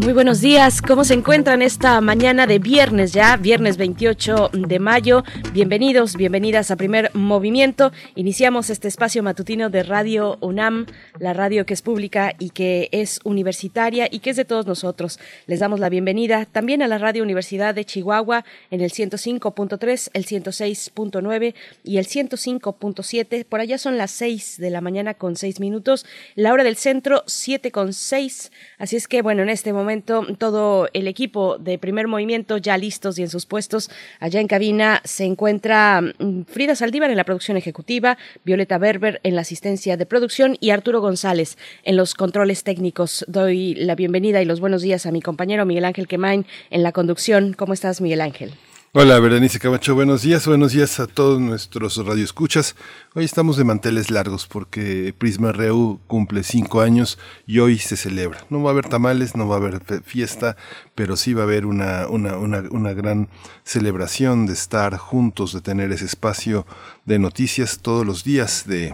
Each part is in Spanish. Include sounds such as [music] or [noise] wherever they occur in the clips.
Muy buenos días, ¿cómo se encuentran esta mañana de viernes ya, viernes 28 de mayo? Bienvenidos, bienvenidas a Primer Movimiento. Iniciamos este espacio matutino de Radio UNAM, la radio que es pública y que es universitaria y que es de todos nosotros. Les damos la bienvenida también a la Radio Universidad de Chihuahua en el 105.3, el 106.9 y el 105.7. Por allá son las 6 de la mañana con 6 minutos, la hora del centro 7 con 6. Así es que bueno, en este momento todo el equipo de primer movimiento ya listos y en sus puestos. Allá en cabina se encuentra mm, Frida Saldívar en la producción ejecutiva, Violeta Berber en la asistencia de producción y Arturo González en los controles técnicos. Doy la bienvenida y los buenos días a mi compañero Miguel Ángel Quemain en la conducción. ¿Cómo estás, Miguel Ángel? Hola, Berenice Camacho, buenos días, buenos días a todos nuestros radioescuchas. Hoy estamos de manteles largos porque Prisma Reu cumple cinco años y hoy se celebra. No va a haber tamales, no va a haber fiesta, pero sí va a haber una, una, una, una gran celebración de estar juntos, de tener ese espacio de noticias todos los días de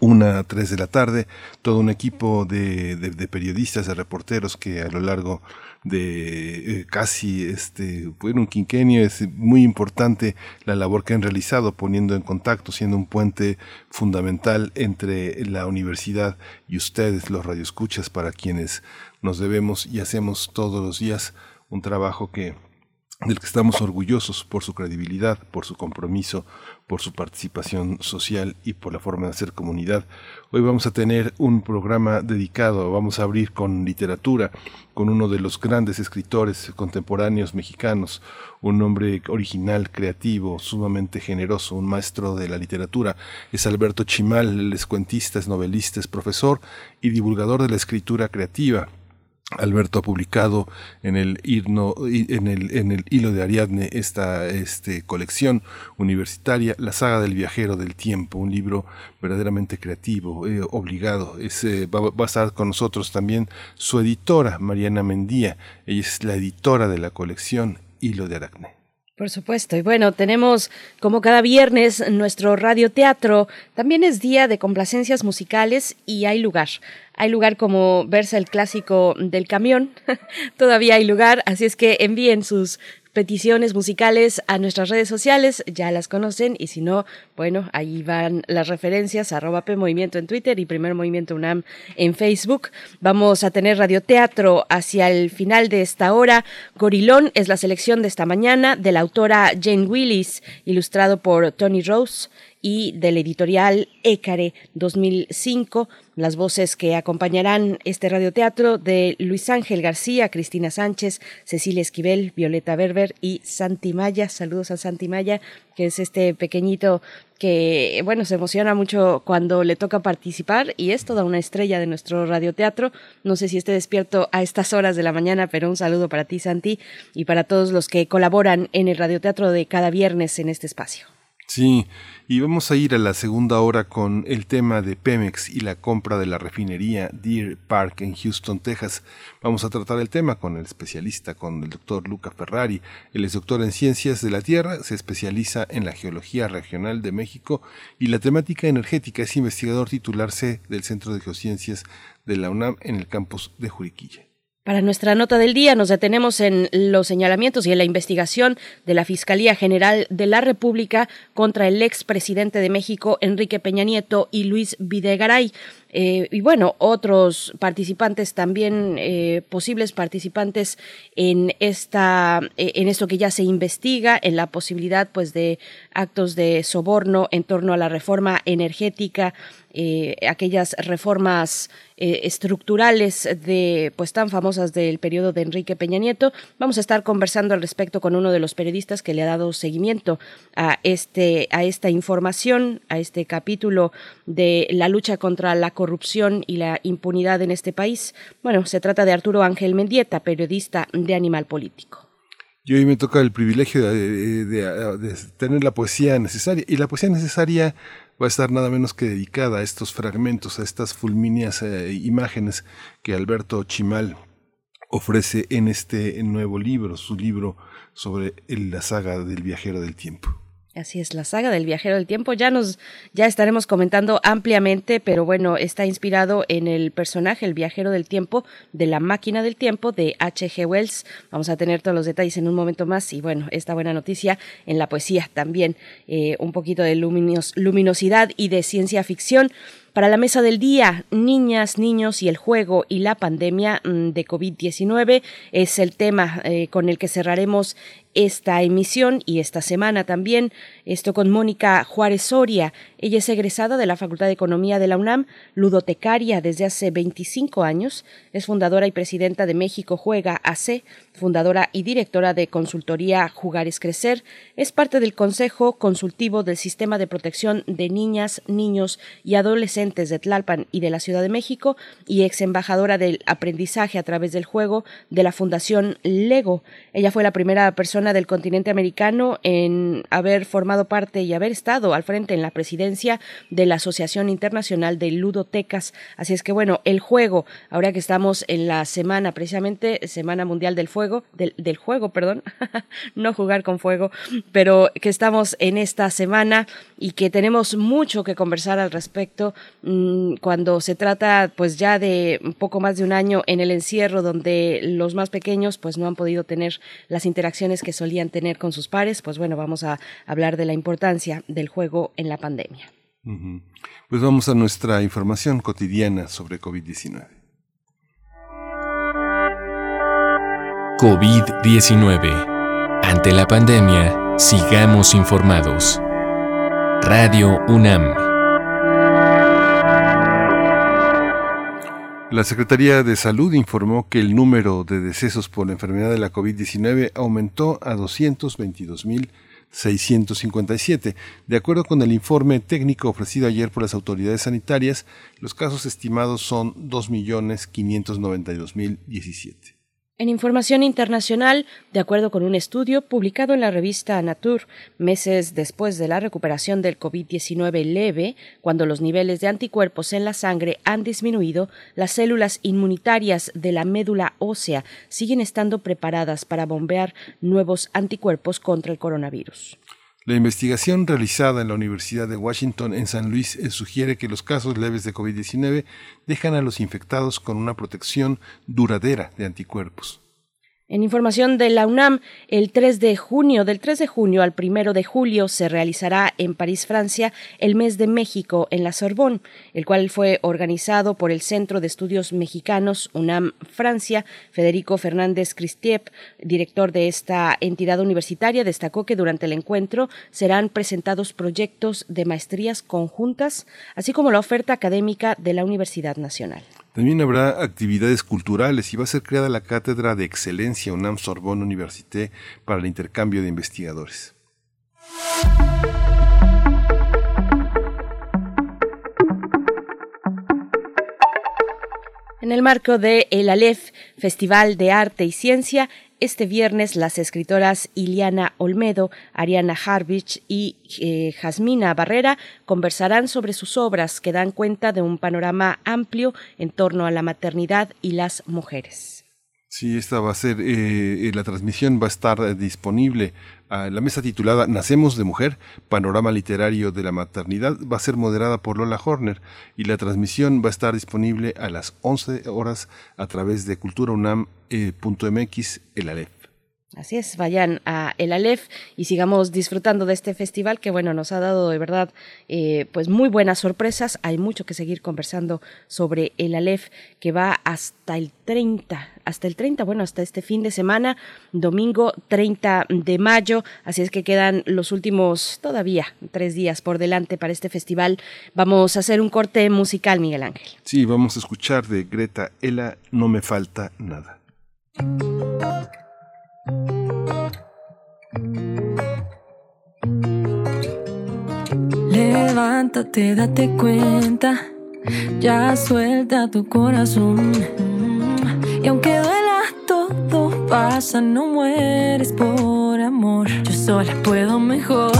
una a tres de la tarde, todo un equipo de, de, de periodistas, de reporteros que a lo largo de eh, casi este bueno, un quinquenio es muy importante la labor que han realizado poniendo en contacto siendo un puente fundamental entre la universidad y ustedes los radioescuchas para quienes nos debemos y hacemos todos los días un trabajo que del que estamos orgullosos por su credibilidad, por su compromiso, por su participación social y por la forma de hacer comunidad. Hoy vamos a tener un programa dedicado, vamos a abrir con literatura, con uno de los grandes escritores contemporáneos mexicanos, un hombre original, creativo, sumamente generoso, un maestro de la literatura. Es Alberto Chimal, es cuentista, es novelista, es profesor y divulgador de la escritura creativa Alberto ha publicado en el, en el, hilo de Ariadne esta este, colección universitaria, La saga del viajero del tiempo, un libro verdaderamente creativo, eh, obligado. Es, eh, va, va, a estar con nosotros también su editora, Mariana Mendía. Ella es la editora de la colección Hilo de Ariadne. Por supuesto. Y bueno, tenemos como cada viernes nuestro radioteatro. También es día de complacencias musicales y hay lugar. Hay lugar como versa el clásico del camión. [laughs] Todavía hay lugar, así es que envíen sus peticiones musicales a nuestras redes sociales, ya las conocen y si no, bueno, ahí van las referencias, arroba P Movimiento en Twitter y Primer Movimiento UNAM en Facebook. Vamos a tener radioteatro hacia el final de esta hora. Gorilón es la selección de esta mañana de la autora Jane Willis, ilustrado por Tony Rose y del editorial Écare 2005. Las voces que acompañarán este radioteatro de Luis Ángel García, Cristina Sánchez, Cecilia Esquivel, Violeta Berber y Santi Maya. Saludos a Santi Maya, que es este pequeñito que, bueno, se emociona mucho cuando le toca participar y es toda una estrella de nuestro radioteatro. No sé si esté despierto a estas horas de la mañana, pero un saludo para ti, Santi, y para todos los que colaboran en el radioteatro de cada viernes en este espacio. Sí, y vamos a ir a la segunda hora con el tema de Pemex y la compra de la refinería Deer Park en Houston, Texas. Vamos a tratar el tema con el especialista, con el doctor Luca Ferrari. Él es doctor en ciencias de la Tierra, se especializa en la geología regional de México y la temática energética. Es investigador titularse del Centro de Geociencias de la UNAM en el campus de Juriquilla. Para nuestra nota del día nos detenemos en los señalamientos y en la investigación de la Fiscalía General de la República contra el expresidente de México, Enrique Peña Nieto, y Luis Videgaray. Eh, y bueno, otros participantes también, eh, posibles participantes en esta, eh, en esto que ya se investiga, en la posibilidad pues de actos de soborno en torno a la reforma energética, eh, aquellas reformas eh, estructurales de pues tan famosas del periodo de Enrique Peña Nieto. Vamos a estar conversando al respecto con uno de los periodistas que le ha dado seguimiento a este a esta información, a este capítulo de la lucha contra la corrupción y la impunidad en este país. Bueno, se trata de Arturo Ángel Mendieta, periodista de Animal Político. Y hoy me toca el privilegio de, tener la poesía necesaria. Y la poesía necesaria va a estar nada menos que dedicada a estos fragmentos, a estas fulmíneas eh, imágenes que Alberto Chimal ofrece en este nuevo libro, su libro sobre la saga del viajero del tiempo. Así es, la saga del viajero del tiempo. Ya nos, ya estaremos comentando ampliamente, pero bueno, está inspirado en el personaje, el viajero del tiempo, de la máquina del tiempo de H.G. Wells. Vamos a tener todos los detalles en un momento más. Y bueno, esta buena noticia en la poesía también, eh, un poquito de luminosidad y de ciencia ficción. Para la mesa del día, niñas, niños y el juego y la pandemia mm, de COVID-19 es el tema eh, con el que cerraremos esta emisión y esta semana también. Esto con Mónica Juárez Soria. Ella es egresada de la Facultad de Economía de la UNAM, ludotecaria desde hace 25 años. Es fundadora y presidenta de México Juega AC, fundadora y directora de consultoría Jugar es Crecer. Es parte del Consejo Consultivo del Sistema de Protección de Niñas, Niños y Adolescentes de Tlalpan y de la Ciudad de México y ex embajadora del aprendizaje a través del juego de la Fundación Lego. Ella fue la primera persona del continente americano en haber formado parte y haber estado al frente en la presidencia de la Asociación Internacional de Ludotecas. Así es que bueno, el juego, ahora que estamos en la semana, precisamente Semana Mundial del Fuego, del, del juego, perdón, [laughs] no jugar con fuego, pero que estamos en esta semana y que tenemos mucho que conversar al respecto mm, cuando se trata pues ya de un poco más de un año en el encierro donde los más pequeños pues no han podido tener las interacciones que solían tener con sus pares, pues bueno, vamos a hablar de la importancia del juego en la pandemia. Pues vamos a nuestra información cotidiana sobre COVID-19. COVID-19. Ante la pandemia, sigamos informados. Radio UNAM. La Secretaría de Salud informó que el número de decesos por la enfermedad de la COVID-19 aumentó a 222.657. De acuerdo con el informe técnico ofrecido ayer por las autoridades sanitarias, los casos estimados son 2.592.017. En información internacional, de acuerdo con un estudio publicado en la revista Nature, meses después de la recuperación del COVID-19 leve, cuando los niveles de anticuerpos en la sangre han disminuido, las células inmunitarias de la médula ósea siguen estando preparadas para bombear nuevos anticuerpos contra el coronavirus. La investigación realizada en la Universidad de Washington en San Luis eh, sugiere que los casos leves de COVID-19 dejan a los infectados con una protección duradera de anticuerpos. En información de la UNAM, el 3 de junio, del 3 de junio al 1 de julio, se realizará en París, Francia, el Mes de México en la Sorbonne, el cual fue organizado por el Centro de Estudios Mexicanos UNAM Francia. Federico Fernández Cristiep, director de esta entidad universitaria, destacó que durante el encuentro serán presentados proyectos de maestrías conjuntas, así como la oferta académica de la Universidad Nacional. También habrá actividades culturales y va a ser creada la Cátedra de Excelencia UNAM Sorbonne Université para el intercambio de investigadores. En el marco de El Aleph, Festival de Arte y Ciencia, este viernes las escritoras Iliana Olmedo, Ariana Harvich y eh, Jasmina Barrera conversarán sobre sus obras que dan cuenta de un panorama amplio en torno a la maternidad y las mujeres. Sí, esta va a ser, eh, la transmisión va a estar disponible la mesa titulada Nacemos de Mujer, Panorama Literario de la Maternidad, va a ser moderada por Lola Horner y la transmisión va a estar disponible a las 11 horas a través de culturaunam.mx, eh, el Aleph. Así es, vayan a El Aleph y sigamos disfrutando de este festival que, bueno, nos ha dado de verdad eh, pues muy buenas sorpresas. Hay mucho que seguir conversando sobre El Aleph que va hasta el 30, hasta el 30, bueno, hasta este fin de semana, domingo 30 de mayo. Así es que quedan los últimos todavía tres días por delante para este festival. Vamos a hacer un corte musical, Miguel Ángel. Sí, vamos a escuchar de Greta Ela, No me falta nada. Levántate, date cuenta, ya suelta tu corazón. Y aunque duela todo, pasa, no mueres por amor. Yo sola puedo mejor,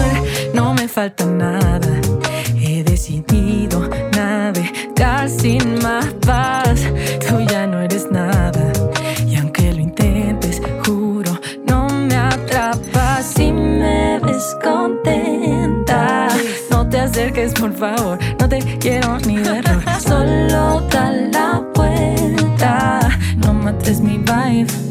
no me falta nada. He decidido navegar sin más paz. Tú ya no me ves contenta, no te acerques, por favor. No te quiero ni error. [laughs] Solo da la vuelta. No mates mi vibe.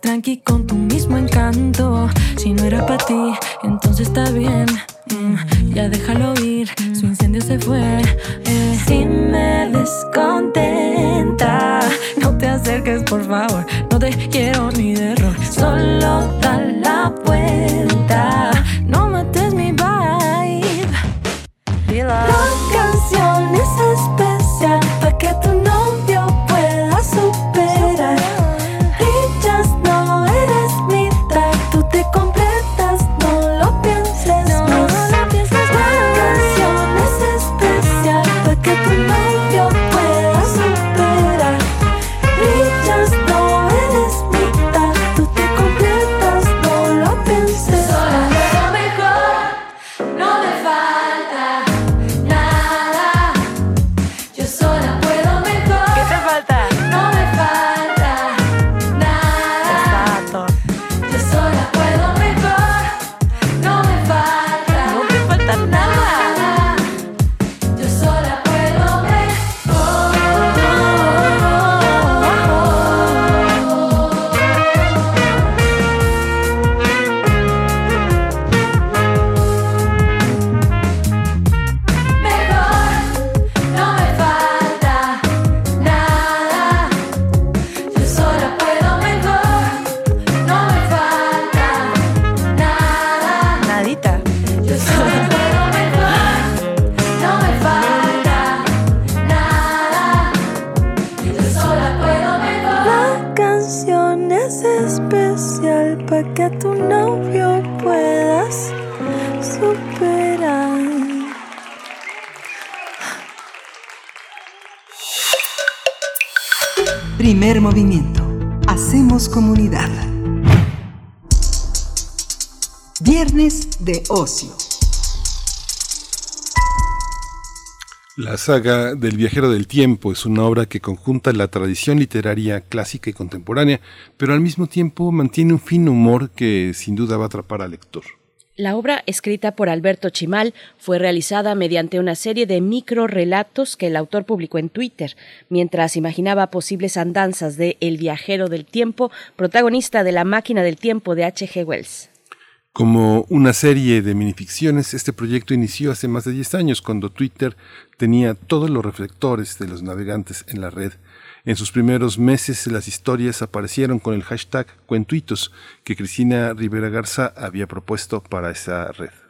Tranqui con tu mismo encanto. Si no era pa' ti, entonces está bien. Mm, ya déjalo ir, su incendio se fue. Eh, si me descontenta, no te acerques, por favor. No te saga del viajero del tiempo es una obra que conjunta la tradición literaria clásica y contemporánea, pero al mismo tiempo mantiene un fino humor que sin duda va a atrapar al lector. La obra, escrita por Alberto Chimal, fue realizada mediante una serie de microrelatos que el autor publicó en Twitter, mientras imaginaba posibles andanzas de El viajero del tiempo, protagonista de La máquina del tiempo de H.G. Wells. Como una serie de minificciones, este proyecto inició hace más de 10 años, cuando Twitter tenía todos los reflectores de los navegantes en la red. En sus primeros meses las historias aparecieron con el hashtag Cuentuitos que Cristina Rivera Garza había propuesto para esa red.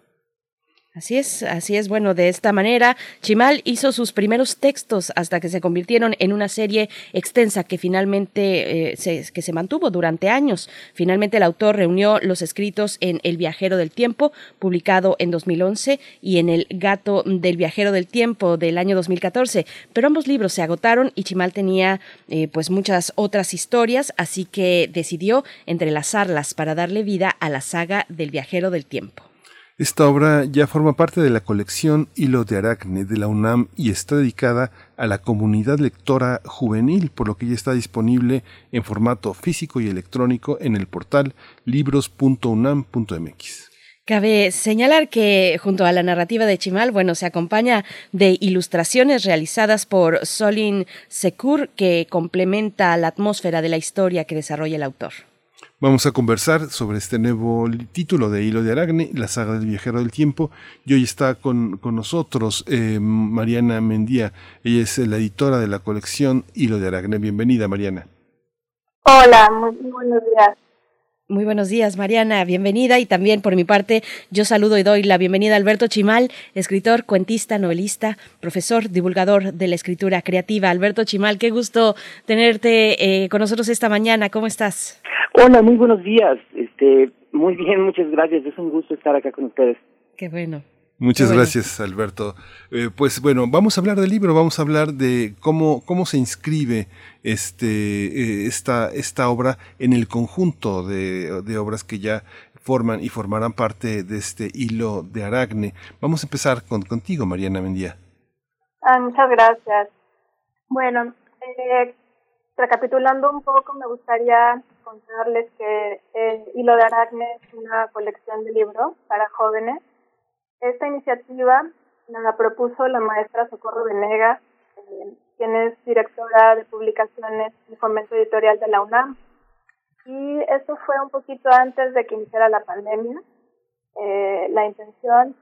Así es, así es. Bueno, de esta manera, Chimal hizo sus primeros textos hasta que se convirtieron en una serie extensa que finalmente eh, se, que se mantuvo durante años. Finalmente, el autor reunió los escritos en El viajero del tiempo, publicado en 2011, y en El gato del viajero del tiempo del año 2014. Pero ambos libros se agotaron y Chimal tenía eh, pues muchas otras historias, así que decidió entrelazarlas para darle vida a la saga del viajero del tiempo. Esta obra ya forma parte de la colección Hilo de Aracne de la UNAM y está dedicada a la comunidad lectora juvenil, por lo que ya está disponible en formato físico y electrónico en el portal libros.unam.mx. Cabe señalar que junto a la narrativa de Chimal, bueno, se acompaña de ilustraciones realizadas por Solin Secur que complementa la atmósfera de la historia que desarrolla el autor. Vamos a conversar sobre este nuevo título de Hilo de Aragne, la saga del viajero del tiempo. Y hoy está con, nosotros eh, Mariana Mendía. Ella es la editora de la colección Hilo de Aragne. Bienvenida, Mariana. Hola, muy, buenos días. Muy buenos días, Mariana, bienvenida y también por mi parte yo saludo y doy la bienvenida a Alberto Chimal, escritor, cuentista, novelista, profesor, divulgador de la escritura creativa. Alberto Chimal, qué gusto tenerte eh, con nosotros esta mañana, ¿cómo estás? Hola, muy buenos días. Este, muy bien, muchas gracias. Es un gusto estar acá con ustedes. Qué bueno. Muchas gracias, Alberto. Eh, pues bueno, vamos a hablar del libro, vamos a hablar de cómo, cómo se inscribe este, eh, esta, esta obra en el conjunto de, de, obras que ya forman y formarán parte de este hilo de Aragne. Vamos a empezar con, contigo, Mariana Mendía. Ah, muchas gracias. Bueno, eh, recapitulando un poco, me gustaría contarles que el Hilo de Aracne es una colección de libros para jóvenes. Esta iniciativa la propuso la maestra Socorro Venegas, eh, quien es directora de publicaciones y fomento editorial de la UNAM. Y esto fue un poquito antes de que iniciara la pandemia. Eh, la intención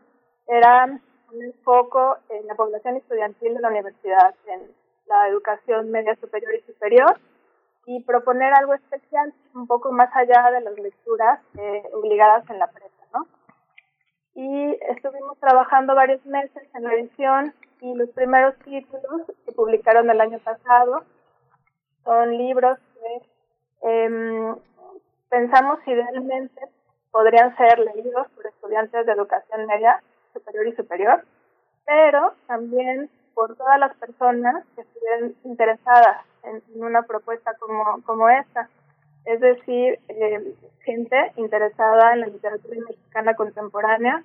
era un foco en la población estudiantil de la universidad, en la educación media superior y superior, y proponer algo especial, un poco más allá de las lecturas eh, obligadas en la ¿no? Y estuvimos trabajando varios meses en la edición y los primeros títulos que publicaron el año pasado son libros que eh, pensamos idealmente podrían ser leídos por estudiantes de educación media, superior y superior, pero también por todas las personas que estuvieran interesadas en, una propuesta como, como esta. Es decir, eh, gente interesada en la literatura mexicana contemporánea,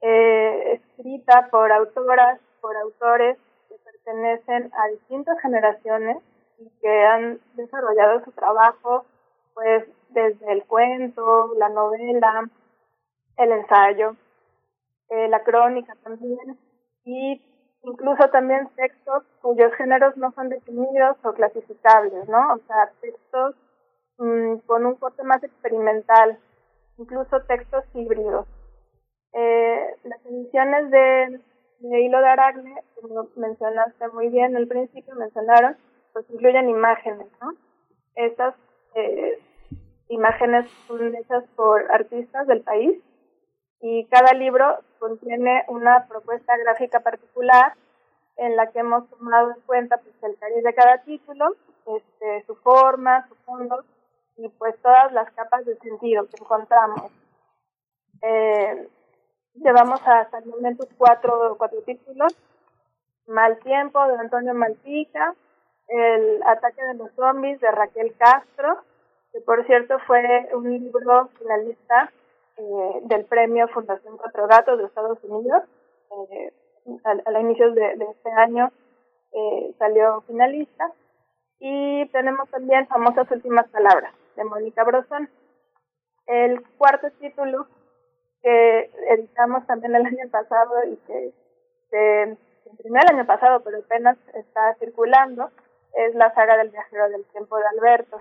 eh, escrita por autoras, por autores que pertenecen a distintas generaciones y que han desarrollado su trabajo pues desde el cuento, la novela, el ensayo, eh, la crónica también, y incluso también textos cuyos géneros no son definidos o clasificables, ¿no? O sea, textos mm, con un corte más experimental, incluso textos híbridos. Eh, las ediciones de, de Hilo de Aragne, como mencionaste muy bien al principio, mencionaron, pues incluyen imágenes, ¿no? Estas eh, imágenes son hechas por artistas del país y cada libro contiene una propuesta gráfica particular en la que hemos tomado en cuenta pues, el cariz de cada título, este, su forma, su fondo y pues todas las capas de sentido que encontramos. Eh, llevamos hasta el momento cuatro, cuatro títulos. Mal Tiempo de Antonio Malpica, El Ataque de los Zombies de Raquel Castro, que por cierto fue un libro finalista eh, del premio Fundación Cuatro Gatos de Estados Unidos. Eh, a, inicios de, este año eh, salió finalista. Y tenemos también Famosas Últimas Palabras de Mónica Brosón. El cuarto título que editamos también el año pasado y que se imprimió el año pasado, pero apenas está circulando, es La saga del viajero del tiempo de Alberto.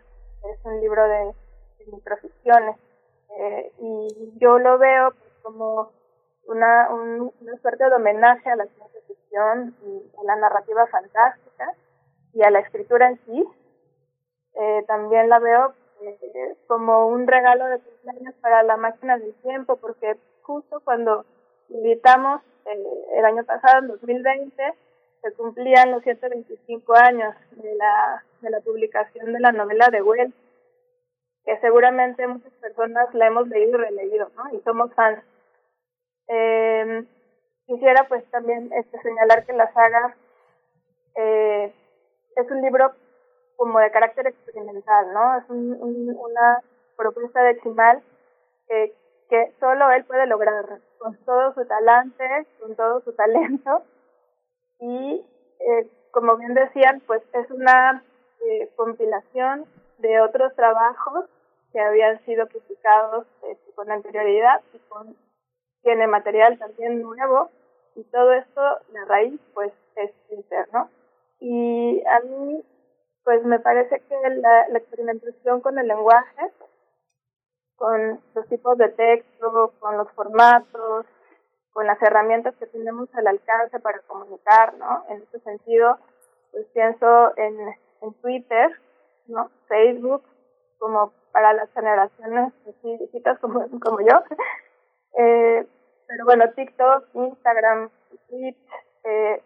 Es un libro de, de microficciones. Eh, y yo lo veo como una, una suerte de homenaje a la ciencia ficción y a la narrativa fantástica y a la escritura en sí. Eh, también la veo como un regalo de cumpleaños para la máquina del tiempo, porque justo cuando invitamos el año pasado, en 2020, se cumplían los 125 años de la, de la publicación de la novela de Wells que seguramente muchas personas la hemos leído y releído. Y somos fans. Eh, quisiera pues también este, señalar que la saga eh, es un libro como de carácter experimental, ¿no? Es un, una propuesta de Chimal que, que solo él puede lograr con todo su talante, con todo su talento. Y eh, como bien decían, pues es una eh, compilación de otros trabajos que habían sido publicados este, con anterioridad y con tiene material también nuevo. Y todo esto la raíz pues es interno. Y a mí pues me parece que la, la experimentación con el lenguaje con los tipos de texto con los formatos con las herramientas que tenemos al alcance para comunicar no en ese sentido pues pienso en, en Twitter no Facebook como para las generaciones así como, [laughs] como yo. eh, pero bueno, TikTok, Instagram, Twitch, eh,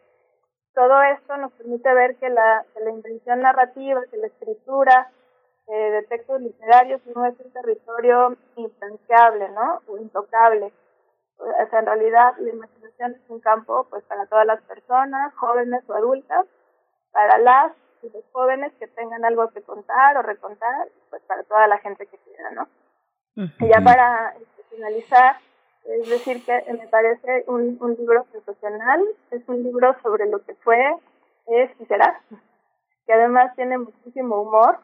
todo esto nos permite ver que la, que la invención narrativa, que la escritura eh, de textos literarios no es un territorio infranqueable, ¿no? O intocable. O sea, en realidad la imaginación es un campo pues para todas las personas, jóvenes o adultas, para las y los jóvenes que tengan algo que contar o recontar, pues para toda la gente que quiera, ¿no? Y ya para este, finalizar, es decir que me parece un, un libro profesional, es un libro sobre lo que fue, es y será, que además tiene muchísimo humor.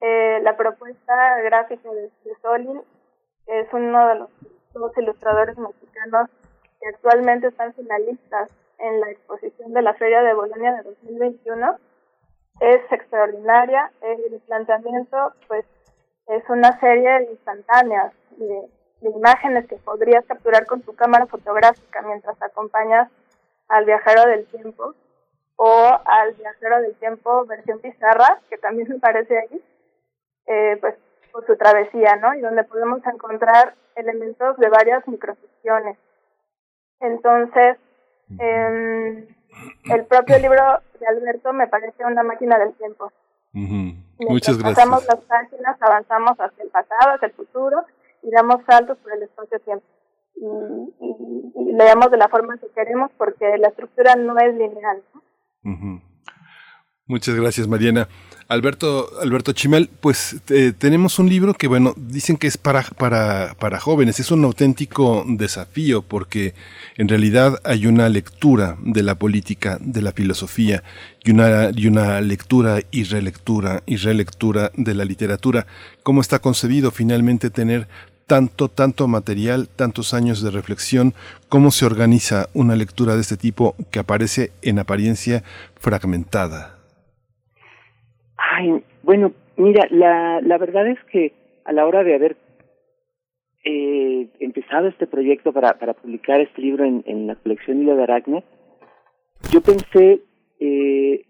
Eh, la propuesta gráfica de, de Solin es uno de los dos ilustradores mexicanos que actualmente están finalistas en la exposición de la Feria de Bolonia de 2021 es extraordinaria. El planteamiento, pues, es una serie de instantáneas de, de, imágenes que podrías capturar con tu cámara fotográfica mientras acompañas al viajero del tiempo o al viajero del tiempo versión pizarra, que también [laughs] me parece ahí, eh, pues por su travesía, ¿no? Y donde podemos encontrar elementos de varias microficciones. Entonces, eh, el propio libro de Alberto me parece una máquina del tiempo. Muchas gracias. Pasamos las páginas, avanzamos hacia el pasado, hacia el futuro y damos saltos por el espacio-tiempo. Y, y, y, leemos de la forma que queremos porque la estructura no es lineal. Muchas gracias, Mariana. Alberto, Alberto Chimel, pues eh, tenemos un libro que, bueno, dicen que es para, para, para jóvenes. Es un auténtico desafío porque en realidad hay una lectura de la política, de la filosofía y una, y una lectura y relectura y relectura de la literatura. ¿Cómo está concebido finalmente tener tanto, tanto material, tantos años de reflexión, cómo se organiza una lectura de este tipo que aparece en apariencia fragmentada. Ay, bueno, mira, la, la verdad es que a la hora de haber eh, empezado este proyecto para, para publicar este libro en, en la colección Hilo de Aracne, yo pensé eh,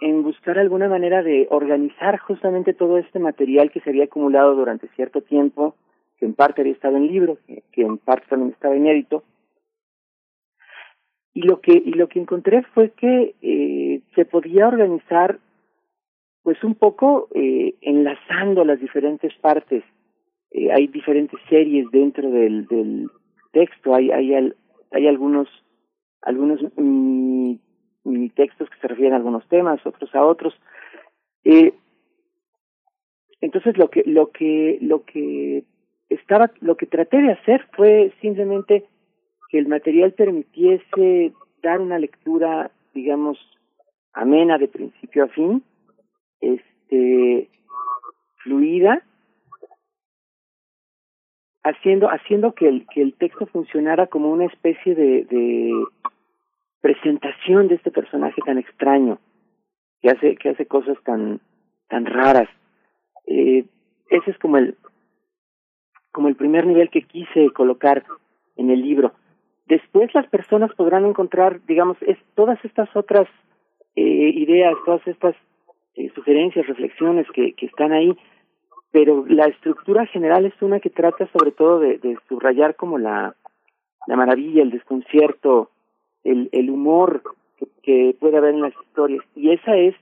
en buscar alguna manera de organizar justamente todo este material que se había acumulado durante cierto tiempo, que en parte había estado en libro, que, en parte también estaba inédito. Y lo que, y lo que encontré fue que eh, se podía organizar pues un poco eh, enlazando las diferentes partes. Eh, hay diferentes series dentro del, del texto, hay, hay, al, hay algunos, algunos mini, mini, textos que se refieren a algunos temas, otros a otros. Eh, entonces lo que, lo que, lo que estaba, lo que traté de hacer fue simplemente que el material permitiese dar una lectura, digamos, amena de principio a fin, este fluida haciendo haciendo que el que el texto funcionara como una especie de, de presentación de este personaje tan extraño que hace que hace cosas tan tan raras. Eh, ese es como el como el primer nivel que quise colocar en el libro. Después las personas podrán encontrar digamos es todas estas otras eh, ideas todas estas eh, sugerencias, reflexiones que, que están ahí, pero la estructura general es una que trata sobre todo de, subrayar como la, la maravilla, el desconcierto, el, el humor que, que puede haber en las historias. Y esa es,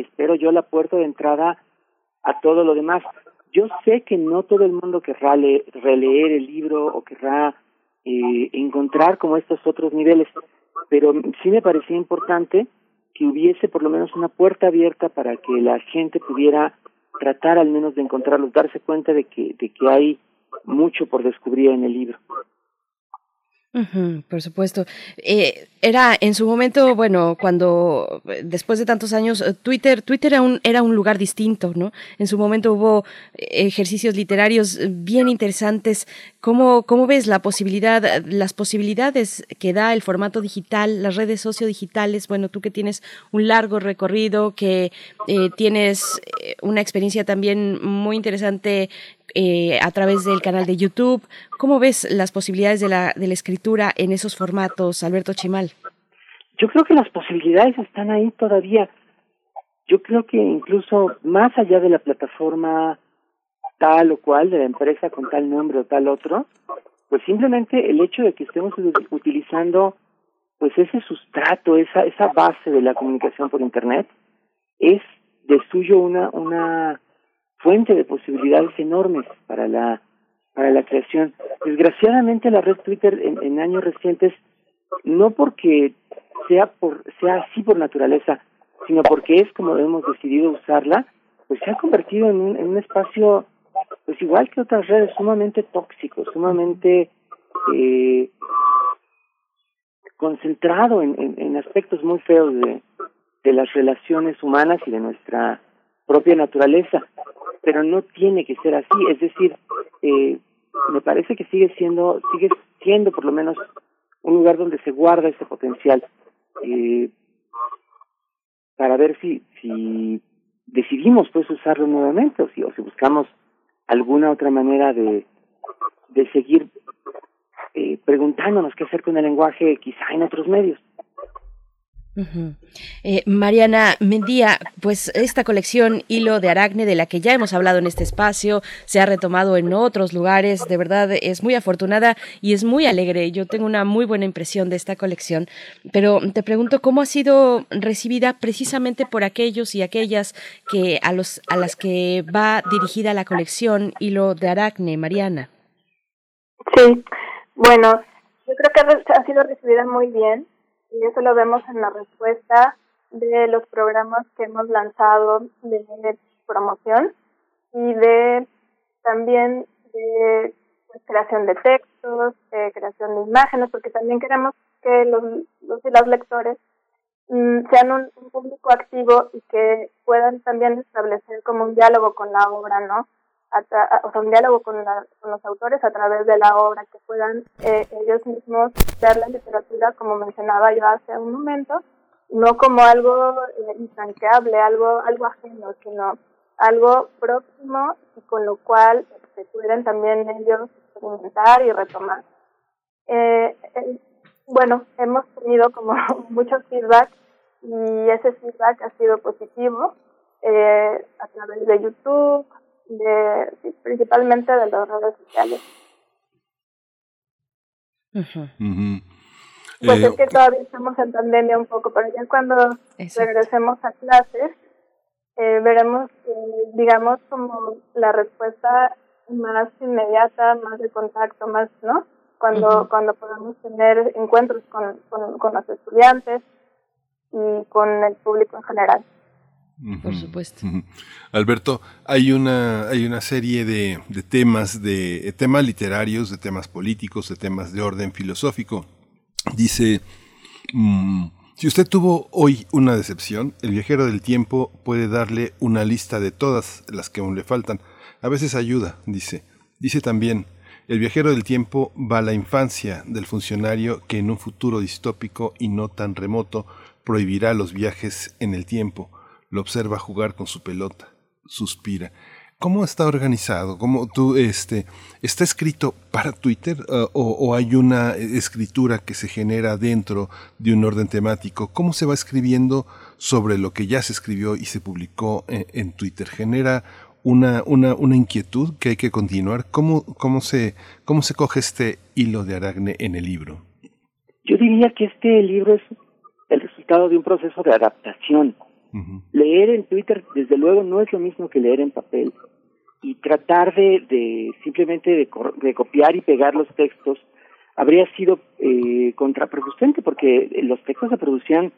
espero yo, la puerta de entrada a todo lo demás. Yo sé que no todo el mundo querrá le, releer el libro o querrá eh, encontrar como estos otros niveles, pero sí me parecía importante que hubiese por lo menos una puerta abierta para que la gente pudiera tratar al menos de encontrarlos, darse cuenta de que, de que hay mucho por descubrir en el libro. Por supuesto. Eh, era en su momento, bueno, cuando después de tantos años, eh, Twitter, Twitter era un, era un lugar distinto, ¿no? En su momento hubo ejercicios literarios bien interesantes. ¿Cómo, cómo ves la posibilidad, las posibilidades que da el formato digital, las redes sociodigitales? Bueno, tú que tienes un largo recorrido, que eh, tienes una experiencia también muy interesante eh, a través del canal de YouTube. ¿Cómo ves las posibilidades de la, de la escritura en esos formatos, Alberto Chimal? Yo creo que las posibilidades están ahí todavía. Yo creo que incluso más allá de la plataforma tal o cual, de la empresa con tal nombre o tal otro, pues simplemente el hecho de que estemos utilizando pues ese sustrato, esa, esa base de la comunicación por Internet, es de suyo una, una fuente de posibilidades enormes para la para la creación. Desgraciadamente la red Twitter en, años recientes no porque sea por sea así por naturaleza, sino porque es como hemos decidido usarla, pues se ha convertido en un, en un espacio pues igual que otras redes sumamente tóxico, sumamente eh, concentrado en, en, en aspectos muy feos de, de las relaciones humanas y de nuestra propia naturaleza pero no tiene que ser así, es decir, eh, me parece que sigue siendo, sigue siendo por lo menos un lugar donde se guarda ese potencial eh, para ver si, si decidimos pues usarlo nuevamente o si, o si buscamos alguna otra manera de, de seguir eh, preguntándonos qué hacer con el lenguaje quizá en otros medios. Eh, Mariana Mendía, pues esta colección Hilo de Aracne, de la que ya hemos hablado en este espacio, se ha retomado en otros lugares, de verdad es muy afortunada y es muy alegre. Yo tengo una muy buena impresión de esta colección, pero te pregunto cómo ha sido recibida precisamente por aquellos y aquellas que a los a las que va dirigida la colección Hilo de Aracne, Mariana. Sí, bueno, yo creo que ha sido recibida muy bien y eso lo vemos en la respuesta de los programas que hemos lanzado de promoción y de también de pues, creación de textos, de creación de imágenes, porque también queremos que los, los y las lectores mm, sean un, un, público activo y que puedan también establecer como un diálogo con la obra, ¿no? O sea, un diálogo con, la, con los autores a través de la obra, que puedan eh, ellos mismos ver la literatura, como mencionaba yo hace un momento, no como algo eh, intangible, algo, algo ajeno, sino algo próximo y con lo cual se pueden también ellos experimentar y retomar. Eh, eh, bueno, hemos tenido como [laughs] mucho feedback y ese feedback ha sido positivo eh, a través de YouTube, de principalmente de las redes sociales. Pues es eh, que todavía estamos en pandemia un poco, pero ya cuando regresemos a clases, eh, veremos, eh, digamos, como la respuesta más inmediata, más de contacto, más, ¿no? Cuando, cuando podamos tener encuentros con, con, con los estudiantes y con el público en general por supuesto. Alberto, hay una, hay una serie de, de temas, de, temas literarios, de temas políticos, de temas de orden filosófico. Dice, mm, si usted tuvo hoy una decepción, el viajero del tiempo puede darle una lista de todas las que aún le faltan. A veces ayuda, dice. Dice también, el viajero del tiempo va a la infancia del funcionario que en un futuro distópico y no tan remoto prohibirá los viajes en el tiempo lo observa jugar con su pelota, suspira. ¿Cómo está organizado? ¿Cómo tú, este, está escrito para Twitter uh, o, hay una escritura que se genera dentro de un orden temático? ¿Cómo se va escribiendo sobre lo que ya se escribió y se publicó en, en Twitter? ¿Genera una, una, una, inquietud que hay que continuar? ¿Cómo, cómo, se, ¿Cómo se coge este hilo de Aragne en el libro? Yo diría que este libro es el resultado de un proceso de adaptación Leer en Twitter, desde luego, no es lo mismo que leer en papel. Y tratar de, de simplemente de, de copiar y pegar los textos habría sido eh, contraproducente porque los textos se producían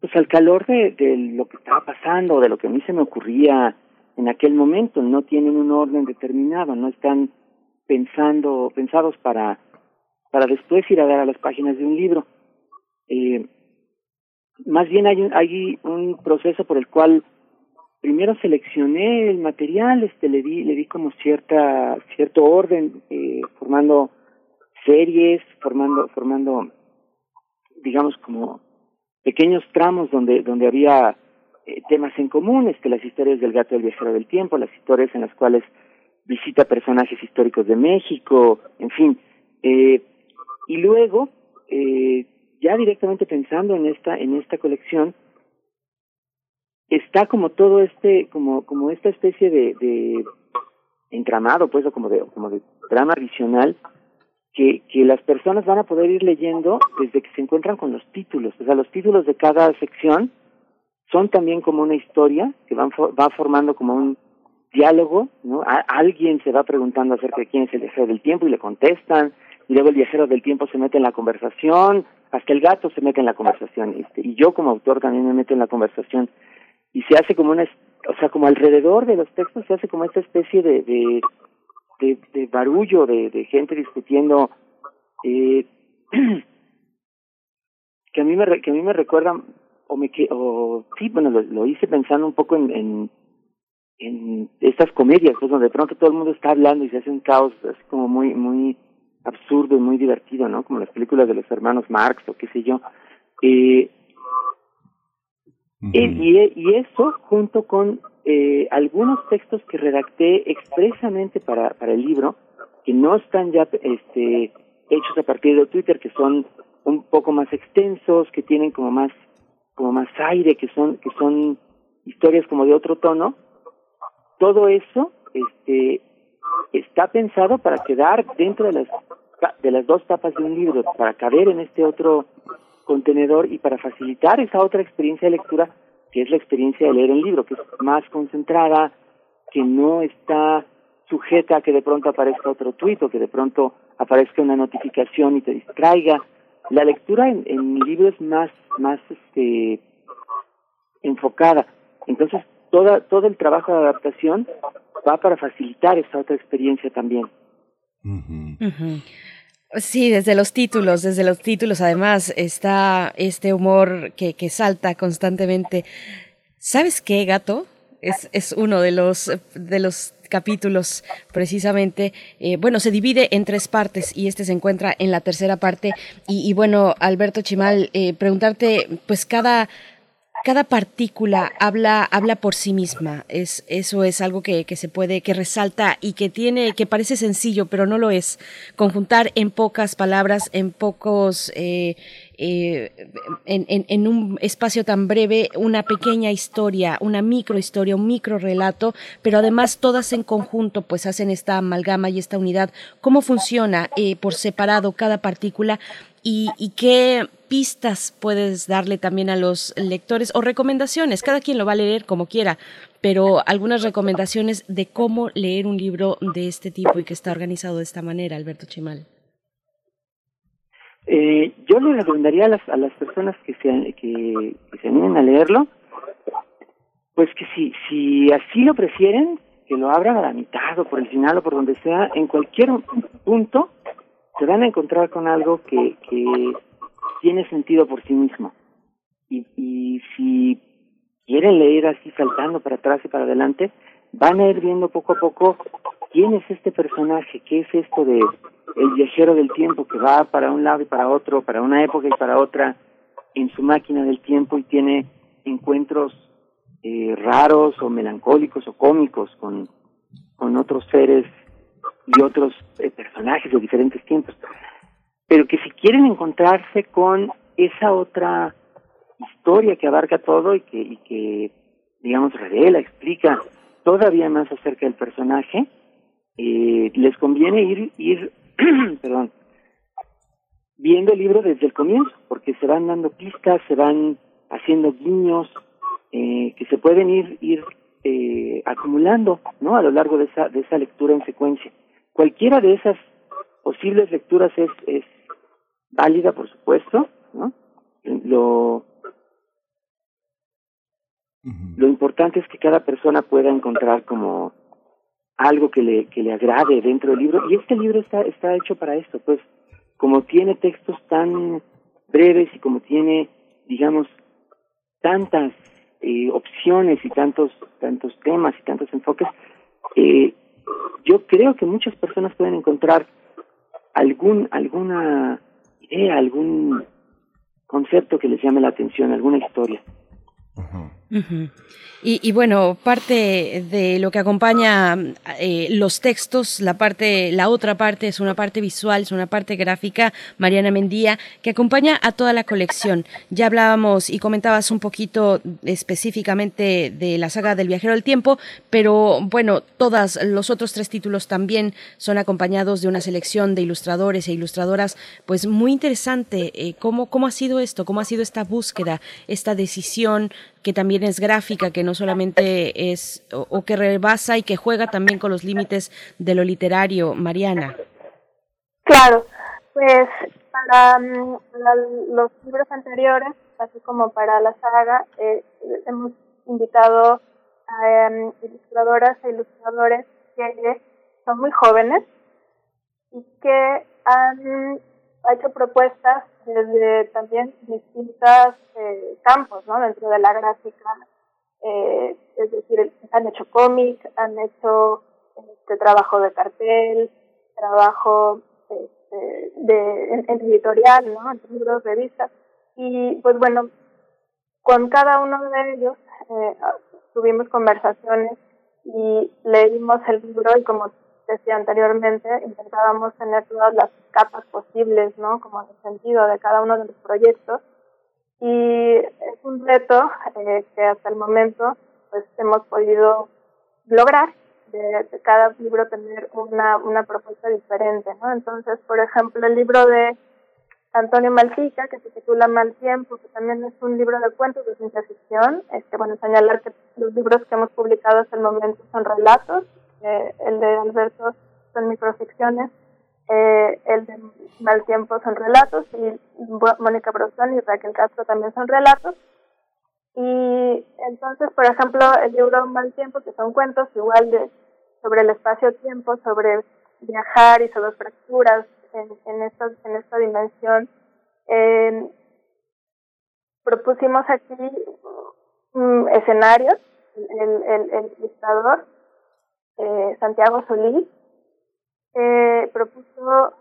pues al calor de, lo que estaba pasando, de lo que a mí se me ocurría en aquel momento. No tienen un orden determinado, no están pensando, pensados para para después ir a dar a las páginas de un libro. Eh, más bien hay un, hay un proceso por el cual primero seleccioné el material, este le di le di como cierta cierto orden, eh, formando series, formando formando digamos como pequeños tramos donde donde había eh, temas en común, este las historias del gato del viajero del tiempo, las historias en las cuales visita personajes históricos de México, en fin, eh, y luego eh, ya directamente pensando en esta en esta colección está como todo este como como esta especie de, de entramado pues o como de como de drama adicional que que las personas van a poder ir leyendo desde que se encuentran con los títulos. O sea los títulos de cada sección son también como una historia que van va formando como un diálogo no alguien se va preguntando acerca de quién es el viajero del tiempo y le contestan y luego el viajero del tiempo se mete en la conversación hasta el gato se mete en la conversación este, y yo como autor también me meto en la conversación y se hace como una o sea como alrededor de los textos se hace como esta especie de de de, barullo de, de gente discutiendo eh, [clears throat] que a mí me que a mí me recuerda o me o sí bueno lo, hice pensando un poco en, en en estas comedias pues donde de pronto todo el mundo está hablando y se hace un caos así como muy muy absurdo y muy divertido, ¿no? Como las películas de los hermanos Marx o qué sé yo. Eh, y, y eso junto con eh, algunos textos que redacté expresamente para, para el libro, que no están ya este, hechos a partir de Twitter, que son un poco más extensos, que tienen como más, como más aire, que son, que son historias como de otro tono. Todo eso, este, está pensado para quedar dentro de las de las dos tapas de un libro, para caber en este otro contenedor y para facilitar esa otra experiencia de lectura que es la experiencia de leer el libro, que es más concentrada, que no está sujeta a que de pronto aparezca otro tuit o que de pronto aparezca una notificación y te distraiga. La lectura en, en mi libro es más, más este, enfocada. Entonces, toda, todo el trabajo de adaptación va para facilitar esa otra experiencia también. Sí, desde los títulos, desde los títulos además está este humor que, que salta constantemente. ¿Sabes qué, gato? Es, es uno de los, de los capítulos precisamente, eh, bueno, se divide en tres partes y este se encuentra en la tercera parte. Y, y bueno, Alberto Chimal, eh, preguntarte, pues cada cada partícula habla, habla por sí misma. Es, eso es algo que, que, se puede, que resalta y que tiene, que parece sencillo, pero no lo es. Conjuntar en pocas palabras, en pocos, eh, eh, en, en, en, un espacio tan breve una pequeña historia, una microhistoria, un micro relato, pero además todas en conjunto pues hacen esta amalgama y esta unidad. ¿Cómo funciona eh, por separado cada partícula? Y, y, qué pistas puedes darle también a los lectores o recomendaciones. Cada quien lo va a leer como quiera, pero algunas recomendaciones de cómo leer un libro de este tipo y que está organizado de esta manera, Alberto Chimal. Eh, yo le recomendaría a las, a las personas que se, que, se animen a leerlo, pues que si, si así lo prefieren, que lo abran a la mitad o por el final o por donde sea, en cualquier punto se van a encontrar con algo que, que tiene sentido por sí mismo. Y, y si quieren leer así saltando para atrás y para adelante, van a ir viendo poco a poco quién es este personaje, qué es esto de el viajero del tiempo que va para un lado y para otro, para una época y para otra, en su máquina del tiempo y tiene encuentros eh, raros o melancólicos o cómicos con, con otros seres y otros eh, personajes de diferentes tiempos. Pero que si quieren encontrarse con esa otra historia que abarca todo y que, y que digamos, revela, explica todavía más acerca del personaje, eh, les conviene ir, ir [clears throat] perdón, viendo el libro desde el comienzo, porque se van dando pistas, se van haciendo guiños, eh, que se pueden ir, ir eh, acumulando, ¿no? A lo largo de esa, de esa lectura en secuencia. Cualquiera de esas posibles lecturas es, es válida, por supuesto, ¿no? Lo, lo importante es que cada persona pueda encontrar como algo que le, que le agrade dentro del libro. Y este libro está, está hecho para esto, pues, como tiene textos tan breves y como tiene, digamos, tantas eh, opciones y tantos tantos temas y tantos enfoques, eh, yo creo que muchas personas pueden encontrar algún alguna algún concepto que les llame la atención, alguna historia. Y, bueno, parte de lo que acompaña eh, los textos, la parte, la otra parte es una parte visual, es una parte gráfica, Mariana Mendía, que acompaña a toda la colección. Ya hablábamos y comentabas un poquito específicamente de la saga del viajero del tiempo, pero bueno, todos los otros tres títulos también son acompañados de una selección de ilustradores e ilustradoras, pues muy interesante. Eh, ¿cómo, ¿Cómo ha sido esto? ¿Cómo ha sido esta búsqueda, esta decisión? Que también es gráfica, que no solamente es, o, que rebasa y que juega también con los límites de lo literario, Mariana. Claro, pues para, mm, los libros anteriores, así como para la saga, eh, hemos invitado a em, ilustradoras e ilustradores que son muy jóvenes y que han hecho propuestas desde también distintos eh, campos, ¿no? Dentro de la gráfica, eh, es decir, han hecho cómic, han hecho este trabajo de cartel, trabajo este, de, en, editorial, ¿no? En libros, revistas. Y pues bueno, con cada uno de ellos eh, tuvimos conversaciones y leímos el libro y como decía anteriormente, intentábamos tener todas las capas posibles, ¿no? Como en el sentido de cada uno de los proyectos. Y es un reto eh, que hasta el momento pues hemos podido lograr de, cada libro tener una, una propuesta diferente, ¿no? Entonces, por ejemplo, el libro de Antonio Malpica, que se titula Mal Tiempo, que también es un libro de cuentos de ciencia ficción. Este, bueno, señalar que los libros que hemos publicado hasta el momento son relatos el de Alberto son microficciones, eh, el de Mal Tiempo son relatos, y Mónica Brosón y Raquel Castro también son relatos. Y entonces, por ejemplo, el libro Mal Tiempo, que son cuentos igual de sobre el espacio-tiempo, sobre viajar y sobre fracturas en, en, esta, en esta dimensión, eh, propusimos aquí mm, escenarios, el, el, el ilustrador eh, Santiago Solís, eh, propuso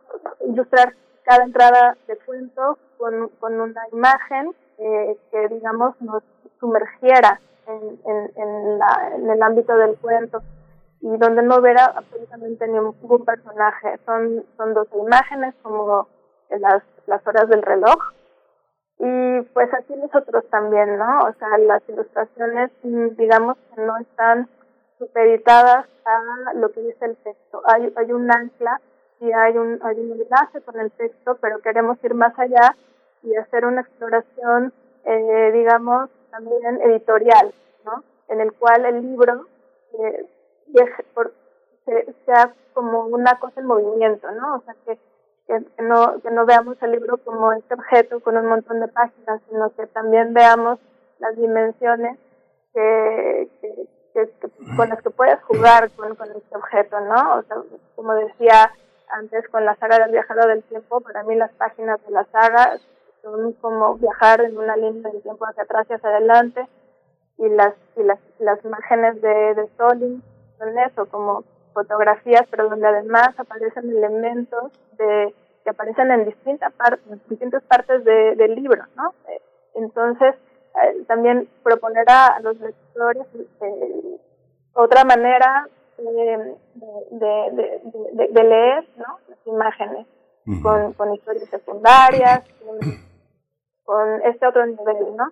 ilustrar cada entrada de cuento con, con una imagen eh, que, digamos, nos sumergiera en, en, el ámbito del cuento y donde no hubiera absolutamente ningún personaje. Son, son imágenes como las, las horas del reloj. Y pues así nosotros también, ¿no? O sea, las ilustraciones, digamos que no están supeditadas a lo que dice el texto. Hay, hay un ancla y hay un, hay un enlace con el texto, pero queremos ir más allá y hacer una exploración, eh, digamos, también editorial, ¿no? En el cual el libro eh, sea como una cosa en movimiento, ¿no? O sea, que, que, no, que no veamos el libro como este objeto con un montón de páginas, sino que también veamos las dimensiones que, que, con las que puedes jugar con, con este objeto, ¿no? O sea, como decía antes con la saga del viajero del tiempo, para mí las páginas de la saga son como viajar en una línea del tiempo hacia atrás y hacia adelante y las y las, las imágenes de, de Solin son eso, como fotografías, pero donde además aparecen elementos de que aparecen en distintas partes, distintas partes de, del libro, ¿no? Entonces, también proponer a los lectores eh, otra manera eh, de, de, de, leer ¿no? las imágenes con, con historias secundarias, con, este otro nivel, ¿no?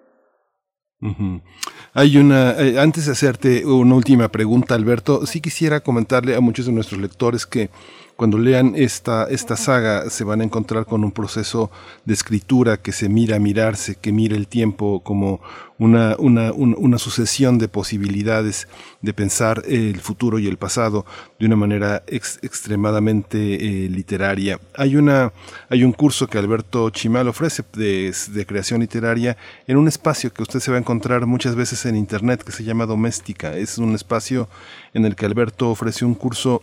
Hay una, antes de hacerte una última pregunta, Alberto, sí quisiera comentarle a muchos de nuestros lectores que cuando lean esta, esta saga se van a encontrar con un proceso de escritura que se mira a mirarse, que mira el tiempo como una, una, una sucesión de posibilidades de pensar el futuro y el pasado de una manera extremadamente eh, literaria. Hay, una, hay un curso que Alberto Chimal ofrece de, de creación literaria en un espacio que usted se va a encontrar muchas veces en Internet que se llama Doméstica. Es un espacio en el que Alberto ofrece un curso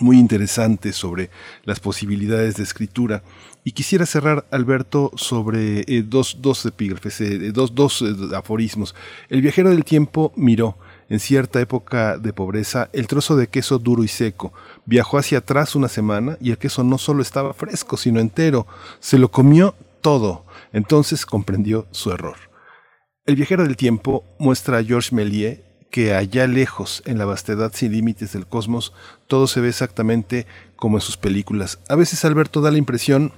muy interesante sobre las posibilidades de escritura. Y quisiera cerrar, Alberto, sobre eh, dos, dos epígrafes, eh, dos, dos eh, aforismos. El viajero del tiempo miró, en cierta época de pobreza, el trozo de queso duro y seco. Viajó hacia atrás una semana y el queso no solo estaba fresco, sino entero. Se lo comió todo. Entonces comprendió su error. El viajero del tiempo muestra a Georges Méliès que allá lejos, en la vastedad sin límites del cosmos, todo se ve exactamente como en sus películas. A veces Alberto da la impresión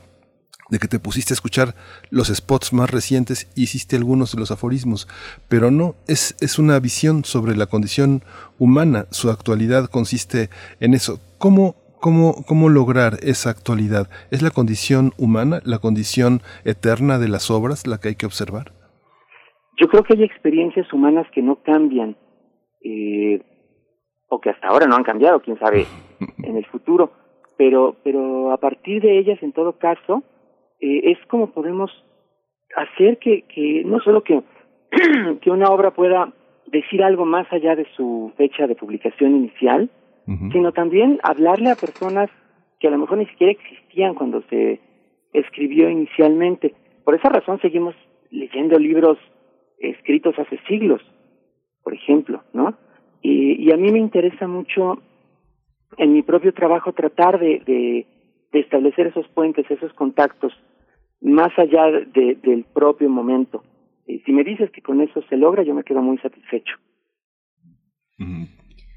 de que te pusiste a escuchar los spots más recientes y hiciste algunos de los aforismos, pero no, es, es una visión sobre la condición humana, su actualidad consiste en eso. ¿Cómo, cómo, cómo lograr esa actualidad? ¿Es la condición humana, la condición eterna de las obras la que hay que observar? Yo creo que hay experiencias humanas que no cambian, eh, o que hasta ahora no han cambiado, quién sabe, [laughs] en el futuro, pero, pero a partir de ellas, en todo caso, eh, es como podemos hacer que, que no solo que, [clears throat] que una obra pueda decir algo más allá de su fecha de publicación inicial, sino también hablarle a personas que a lo mejor ni siquiera existían cuando se escribió inicialmente. Por esa razón seguimos leyendo libros escritos hace siglos, por ejemplo, ¿no? Y, y a mí me interesa mucho en mi propio trabajo tratar de, de, de establecer esos puentes, esos contactos, más allá de, del propio momento. Y si me dices que con eso se logra, yo me quedo muy satisfecho.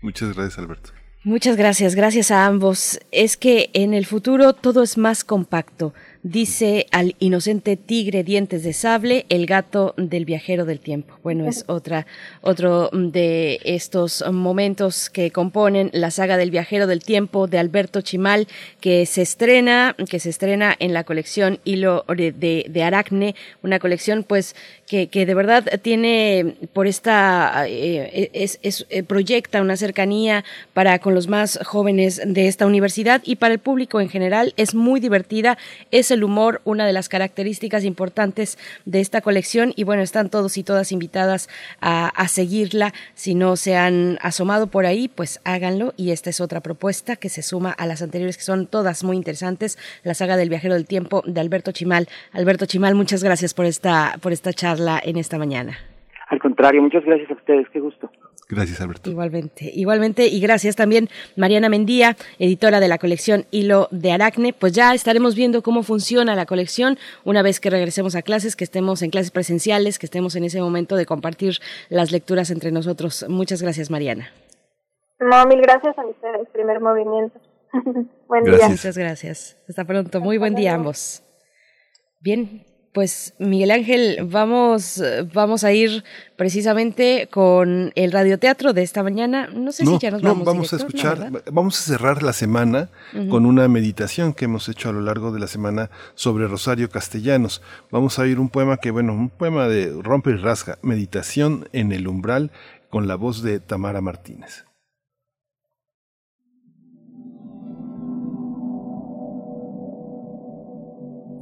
Muchas gracias, Alberto. Muchas gracias, gracias a ambos. Es que en el futuro todo es más compacto dice al inocente tigre dientes de sable, el gato del viajero del tiempo. Bueno, es otra, otro de estos momentos que componen la saga del viajero del tiempo de Alberto Chimal, que se estrena, que se estrena en la colección Hilo de, de Aracne, una colección pues que, que de verdad tiene por esta, eh, es, es, eh, proyecta una cercanía para con los más jóvenes de esta universidad y para el público en general. Es muy divertida, es el humor una de las características importantes de esta colección y bueno, están todos y todas invitadas a, a seguirla. Si no se han asomado por ahí, pues háganlo y esta es otra propuesta que se suma a las anteriores que son todas muy interesantes. La saga del viajero del tiempo de Alberto Chimal. Alberto Chimal, muchas gracias por esta, por esta charla en esta mañana. Al contrario, muchas gracias a ustedes, qué gusto. Gracias, Alberto. Igualmente, igualmente, y gracias también Mariana Mendía, editora de la colección Hilo de Aracne. Pues ya estaremos viendo cómo funciona la colección una vez que regresemos a clases, que estemos en clases presenciales, que estemos en ese momento de compartir las lecturas entre nosotros. Muchas gracias, Mariana. No, mil gracias a ustedes, primer movimiento. [laughs] buen Gracias. día. Muchas gracias. Hasta pronto. Muy buen día a ambos. Bien, pues Miguel Ángel, vamos, vamos a ir precisamente con el radioteatro de esta mañana. No sé si ya nos no, vamos. vamos a director, ¿no, escuchar, vamos a cerrar la semana con una meditación que hemos hecho a lo largo de la semana sobre Rosario Castellanos. Vamos a oír un poema que, bueno, un poema de rompe y rasga, Meditación en el umbral, con la voz de Tamara Martínez.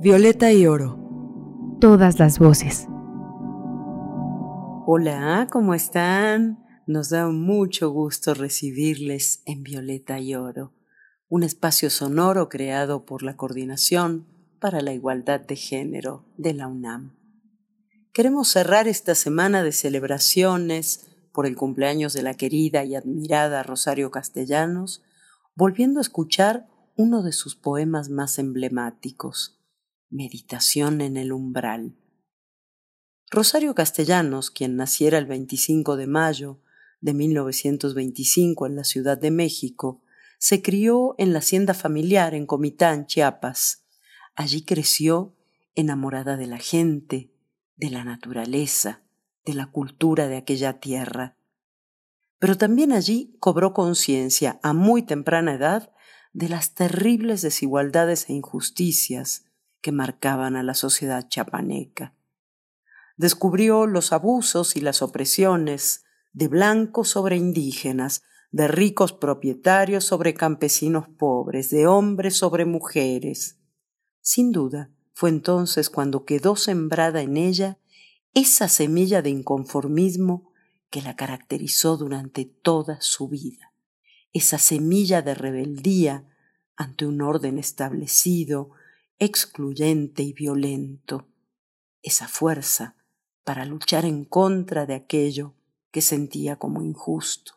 Violeta y Oro. Todas las voces. Hola, ¿cómo están? Nos da mucho gusto recibirles en Violeta y Oro, un espacio sonoro creado por la Coordinación para la Igualdad de Género de la UNAM. Queremos cerrar esta semana de celebraciones por el cumpleaños de la querida y admirada Rosario Castellanos, volviendo a escuchar uno de sus poemas más emblemáticos, Meditación en el umbral. Rosario Castellanos, quien naciera el 25 de mayo de 1925 en la Ciudad de México, se crió en la hacienda familiar en Comitán, Chiapas. Allí creció enamorada de la gente, de la naturaleza, de la cultura de aquella tierra. Pero también allí cobró conciencia a muy temprana edad de las terribles desigualdades e injusticias que marcaban a la sociedad chapaneca. Descubrió los abusos y las opresiones de blancos sobre indígenas, de ricos propietarios sobre campesinos pobres, de hombres sobre mujeres. Sin duda, fue entonces cuando quedó sembrada en ella esa semilla de inconformismo que la caracterizó durante toda su vida esa semilla de rebeldía ante un orden establecido, excluyente y violento, esa fuerza para luchar en contra de aquello que sentía como injusto.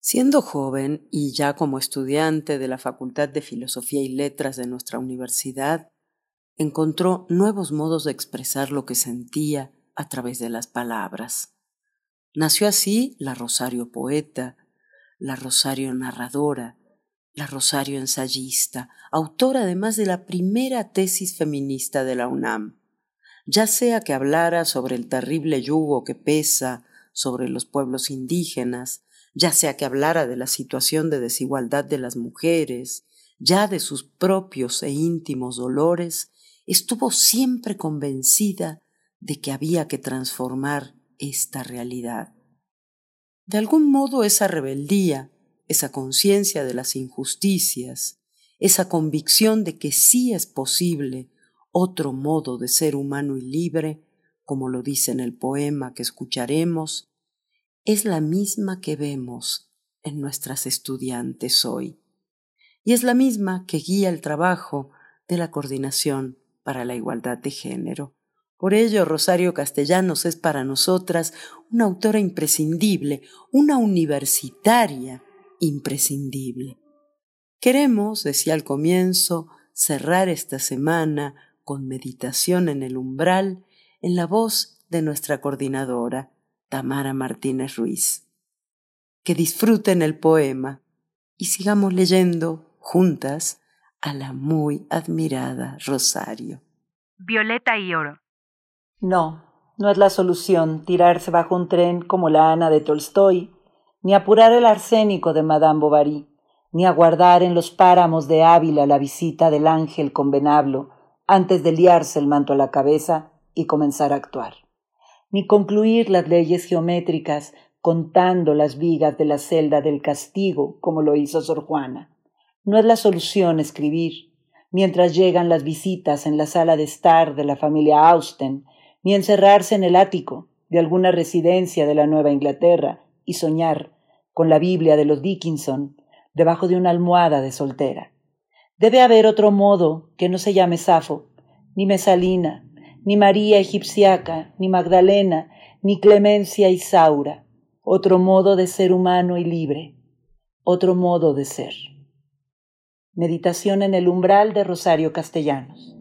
Siendo joven y ya como estudiante de la Facultad de Filosofía y Letras de nuestra universidad, encontró nuevos modos de expresar lo que sentía a través de las palabras. Nació así la Rosario poeta, la Rosario narradora, la Rosario ensayista, autora además de la primera tesis feminista de la UNAM, ya sea que hablara sobre el terrible yugo que pesa sobre los pueblos indígenas, ya sea que hablara de la situación de desigualdad de las mujeres, ya de sus propios e íntimos dolores, estuvo siempre convencida de que había que transformar esta realidad. De algún modo esa rebeldía, esa conciencia de las injusticias, esa convicción de que sí es posible otro modo de ser humano y libre, como lo dice en el poema que escucharemos, es la misma que vemos en nuestras estudiantes hoy. Y es la misma que guía el trabajo de la Coordinación para la Igualdad de Género. Por ello, Rosario Castellanos es para nosotras una autora imprescindible, una universitaria imprescindible. Queremos, decía al comienzo, cerrar esta semana con meditación en el umbral en la voz de nuestra coordinadora, Tamara Martínez Ruiz. Que disfruten el poema y sigamos leyendo juntas a la muy admirada Rosario. Violeta y oro. No, no es la solución tirarse bajo un tren como la Ana de Tolstoy, ni apurar el arsénico de Madame Bovary, ni aguardar en los páramos de Ávila la visita del ángel con venablo antes de liarse el manto a la cabeza y comenzar a actuar, ni concluir las leyes geométricas contando las vigas de la celda del castigo como lo hizo Sor Juana. No es la solución escribir, mientras llegan las visitas en la sala de estar de la familia Austen, ni encerrarse en el ático de alguna residencia de la Nueva Inglaterra y soñar con la Biblia de los Dickinson debajo de una almohada de soltera. Debe haber otro modo que no se llame Safo, ni Mesalina, ni María Egipciaca, ni Magdalena, ni Clemencia Isaura, otro modo de ser humano y libre, otro modo de ser. Meditación en el umbral de Rosario Castellanos.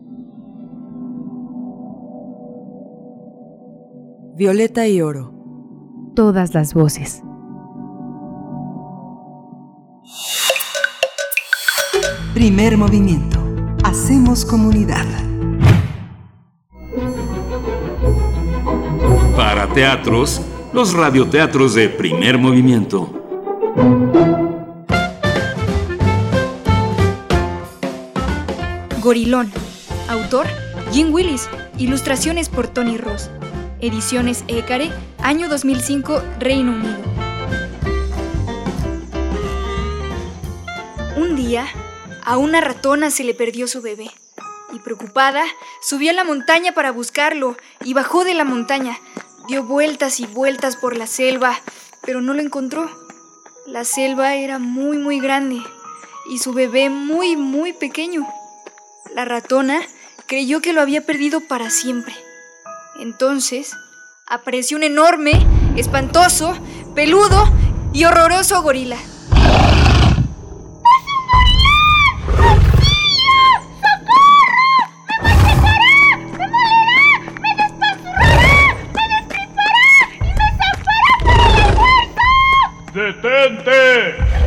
Violeta y oro. Todas las voces. Primer movimiento. Hacemos comunidad. Para teatros, los radioteatros de primer movimiento. Gorilón. Autor, Jim Willis. Ilustraciones por Tony Ross. Ediciones Écare, año 2005, Reino Unido. A una ratona se le perdió su bebé. Y preocupada, subió a la montaña para buscarlo y bajó de la montaña. Dio vueltas y vueltas por la selva, pero no lo encontró. La selva era muy, muy grande y su bebé muy, muy pequeño. La ratona creyó que lo había perdido para siempre. Entonces, apareció un enorme, espantoso, peludo y horroroso gorila.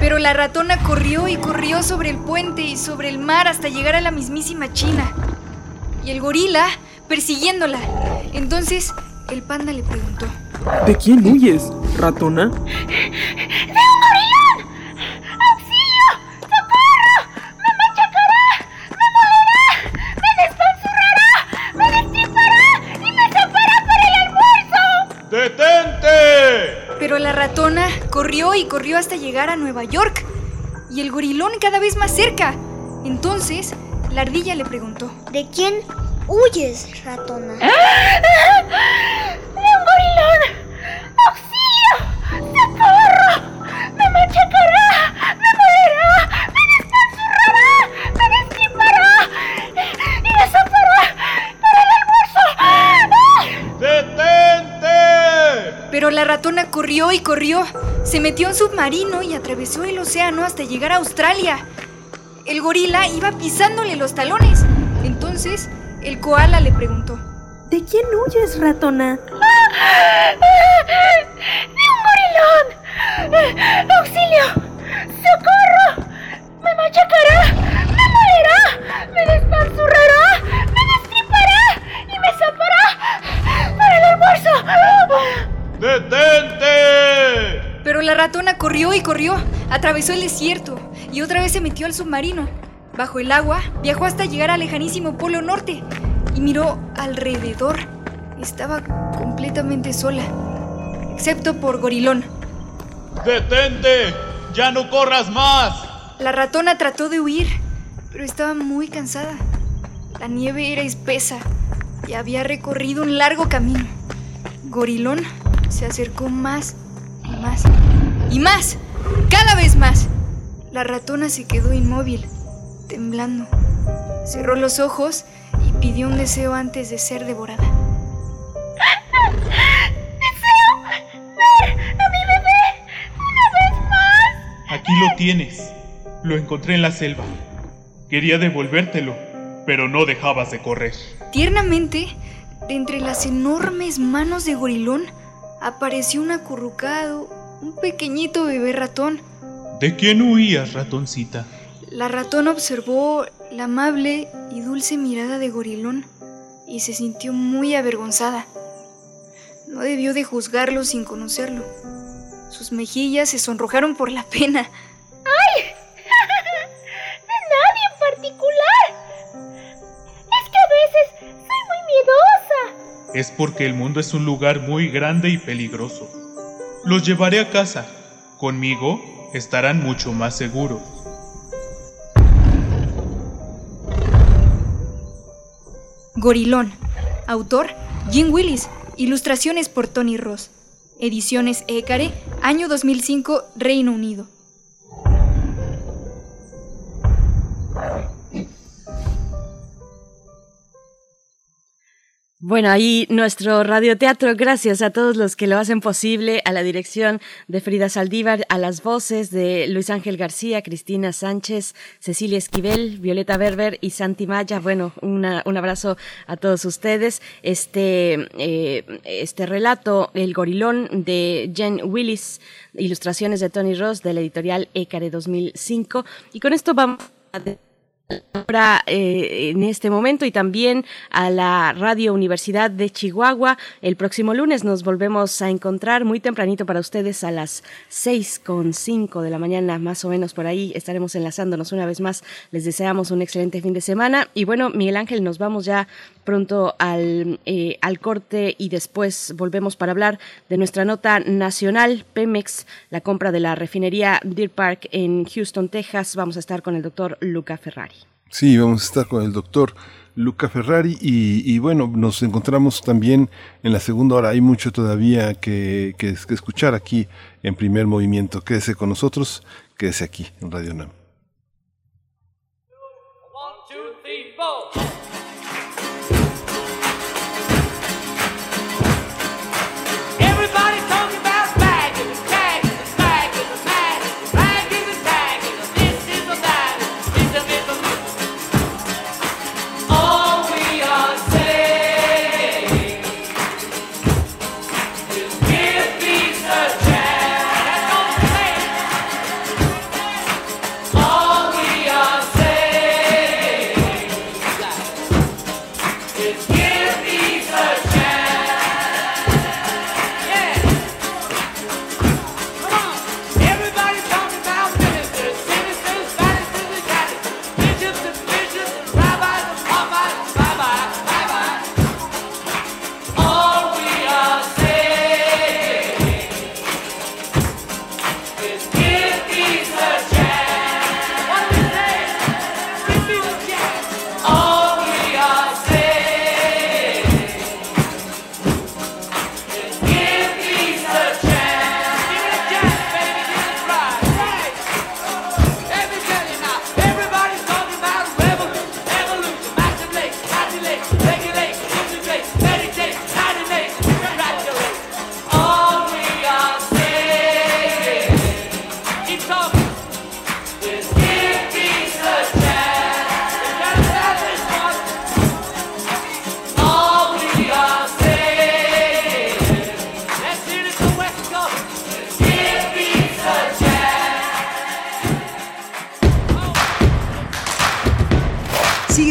Pero la ratona corrió y corrió sobre el puente y sobre el mar hasta llegar a la mismísima China. Y el gorila persiguiéndola. Entonces, el panda le preguntó. ¿De quién huyes, ratona? ¡De un gorilón! ¡Auxilio! ¡Socorro! ¡Me machacará! ¡Me molerá! ¡Me despanzurrará! ¡Me destripará! ¡Y me sacará para el almuerzo! ¡Detente! Pero la ratona corrió y corrió hasta llegar a Nueva York. Y el gorilón cada vez más cerca. Entonces, la ardilla le preguntó. ¿De quién huyes, ratona? ¡De un gorilón! Corrió y corrió. Se metió en submarino y atravesó el océano hasta llegar a Australia. El gorila iba pisándole los talones. Entonces, el koala le preguntó. ¿De quién huyes, ratona? [laughs] corrió atravesó el desierto y otra vez se metió al submarino. Bajo el agua, viajó hasta llegar al lejanísimo Polo Norte y miró alrededor. Estaba completamente sola, excepto por Gorilón. ¡Detente! ¡Ya no corras más! La ratona trató de huir, pero estaba muy cansada. La nieve era espesa y había recorrido un largo camino. Gorilón se acercó más y más y más, cada vez más. La ratona se quedó inmóvil, temblando. Cerró los ojos y pidió un deseo antes de ser devorada. ¡Deseo ver a mi bebé una vez más! Aquí lo tienes. Lo encontré en la selva. Quería devolvértelo, pero no dejabas de correr. Tiernamente, de entre las enormes manos de Gorilón, apareció un acurrucado, un pequeñito bebé ratón. ¿De quién huías, ratoncita? La ratón observó la amable y dulce mirada de Gorilón y se sintió muy avergonzada. No debió de juzgarlo sin conocerlo. Sus mejillas se sonrojaron por la pena. ¡Ay! [laughs] De nadie en particular. Es que a veces soy muy miedosa. Es porque el mundo es un lugar muy grande y peligroso. Los llevaré a casa. Conmigo estarán mucho más seguros. Gorilón. Autor Jim Willis. Ilustraciones por Tony Ross. Ediciones Écare, año 2005, Reino Unido. Bueno, ahí nuestro radioteatro, gracias a todos los que lo hacen posible, a la dirección de Frida Saldívar, a las voces de Luis Ángel García, Cristina Sánchez, Cecilia Esquivel, Violeta Berber y Santi Maya. Bueno, una- un abrazo a todos ustedes. Este, eh, este relato, El Gorilón de Jen Willis, ilustraciones de Tony Ross de la editorial Écare 2005. Y con esto vamos a ahora eh, en este momento y también a la Radio Universidad de Chihuahua. El próximo lunes nos volvemos a encontrar muy tempranito para ustedes a las seis con cinco de la mañana, más o menos por ahí estaremos enlazándonos una vez más. Les deseamos un excelente fin de semana y bueno, Miguel Ángel, nos vamos ya pronto al, eh, al corte y después volvemos para hablar de nuestra nota nacional, Pemex, la compra de la refinería Deer Park en Houston, Texas. Vamos a estar con el doctor Luca Ferrari. Sí, vamos a estar con el doctor Luca Ferrari y, y bueno, nos encontramos también en la segunda hora. Hay mucho todavía que, que, que escuchar aquí en primer movimiento. Quédese con nosotros, quédese aquí en Radio NAM.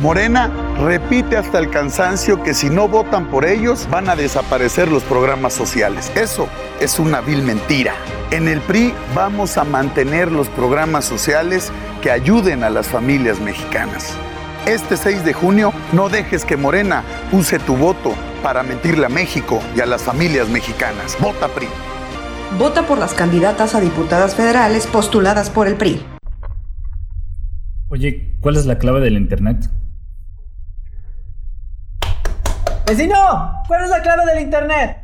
Morena repite hasta el cansancio que si no votan por ellos van a desaparecer los programas sociales. Eso es una vil mentira. En el PRI vamos a mantener los programas sociales que ayuden a las familias mexicanas. Este 6 de junio no dejes que Morena use tu voto para mentirle a México y a las familias mexicanas. Vota PRI. Vota por las candidatas a diputadas federales postuladas por el PRI. Oye, ¿cuál es la clave del internet? ¡Vecino! ¿Cuál es la clave del internet?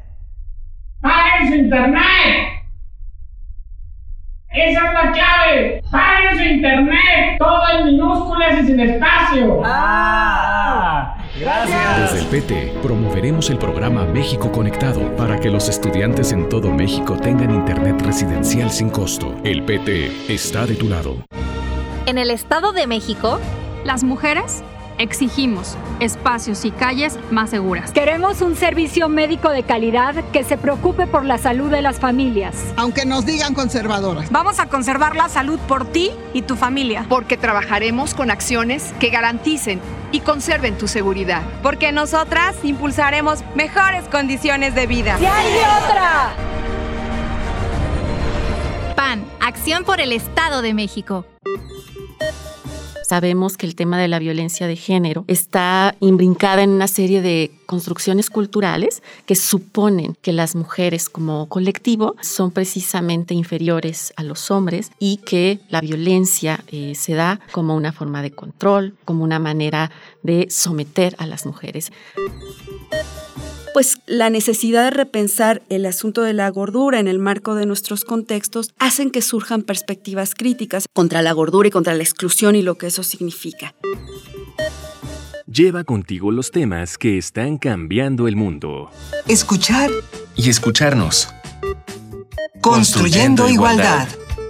¡Paguen su internet! ¡Esa es la clave! ¡Paguen su internet! Todo en minúsculas y sin espacio. ¡Ah! Desde el PT promoveremos el programa México Conectado para que los estudiantes en todo México tengan internet residencial sin costo. El PT está de tu lado. En el Estado de México, las mujeres exigimos espacios y calles más seguras. Queremos un servicio médico de calidad que se preocupe por la salud de las familias. Aunque nos digan conservadoras. Vamos a conservar la salud por ti y tu familia. Porque trabajaremos con acciones que garanticen y conserven tu seguridad. Porque nosotras impulsaremos mejores condiciones de vida. ¡Y hay otra! PAN, Acción por el Estado de México. Sabemos que el tema de la violencia de género está imbrincada en una serie de construcciones culturales que suponen que las mujeres como colectivo son precisamente inferiores a los hombres y que la violencia eh, se da como una forma de control, como una manera de someter a las mujeres pues la necesidad de repensar el asunto de la gordura en el marco de nuestros contextos hacen que surjan perspectivas críticas contra la gordura y contra la exclusión y lo que eso significa. Lleva contigo los temas que están cambiando el mundo. Escuchar y escucharnos. Construyendo, igualdad.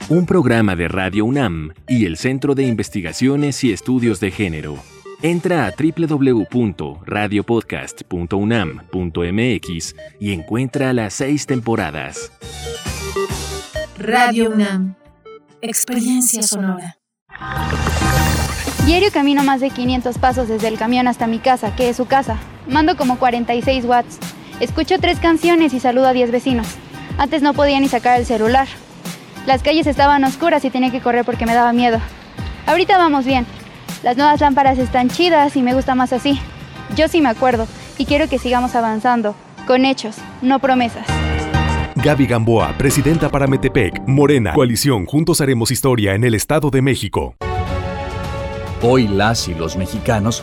Un programa de Radio UNAM y el Centro de Investigaciones y Estudios de Género. Entra a www.radiopodcast.unam.mx y encuentra las seis temporadas. Radio UNAM. Experiencia sonora. Diario camino más de 500 pasos desde el camión hasta mi casa, que es su casa. Mando como 46 watts. Escucho tres canciones y saludo a 10 vecinos. Antes no podía ni sacar el celular. Las calles estaban oscuras y tenía que correr porque me daba miedo. Ahorita vamos bien. Las nuevas lámparas están chidas y me gusta más así. Yo sí me acuerdo y quiero que sigamos avanzando, con hechos, no promesas. Gaby Gamboa, presidenta para Metepec, Morena, coalición Juntos Haremos Historia en el Estado de México. Hoy las y los mexicanos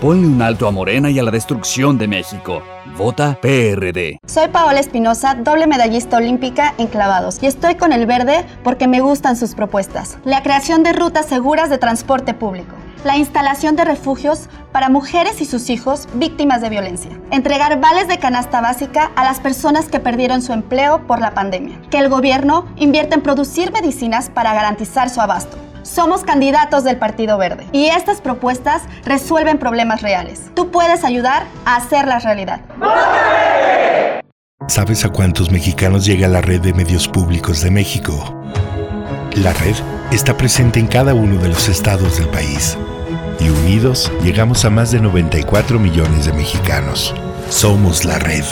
Ponle un alto a Morena y a la destrucción de México. Vota PRD. Soy Paola Espinosa, doble medallista olímpica en clavados, y estoy con el verde porque me gustan sus propuestas. La creación de rutas seguras de transporte público la instalación de refugios para mujeres y sus hijos víctimas de violencia, entregar vales de canasta básica a las personas que perdieron su empleo por la pandemia, que el gobierno invierta en producir medicinas para garantizar su abasto. Somos candidatos del Partido Verde y estas propuestas resuelven problemas reales. Tú puedes ayudar a hacerlas realidad. ¿Sabes a cuántos mexicanos llega la red de medios públicos de México? La red está presente en cada uno de los estados del país y unidos llegamos a más de 94 millones de mexicanos. Somos la red.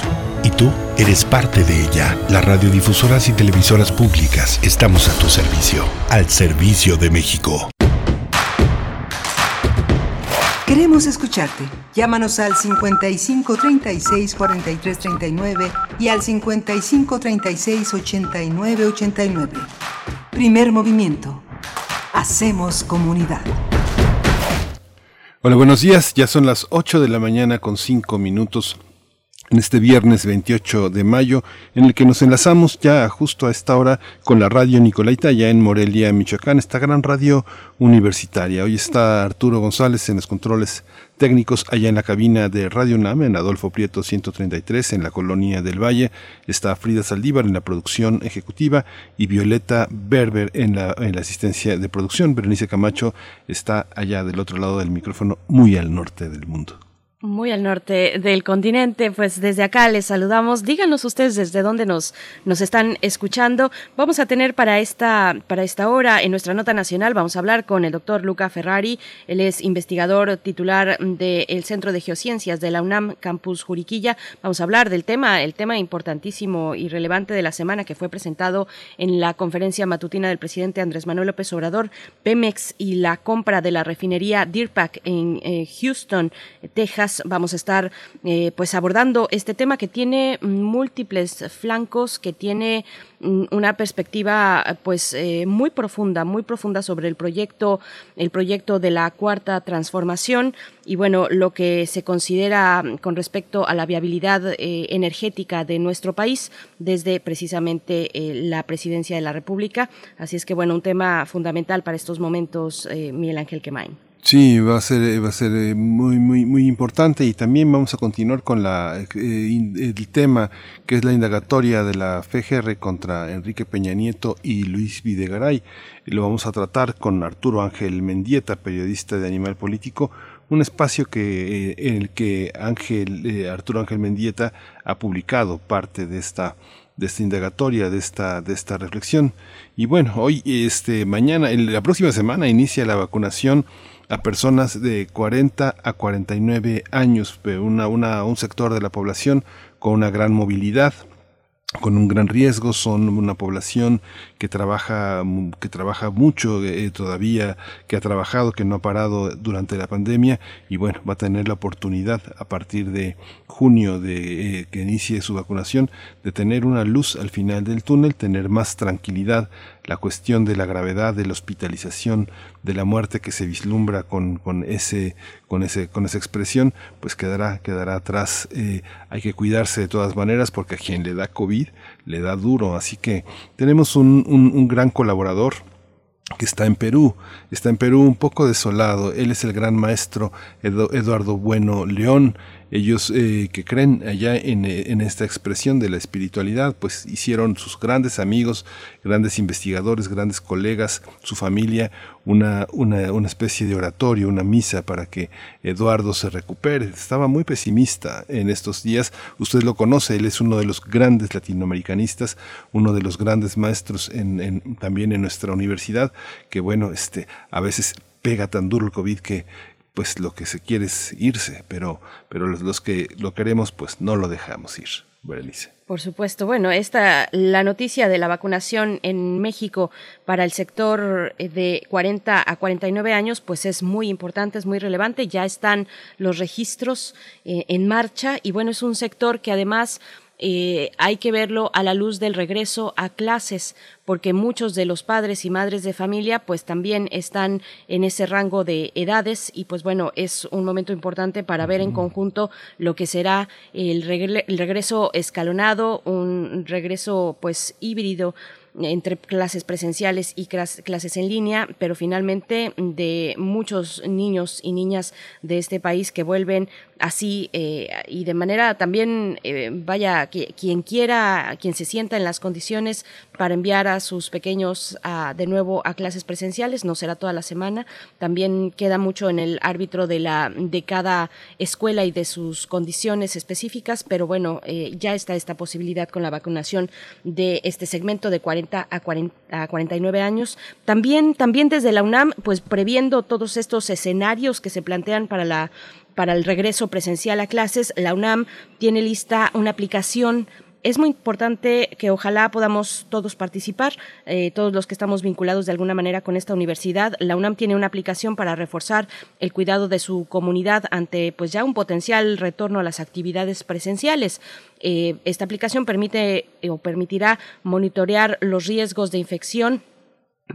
Y tú eres parte de ella. Las radiodifusoras y televisoras públicas estamos a tu servicio, al servicio de México. Queremos escucharte. Llámanos al 55 36 43 39 y al 55 36 89 89. Primer movimiento. Hacemos comunidad. Hola, buenos días. Ya son las 8 de la mañana con 5 minutos en este viernes 28 de mayo, en el que nos enlazamos ya justo a esta hora con la radio Nicolaita, ya en Morelia, Michoacán, esta gran radio universitaria. Hoy está Arturo González en los controles técnicos allá en la cabina de Radio UNAM, en Adolfo Prieto 133, en la colonia del Valle. Está Frida Saldívar en la producción ejecutiva y Violeta Berber en la, en la asistencia de producción. Berenice Camacho está allá del otro lado del micrófono, muy al norte del mundo. Muy al norte del continente, pues desde acá les saludamos. Díganos ustedes desde dónde nos, nos están escuchando. Vamos a tener para esta, para esta hora en nuestra nota nacional, vamos a hablar con el doctor Luca Ferrari. Él es investigador titular del Centro de Geociencias de la UNAM Campus Juriquilla. Vamos a hablar del tema, el tema importantísimo y relevante de la semana que fue presentado en la conferencia matutina del presidente Andrés Manuel López Obrador, Pemex y la compra de la refinería Deer en eh, Houston, Texas vamos a estar eh, pues abordando este tema que tiene múltiples flancos, que tiene mm, una perspectiva pues eh, muy profunda, muy profunda sobre el proyecto, el proyecto de la cuarta transformación y bueno, lo que se considera con respecto a la viabilidad eh, energética de nuestro país desde precisamente la presidencia de la República. Así es que bueno, un tema fundamental para estos momentos, Miguel Ángel Quemain. Sí, va a ser, va a ser eh, muy, muy, muy importante y también vamos a continuar con la, eh, el tema que es la indagatoria de la FGR contra Enrique Peña Nieto y Luis Videgaray. Lo vamos a tratar con Arturo Ángel Mendieta, periodista de Animal Político, un espacio que, eh, en el que Ángel, Arturo Ángel Mendieta ha publicado parte de esta de esta indagatoria, de esta, de esta reflexión. Y bueno, hoy, este, mañana, la próxima semana inicia la vacunación a personas de 40 a 49 años, una, una, un sector de la población con una gran movilidad, con un gran riesgo, son una población que trabaja, que trabaja mucho eh, todavía, que ha trabajado, que no ha parado durante la pandemia y bueno, va a tener la oportunidad a partir de junio de eh, que inicie su vacunación de tener una luz al final del túnel, tener más tranquilidad la cuestión de la gravedad de la hospitalización, de la muerte que se vislumbra con, con, ese, con, ese, con esa expresión, pues quedará, quedará atrás. Eh, hay que cuidarse de todas maneras porque a quien le da COVID le da duro. Así que tenemos un, un, un gran colaborador que está en Perú, está en Perú un poco desolado. Él es el gran maestro Eduardo Bueno León ellos eh, que creen allá en, eh, en, esta expresión de la espiritualidad, pues hicieron sus grandes amigos, grandes investigadores, grandes colegas, su familia, una, una, una especie de oratorio, una misa para que Eduardo se recupere. Estaba muy pesimista en estos días. Usted lo conoce, él es uno de los grandes latinoamericanistas, uno de los grandes maestros también en nuestra universidad, que bueno, este, a veces pega tan duro el COVID que pues lo que se quiere es irse, pero, pero los, que lo queremos, pues no lo dejamos ir. Berenice. Por supuesto. Bueno, esta, la noticia de la vacunación en México para el sector eh, de 40 a 49 años, pues es muy importante, es muy relevante. Ya están los registros eh, en marcha y bueno, es un sector que además eh, hay que verlo a la luz del regreso a clases, porque muchos de los padres y madres de familia pues también están en ese rango de edades y pues bueno, es un momento importante para ver en conjunto lo que será el, el regreso escalonado, un regreso pues híbrido entre clases presenciales y clases en línea, pero finalmente de muchos niños y niñas de este país que vuelven así eh, y de manera también, eh, vaya, que, quien quiera, quien se sienta en las condiciones para enviar a sus pequeños a, de nuevo a clases presenciales, no será toda la semana, también queda mucho en el árbitro de, la, de cada escuela y de sus condiciones específicas, pero bueno, eh, ya está esta posibilidad con la vacunación de este segmento de 40 a, 40 a 49 años. También, también desde la UNAM, pues previendo todos estos escenarios que se plantean para la para el regreso presencial a clases, la UNAM tiene lista una aplicación es muy importante que ojalá podamos todos participar, eh, todos los que estamos vinculados de alguna manera con esta universidad. La UNAM tiene una aplicación para reforzar el cuidado de su comunidad ante pues ya un potencial retorno a las actividades presenciales. Eh, esta aplicación permite eh, o permitirá monitorear los riesgos de infección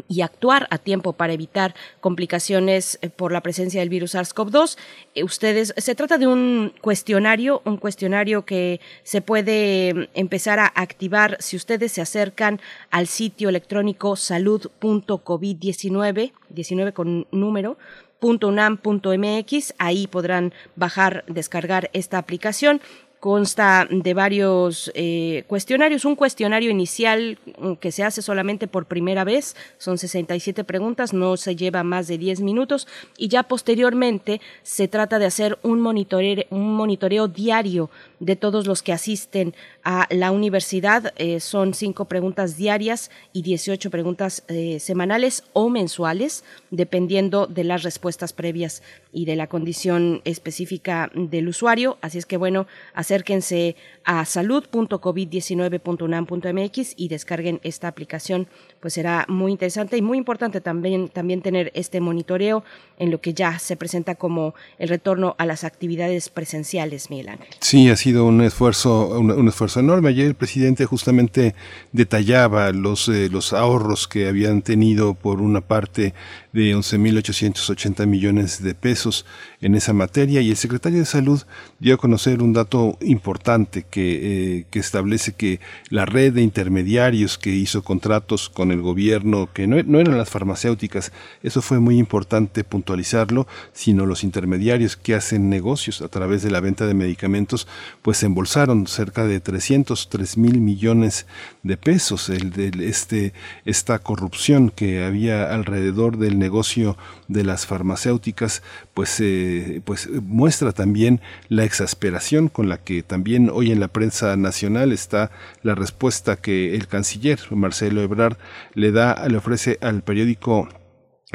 y actuar a tiempo para evitar complicaciones eh, por la presencia del virus SARS-CoV-2. Eh, ustedes, se trata de un cuestionario, un cuestionario que se puede mm, empezar a activar si ustedes se acercan al sitio electrónico salud.covid19, 19 con número, .unam.mx, ahí podrán bajar, descargar esta aplicación consta de varios eh, cuestionarios. Un cuestionario inicial mm, que se hace solamente por primera vez, son 67 preguntas, no se lleva más de 10 minutos y ya posteriormente se trata de hacer un monitoreo, diario de todos los que asisten a la universidad. Eh, son cinco preguntas diarias y 18 preguntas eh, semanales o mensuales, dependiendo de las respuestas previas y de la condición específica del usuario. Así es que bueno, acérquense a salud.covid19.unam.mx y descarguen esta aplicación, pues será muy interesante y muy importante también, también tener este monitoreo en lo que ya se presenta como el retorno a las actividades presenciales, Miguel Ángel. Sí, ha sido un esfuerzo, un, esfuerzo enorme. Ayer el presidente justamente detallaba los, eh, los ahorros que habían tenido por una parte de 11.880 millones de pesos en esa materia y el secretario de Salud dio a conocer un dato importante que, eh, que establece que la red de intermediarios que hizo contratos con el gobierno, que no, no eran las farmacéuticas, eso fue muy importante puntualizarlo, sino los intermediarios que hacen negocios a través de la venta de medicamentos, pues embolsaron cerca de 303 mil millones de pesos. El, de este, esta corrupción que había alrededor del negocio de las farmacéuticas, pues, eh, pues muestra también la exasperación con la que también hoy en la prensa nacional está la respuesta que el canciller Marcelo Ebrard le da, le ofrece al periódico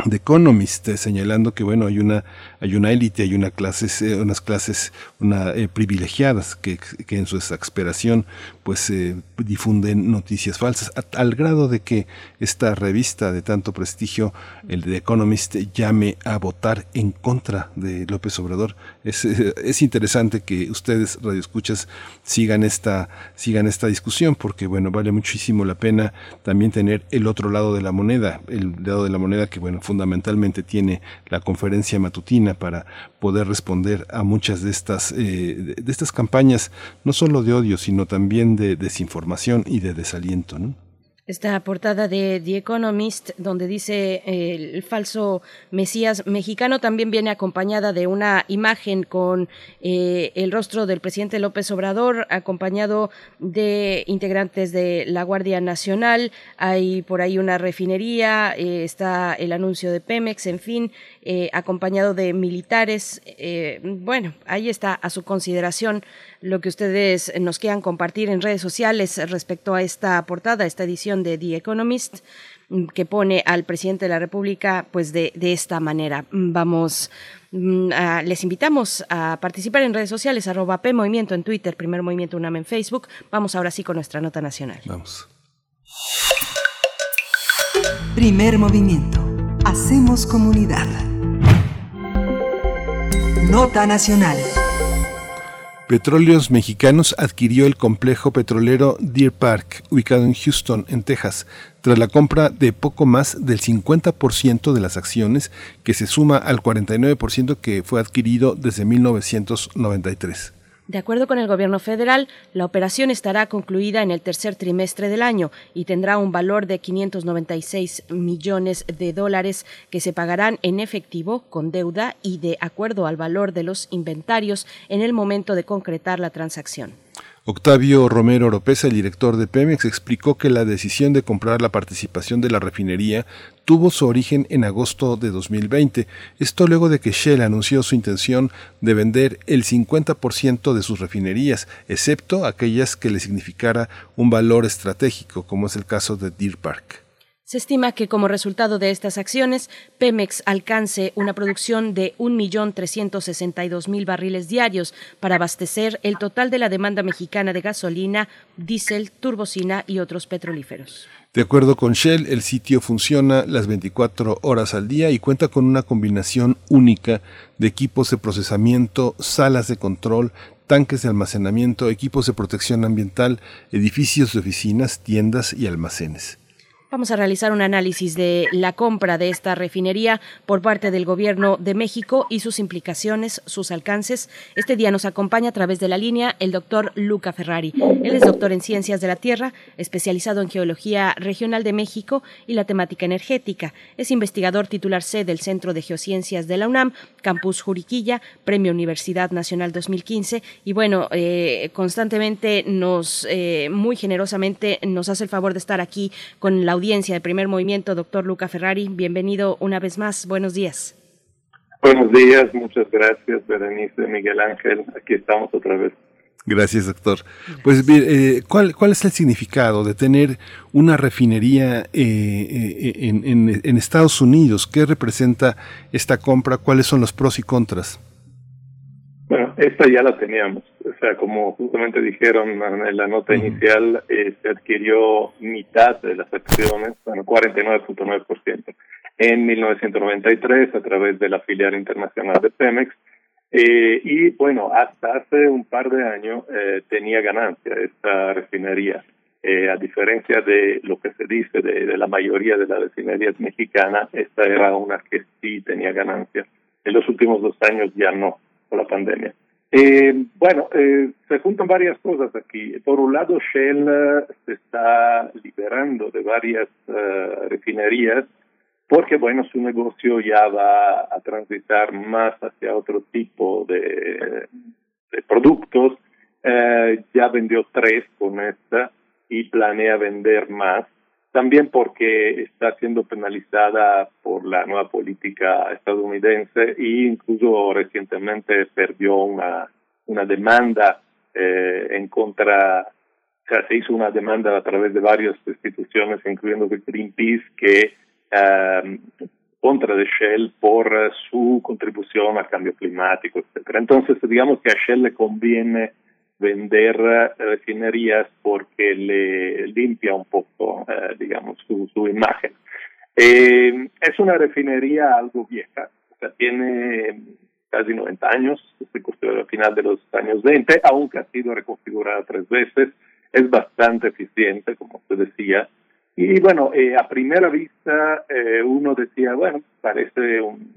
The Economist, eh, señalando que bueno hay una hay una élite, hay una clases, eh, unas clases eh, privilegiadas que, que, en su exasperación pues difunden noticias falsas, al grado de que esta revista de tanto prestigio, el The Economist, llame a votar en contra de López Obrador. Es, es interesante que ustedes, radioescuchas, sigan esta, sigan esta discusión, porque bueno, vale muchísimo la pena también tener el otro lado de la moneda, el lado de la moneda que bueno, fundamentalmente tiene la conferencia matutina para poder responder a muchas de estas, eh, de estas campañas, no solo de odio, sino también de desinformación y de desaliento. esta portada de The Economist, donde dice eh, el falso Mesías mexicano, también viene acompañada de una imagen con eh, el rostro del presidente López Obrador, acompañado de integrantes de la Guardia Nacional. Hay por ahí una refinería, está el anuncio de Pemex, en fin, acompañado de militares. bueno, ahí está a su consideración lo que ustedes nos quieran compartir en redes sociales respecto a esta portada, esta edición de The Economist mm, que pone al presidente de la República pues de, esta manera. Mm, vamos, mm, les invitamos a participar en redes sociales, arroba P Movimiento en Twitter, Primer Movimiento UNAM en Facebook. Vamos ahora sí con nuestra nota nacional. Vamos. Primer Movimiento. Hacemos comunidad. Nota nacional. Petróleos Mexicanos adquirió el complejo petrolero Deer Park, ubicado en Houston, en Texas, tras la compra de poco más del 50% de las acciones, que se suma al 49% que fue adquirido desde 1993. De acuerdo con el gobierno federal, la operación estará concluida en el tercer trimestre del año y tendrá un valor de 596 millones de dólares que se pagarán en efectivo con deuda y de acuerdo al valor de los inventarios en el momento de concretar la transacción. Octavio Romero Oropesa, el director de Pemex, explicó que la decisión de comprar la participación de la refinería tuvo su origen en agosto de 2020. Esto luego de que Shell anunció su intención de vender el 50% de sus refinerías, excepto aquellas que le significara un valor estratégico, como es el caso de Deer Park. Se estima que como resultado de estas acciones, Pemex alcance una producción de 1.362.000 barriles diarios para abastecer el total de la demanda mexicana de gasolina, diésel, turbocina y otros petrolíferos. De acuerdo con Shell, el sitio funciona las 24 horas al día y cuenta con una combinación única de equipos de procesamiento, salas de control, tanques de almacenamiento, equipos de protección ambiental, edificios de oficinas, tiendas y almacenes. Vamos a realizar un análisis de la compra de esta refinería por parte del Gobierno de México y sus implicaciones, sus alcances. Este día nos acompaña a través de la línea el doctor Luca Ferrari. Él es doctor en Ciencias de la Tierra, especializado en Geología Regional de México y la temática energética. Es investigador titular C del Centro de Geociencias de la UNAM, Campus Juriquilla, Premio Universidad Nacional 2015. Y bueno, eh, constantemente nos, eh, muy generosamente, nos hace el favor de estar aquí con la audiencia de primer movimiento, doctor Luca Ferrari. Bienvenido una vez más. Buenos días. Buenos días, muchas gracias, Berenice, Miguel Ángel. Aquí estamos otra vez. Gracias, doctor. Pues, eh, ¿cuál, ¿cuál es el significado de tener una refinería eh, eh, en, en, en Estados Unidos? ¿Qué representa esta compra? ¿Cuáles son los pros y contras? Esta ya la teníamos. O sea, como justamente dijeron en la nota inicial, eh, se adquirió mitad de las acciones, bueno, 49.9%, en 1993 a través de la filial internacional de Pemex. Eh, y bueno, hasta hace un par de años eh, tenía ganancia esta refinería. Eh, a diferencia de lo que se dice de, de la mayoría de las refinerías mexicanas, esta era una que sí tenía ganancia. En los últimos dos años ya no por la pandemia. Eh, bueno, eh, se juntan varias cosas aquí. Por un lado, Shell eh, se está liberando de varias uh, refinerías porque, bueno, su negocio ya va a transitar más hacia otro tipo de, de productos. Uh, ya vendió tres con esta y planea vender más también porque está siendo penalizada por la nueva política estadounidense e incluso recientemente perdió una, una demanda eh, en contra, o sea, se hizo una demanda a través de varias instituciones, incluyendo Greenpeace, que contra Shell por su contribución al cambio climático, etcétera. Entonces, digamos que a Shell le conviene vender refinerías porque le limpia un poco, eh, digamos, su, su imagen. Eh, es una refinería algo vieja, o sea, tiene casi 90 años, se construyó al final de los años 20, aunque ha sido reconfigurada tres veces, es bastante eficiente, como usted decía, y bueno, eh, a primera vista eh, uno decía, bueno, parece un,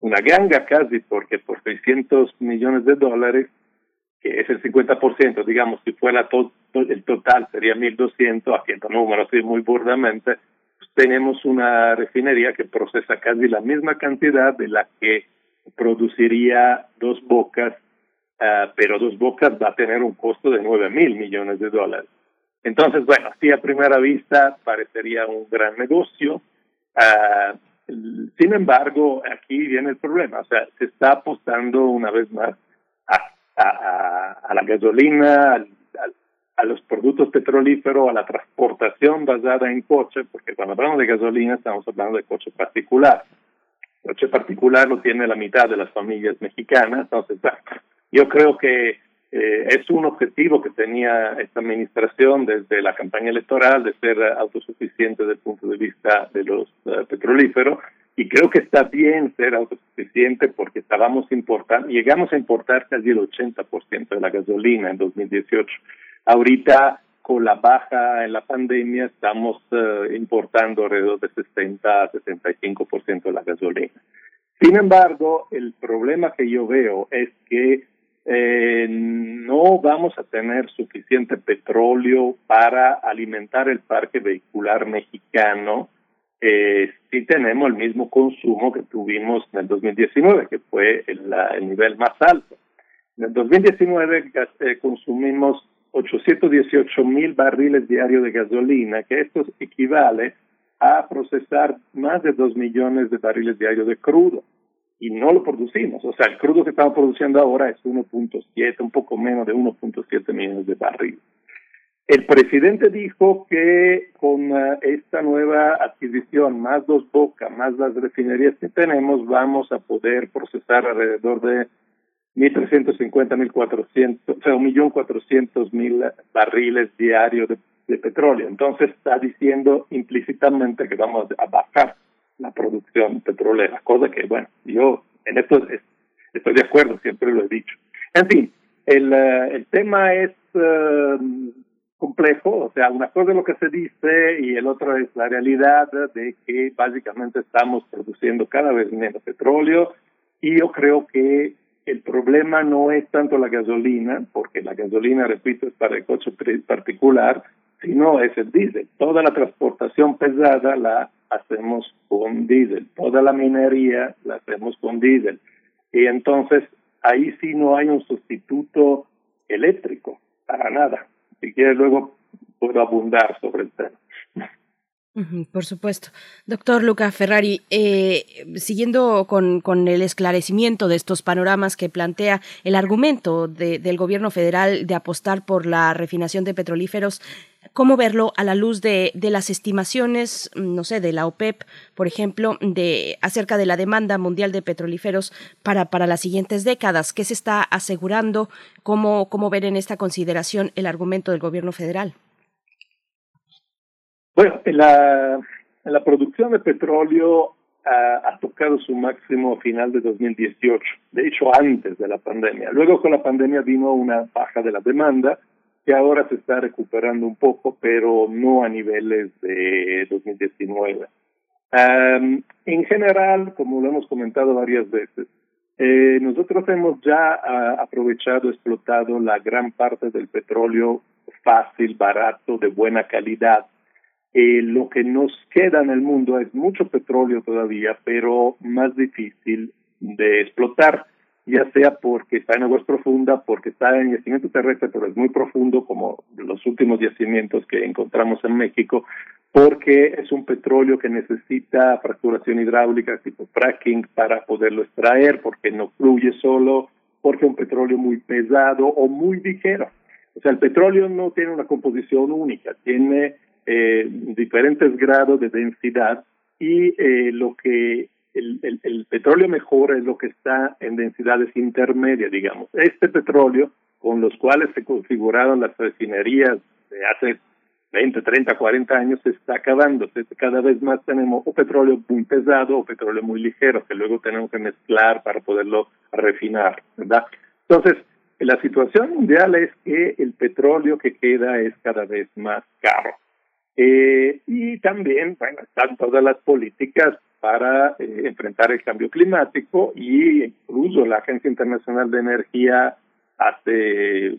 una ganga casi, porque por 600 millones de dólares que es el 50%, digamos, si fuera el total sería 1.200, haciendo números así muy burdamente, pues tenemos una refinería que procesa casi la misma cantidad de la que produciría dos bocas, uh, pero dos bocas va a tener un costo de 9 mil millones de dólares. Entonces, bueno, así a primera vista parecería un gran negocio. Uh, sin embargo, aquí viene el problema, o sea, se está apostando una vez más a a, la gasolina, a, a, los productos petrolíferos, a la transportación basada en coche, porque cuando hablamos de gasolina estamos hablando de coche particular. Coche particular lo tiene la mitad de las familias mexicanas, entonces yo creo que eh, es un objetivo que tenía esta administración desde la campaña electoral de ser autosuficiente desde el punto de vista de los uh, petrolíferos y creo que está bien ser autosuficiente porque estábamos importando, llegamos a importar casi el 80% de la gasolina en 2018. Ahorita, con la baja en la pandemia, estamos uh, importando alrededor de 60 a 65% de la gasolina. Sin embargo, el problema que yo veo es que eh, no vamos a tener suficiente petróleo para alimentar el parque vehicular mexicano eh, si tenemos el mismo consumo que tuvimos en el 2019, que fue el, el nivel más alto. En el 2019 eh, consumimos 818 mil barriles diarios de gasolina, que esto equivale a procesar más de 2 millones de barriles diarios de crudo. Y no lo producimos. O sea, el crudo que estamos produciendo ahora es 1.7, un poco menos de 1.7 millones de barriles. El presidente dijo que con uh, esta nueva adquisición, más dos Boca, más las refinerías que tenemos, vamos a poder procesar alrededor de 1.350, 1.400, o sea, 1.400.000 barriles diarios de, de, petróleo. Entonces está diciendo implícitamente que vamos a bajar la producción petrolera, cosa que, bueno, yo en esto estoy de acuerdo, siempre lo he dicho. En fin, el, uh, el tema es uh, complejo, o sea, una cosa es lo que se dice y el otro es la realidad de que básicamente estamos produciendo cada vez menos petróleo y yo creo que el problema no es tanto la gasolina, porque la gasolina, repito, es para el coche particular, sino es el diésel. Toda la transportación pesada la hacemos con diésel, toda la minería la hacemos con diésel. Y entonces ahí sí no hay un sustituto eléctrico, para nada. Si quieres luego puedo abundar sobre el tema. Por supuesto. Doctor Luca Ferrari, eh, siguiendo con, con, el esclarecimiento de estos panoramas que plantea el argumento de, del gobierno federal de apostar por la refinación de petrolíferos, ¿cómo verlo a la luz de, de, las estimaciones, no sé, de la OPEP, por ejemplo, de acerca de la demanda mundial de petrolíferos para, para las siguientes décadas? ¿Qué se está asegurando? ¿Cómo, ¿Cómo ver en esta consideración el argumento del gobierno federal? Bueno, en la, la producción de petróleo ha, ha tocado su máximo final de 2018, de hecho antes de la pandemia. Luego con la pandemia vino una baja de la demanda que ahora se está recuperando un poco, pero no a niveles de 2019. Um, en general, como lo hemos comentado varias veces, eh, nosotros hemos ya uh, aprovechado, explotado la gran parte del petróleo fácil, barato, de buena calidad eh, lo que nos queda en el mundo es mucho petróleo todavía, pero más difícil de explotar, ya sea porque está en aguas profundas, porque está en yacimiento terrestre, pero es muy profundo, como los últimos yacimientos que encontramos en México, porque es un petróleo que necesita fracturación hidráulica tipo fracking para poderlo extraer, porque no fluye solo, porque es un petróleo muy pesado o muy ligero. O sea, el petróleo no tiene una composición única, tiene eh, diferentes grados de densidad y eh, lo que el, el, el, petróleo mejor es lo que está en densidades intermedias, digamos. Este petróleo, con los cuales se configuraron las refinerías de hace 20, 30, 40 años, se está acabando. Cada vez más tenemos o petróleo muy pesado o petróleo muy ligero, que luego tenemos que mezclar para poderlo refinar, ¿verdad? Entonces, la situación mundial es que el petróleo que queda es cada vez más caro. Eh, y también, bueno, están todas las políticas para eh, enfrentar el cambio climático y incluso la Agencia Internacional de Energía hace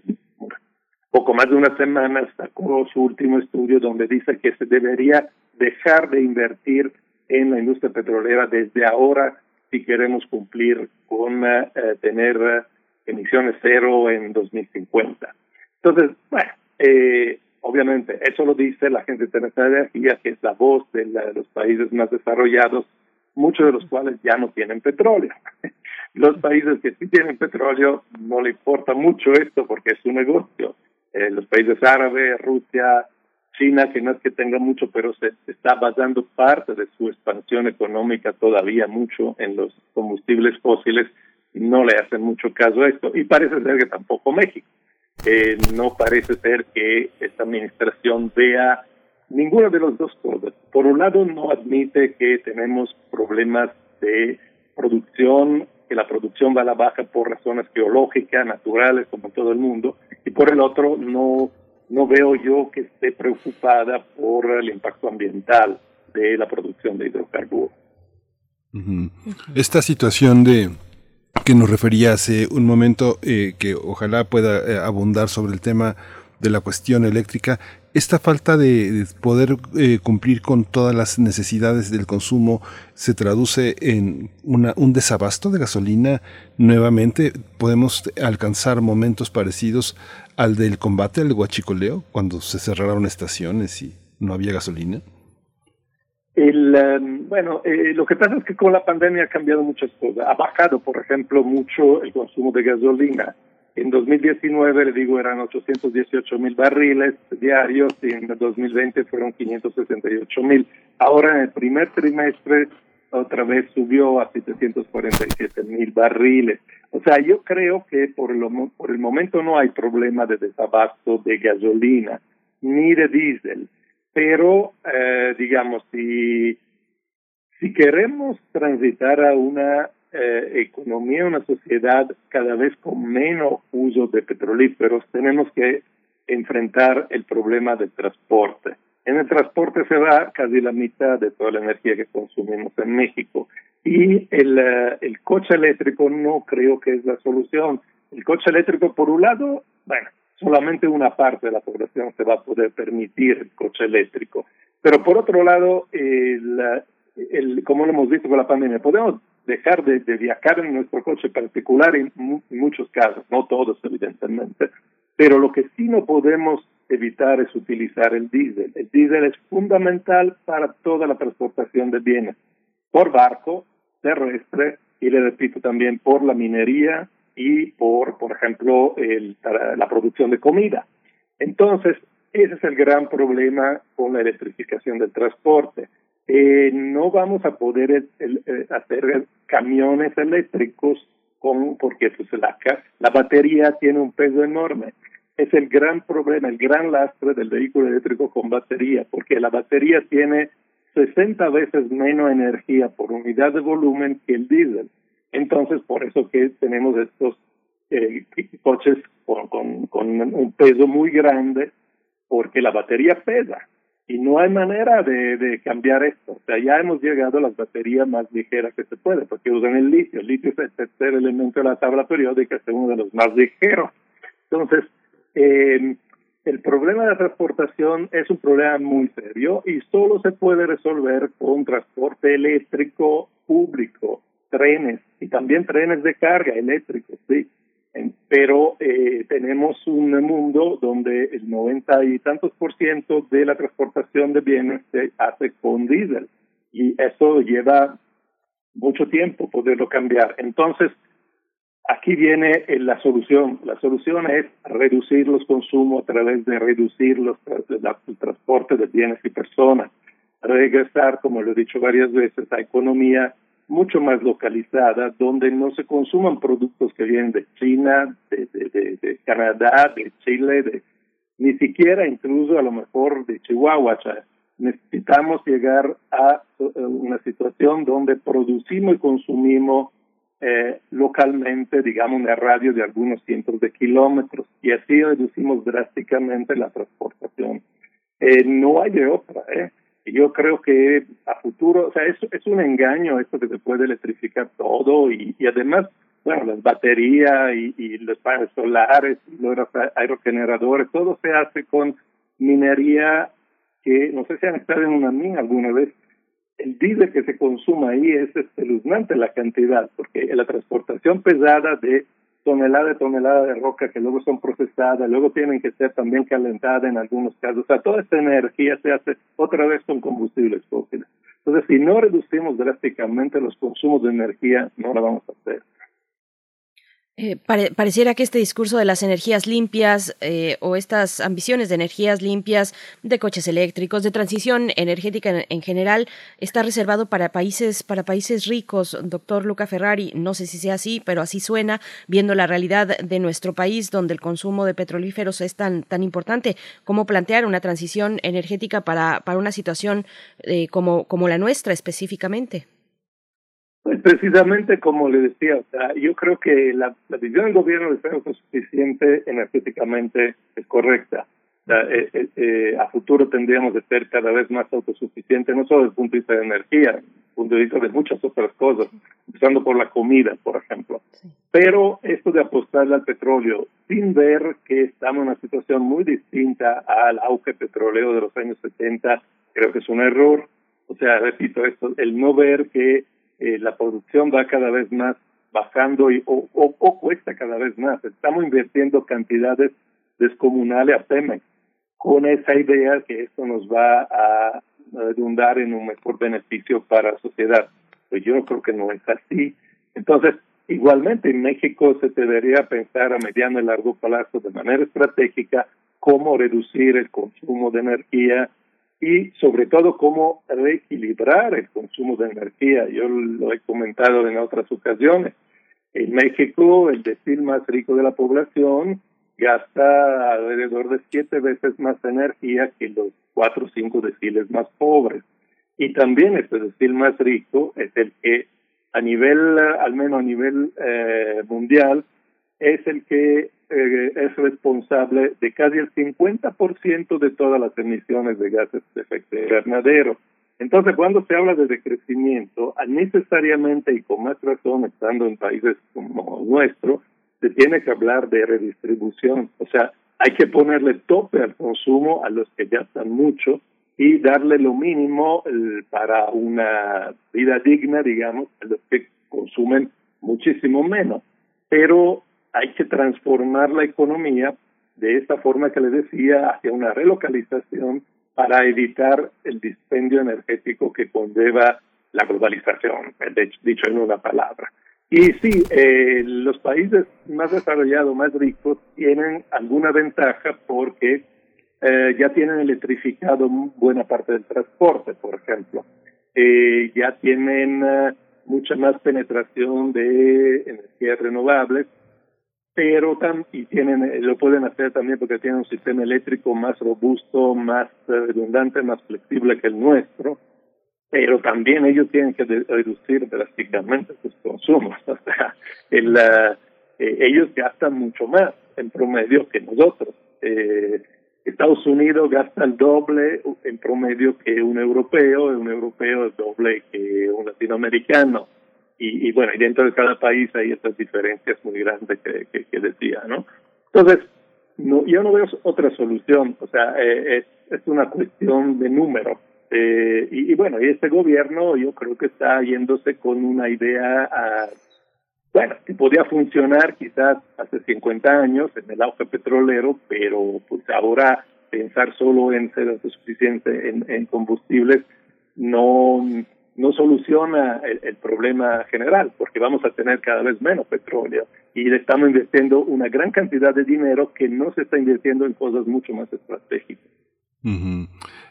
poco más de una semana sacó su último estudio donde dice que se debería dejar de invertir en la industria petrolera desde ahora si queremos cumplir con eh, tener emisiones cero en 2050. Entonces, bueno, eh, Obviamente, eso lo dice la Agencia Internacional de Energía, que es la voz de, la, de los países más desarrollados, muchos de los cuales ya no tienen petróleo. [laughs] Los países que sí tienen petróleo no le importa mucho esto porque es su negocio. Eh, los países árabes, Rusia, China, que no es que tenga mucho, pero se, está basando parte de su expansión económica todavía mucho en los combustibles fósiles, no le hacen mucho caso a esto. Y parece ser que tampoco México eh, no parece ser que esta administración vea ninguna de las dos cosas. Por un lado, no admite que tenemos problemas de producción, que la producción va a la baja por razones geológicas, naturales, como todo el mundo, y por el otro, no, no veo yo que esté preocupada por el impacto ambiental de la producción de hidrocarburos. Esta situación de que nos refería hace un momento, eh, que ojalá pueda eh, abundar sobre el tema de la cuestión eléctrica, esta falta de, poder eh, cumplir con todas las necesidades del consumo se traduce en una, un desabasto de gasolina nuevamente. Podemos alcanzar momentos parecidos al del combate al guachicoleo, cuando se cerraron estaciones y no había gasolina. El, um, bueno, eh, lo que pasa es que con la pandemia ha cambiado muchas cosas. Ha bajado, por ejemplo, mucho el consumo de gasolina. En 2019, le digo, eran 818 mil barriles diarios y en 2020 fueron 568 mil. Ahora en el primer trimestre otra vez subió a 747 mil barriles. O sea, yo creo que por, por el momento no hay problema de desabasto de gasolina ni de diésel, pero eh, digamos, si, queremos transitar a una eh, economía, una sociedad cada vez con menos uso de petrolíferos, tenemos que enfrentar el problema del transporte. En el transporte se va casi la mitad de toda la energía que consumimos en México. Y el, eh, el coche eléctrico no creo que es la solución. El coche eléctrico, por un lado, bueno, solamente una parte de la población se va a poder permitir el coche eléctrico. Pero por otro lado, el, el, como lo hemos visto con la pandemia, podemos dejar de, viajar en nuestro coche particular en, muchos casos, no todos evidentemente, pero lo que sí no podemos evitar es utilizar el diésel. El diésel es fundamental para toda la transportación de bienes, por barco, terrestre y le repito también por la minería y por, por ejemplo, el, la producción de comida. Entonces, ese es el gran problema con la electrificación del transporte eh, no vamos a poder eh, hacer camiones eléctricos con, porque pues, la, la batería tiene un peso enorme. Es el gran problema, el gran lastre del vehículo eléctrico con batería, porque la batería tiene 60 veces menos energía por unidad de volumen que el diésel. Entonces, por eso que tenemos estos eh, coches con, un peso muy grande, porque la batería pesa y no hay manera de, cambiar esto. O sea, ya hemos llegado a las baterías más ligeras que se puede, porque usan el litio. El litio es el tercer elemento de la tabla periódica, es uno de los más ligeros. Entonces, eh, el problema de la transportación es un problema muy serio y solo se puede resolver con transporte eléctrico público, trenes y también trenes de carga eléctricos, sí pero eh, tenemos un mundo donde el noventa y tantos por ciento de la transportación de bienes se hace con diésel y eso lleva mucho tiempo poderlo cambiar. Entonces, aquí viene eh, la solución. La solución es reducir los consumos a través de reducir los, el transporte de bienes y personas, regresar, como lo he dicho varias veces, a economía mucho más localizada, donde no se consuman productos que vienen de China, de, Canadá, de Chile, de, ni siquiera incluso a lo mejor de Chihuahua. necesitamos llegar a una situación donde producimos y consumimos eh, localmente, digamos, en radio de algunos cientos de kilómetros, y así reducimos drásticamente la transportación. Eh, no hay de otra, ¿eh? Yo creo que a futuro, o sea, es, es un engaño esto que se puede electrificar todo y, además, bueno, las baterías y, y los paneles solares y los aerogeneradores, todo se hace con minería que no sé si han estado en una mina alguna vez. El diésel que se consuma ahí es espeluznante la cantidad, porque la transportación pesada de tonelada de tonelada de roca que luego son procesadas, luego tienen que ser también calentadas en algunos casos. O sea, toda esta energía se hace otra vez con combustibles fósiles. Entonces, si no reducimos drásticamente los consumos de energía, no la vamos a hacer. Eh, pareciera que este discurso de las energías limpias eh, o estas ambiciones de energías limpias, de coches eléctricos, de transición energética en, general, está reservado para países, para países ricos. Doctor Luca Ferrari, no sé si sea así, pero así suena, viendo la realidad de nuestro país, donde el consumo de petrolíferos es tan, tan importante. ¿Cómo plantear una transición energética para, para una situación eh, como, como la nuestra específicamente? Precisamente como le decía, o sea, yo creo que la, la visión del gobierno de ser autosuficiente energéticamente es correcta. Eh, eh, eh, a futuro tendríamos de ser cada vez más autosuficientes, no solo desde el punto de vista de energía, desde el punto de vista de muchas otras cosas, empezando por la comida, por ejemplo. Pero esto de apostarle al petróleo sin ver que estamos en una situación muy distinta al auge petrolero de los años 70, creo que es un error. O sea, repito esto, el no ver que eh, la producción va cada vez más bajando y, o, cuesta cada vez más. Estamos invirtiendo cantidades descomunales a Pemex con esa idea que esto nos va a redundar en un mejor beneficio para la sociedad. Pues yo creo que no es así. Entonces, igualmente en México se debería pensar a mediano y largo plazo de manera estratégica cómo reducir el consumo de energía y sobre todo cómo reequilibrar el consumo de energía. Yo lo he comentado en otras ocasiones. En México, el decil más rico de la población gasta alrededor de siete veces más energía que los cuatro o cinco deciles más pobres. Y también este decil más rico es el que a nivel, al menos a nivel eh, mundial, es el que eh, es responsable de casi el 50% de todas las emisiones de gases de efecto invernadero. Entonces, cuando se habla de decrecimiento, necesariamente y con más razón, estando en países como nuestro, se tiene que hablar de redistribución. O sea, hay que ponerle tope al consumo a los que ya están mucho y darle lo mínimo para una vida digna, digamos, a los que consumen muchísimo menos. Pero hay que transformar la economía de esta forma que le decía hacia una relocalización para evitar el dispendio energético que conlleva la globalización, dicho en una palabra. Y sí, eh, los países más desarrollados, más ricos, tienen alguna ventaja porque eh, ya tienen electrificado buena parte del transporte, por ejemplo. Eh, ya tienen uh, mucha más penetración de energías renovables, pero y tienen eh, lo pueden hacer también porque tienen un sistema eléctrico más robusto, más redundante, más flexible que el nuestro pero también ellos tienen que reducir drásticamente sus consumos. [laughs] O sea, eh, ellos gastan mucho más en promedio que nosotros. Eh, Estados Unidos gasta el doble en promedio que un europeo, un europeo el doble que un latinoamericano. Y, y bueno, y dentro de cada país hay estas diferencias muy grandes que, que, decía, ¿no? Entonces, no, yo no veo otra solución, o sea, eh, es, es una cuestión de número. Eh, y, y, bueno, y este gobierno yo creo que está yéndose con una idea, a, bueno, que podía funcionar quizás hace 50 años en el auge petrolero, pero pues ahora pensar solo en ser autosuficiente en, en combustibles no no soluciona el, problema general, porque vamos a tener cada vez menos petróleo y le estamos invirtiendo una gran cantidad de dinero que no se está invirtiendo en cosas mucho más estratégicas.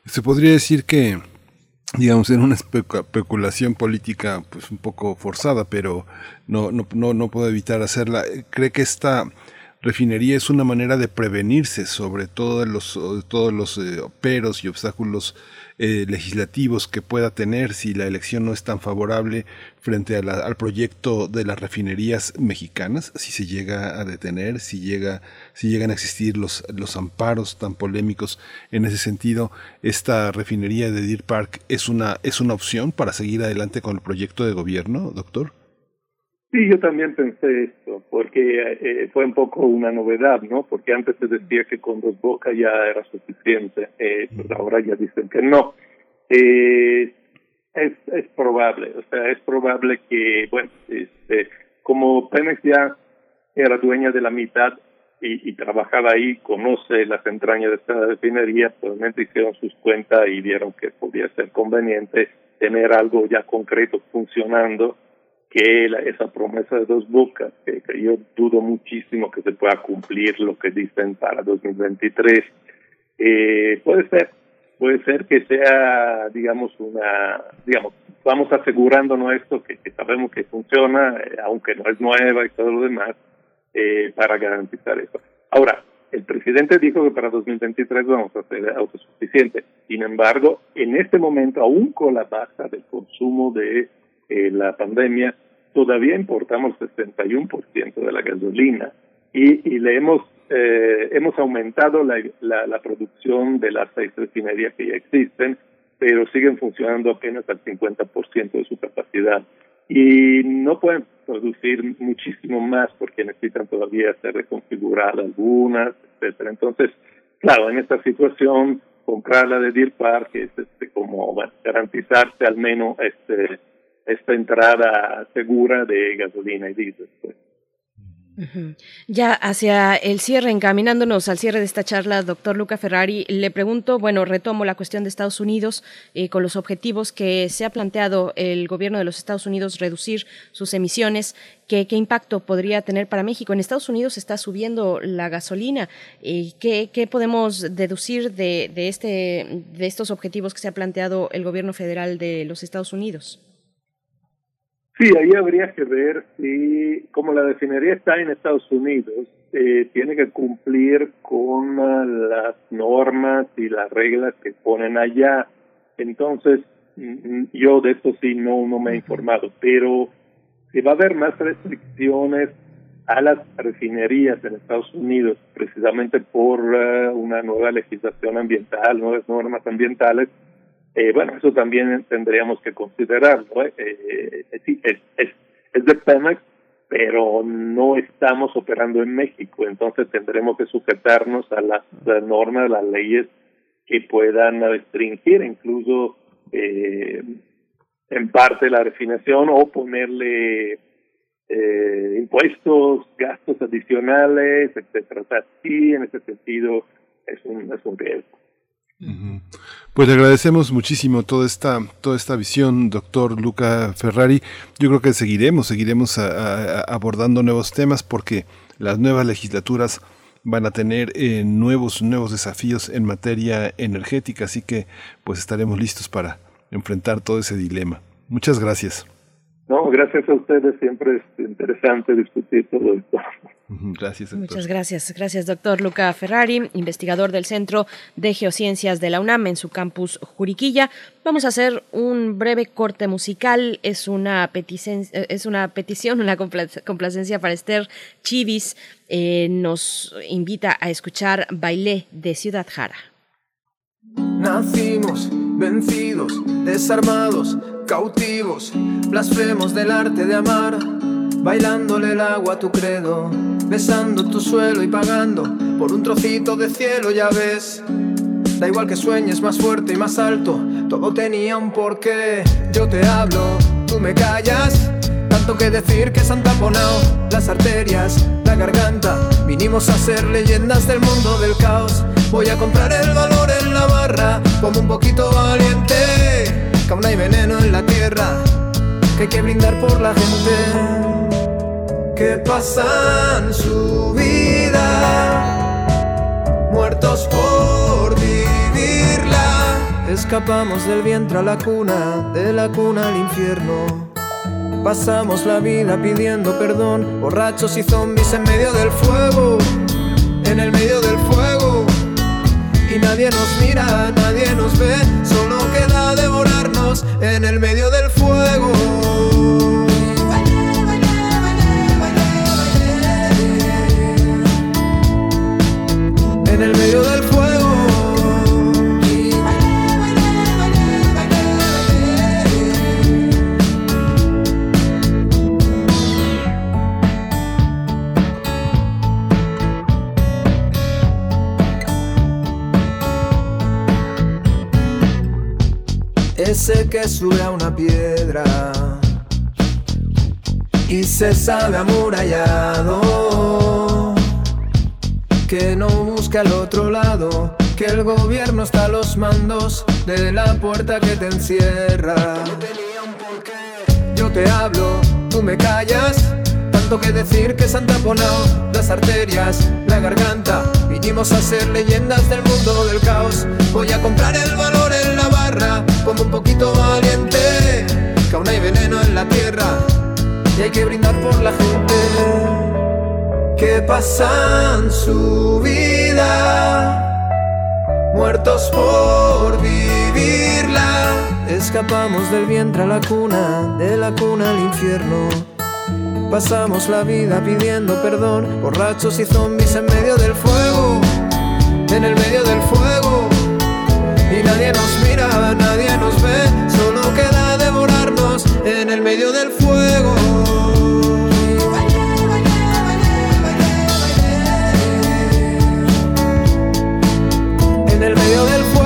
Se podría decir que, digamos, en una especulación política pues un poco forzada, pero no, no, no, no puedo evitar hacerla. Cree que esta refinería es una manera de prevenirse sobre todos los, todos los eh, peros y obstáculos eh, legislativos que pueda tener si la elección no es tan favorable frente al proyecto de las refinerías mexicanas, si se llega a detener, si llega, si llegan a existir los, los amparos tan polémicos en ese sentido, esta refinería de Deer Park es una, es una opción para seguir adelante con el proyecto de gobierno, doctor. Sí, yo también pensé esto, porque eh, fue un poco una novedad, ¿no? Porque antes se decía que con dos bocas ya era suficiente, eh, pues ahora ya dicen que no. Eh, es, es probable, o sea, es probable que, bueno, este, como Pemex ya era dueña de la mitad y, y trabajaba ahí, conoce las entrañas de esta refinería, probablemente hicieron sus cuentas y vieron que podía ser conveniente tener algo ya concreto funcionando que la, esa promesa de dos bocas, que, yo dudo muchísimo que se pueda cumplir lo que dicen para 2023, eh, puede ser, puede ser que sea, digamos, una, digamos, vamos asegurándonos esto, que, que sabemos que funciona, eh, aunque no es nueva y todo lo demás, eh, para garantizar eso. Ahora, el presidente dijo que para 2023 vamos a ser autosuficientes. Sin embargo, en este momento, aún con la baja del consumo de eh, la pandemia, todavía importamos 61% de la gasolina y, y le hemos eh, hemos aumentado la, la, producción de las seis refinerías que ya existen, pero siguen funcionando apenas al 50% de su capacidad. Y no pueden producir muchísimo más porque necesitan todavía ser reconfiguradas algunas, etcétera. Entonces, claro, en esta situación, comprar la de Deer Park es este, como garantizarse al menos este esta entrada segura de gasolina y diésel. Pues. Ya hacia el cierre, encaminándonos al cierre de esta charla, doctor Luca Ferrari, le pregunto, bueno, retomo la cuestión de Estados Unidos eh, con los objetivos que se ha planteado el gobierno de los Estados Unidos reducir sus emisiones. ¿Qué, impacto podría tener para México? En Estados Unidos está subiendo la gasolina. Eh, ¿qué, podemos deducir de, de, este, de estos objetivos que se ha planteado el gobierno federal de los Estados Unidos? Sí, ahí habría que ver si, como la refinería está en Estados Unidos, eh, tiene que cumplir con las normas y las reglas que ponen allá. Entonces, mm, yo de esto sí no, no me he informado, pero si va a haber más restricciones a las refinerías en Estados Unidos, precisamente por eh, una nueva legislación ambiental, nuevas normas ambientales, eh, bueno, eso también tendríamos que considerarlo. ¿eh? Eh, es, de Pemex, pero no estamos operando en México, entonces tendremos que sujetarnos a las, normas, las leyes que puedan restringir incluso eh, en parte la refinación o ponerle eh, impuestos, gastos adicionales, etcétera. O sí, en ese sentido es un, es un riesgo. Pues le agradecemos muchísimo toda esta, toda esta visión, doctor Luca Ferrari. Yo creo que seguiremos, seguiremos abordando nuevos temas porque las nuevas legislaturas van a tener eh, nuevos, nuevos desafíos en materia energética, así que pues estaremos listos para enfrentar todo ese dilema. Muchas gracias. No, gracias a ustedes, siempre es interesante discutir todo esto. Gracias. Muchas gracias. Gracias, doctor Luca Ferrari, investigador del Centro de Geociencias de la UNAM en su campus Juriquilla. Vamos a hacer un breve corte musical. Es una, es una petición, una complacencia para Esther Chivis. Eh, nos invita a escuchar Bailé de Ciudad Jara. Nacimos vencidos, desarmados, cautivos, blasfemos del arte de amar, bailándole el agua a tu credo, besando tu suelo y pagando por un trocito de cielo, ya ves. Da igual que sueñes más fuerte y más alto, todo tenía un porqué. Yo te hablo, me callas, tanto que decir que se han taponado las arterias, la garganta. Vinimos a ser leyendas del mundo del caos. Voy a comprar el valor en la barra, como un poquito valiente. Que aún hay veneno en la tierra, que hay que brindar por la gente. Que pasan su vida, muertos por. Escapamos del vientre a la cuna, de la cuna al infierno. Pasamos la vida pidiendo perdón, borrachos y zombies en medio del fuego, en el medio del fuego y nadie nos mira, nadie nos ve, solo queda devorarnos en el medio del fuego. En el medio del fuego. Ese que sube a una piedra. Y se sabe amurallado. Que no busca al otro lado. Que el gobierno está a los mandos de la puerta que te encierra. Yo te hablo tú me callas. Tanto que decir que se han taponado las arterias la garganta vinimos a ser leyendas del mundo del caos voy a comprar el valor en la barra como un poquito valiente, que aún hay veneno en la tierra y hay que brindar por la gente que pasan su vida, muertos por vivirla. Escapamos del vientre a la cuna, de la cuna al infierno. Pasamos la vida pidiendo perdón, borrachos y zombies en medio del fuego, en el medio del fuego y nadie nos mira, nadie nos ve, solo queda devorarnos en el medio del fuego. En el medio del fuego.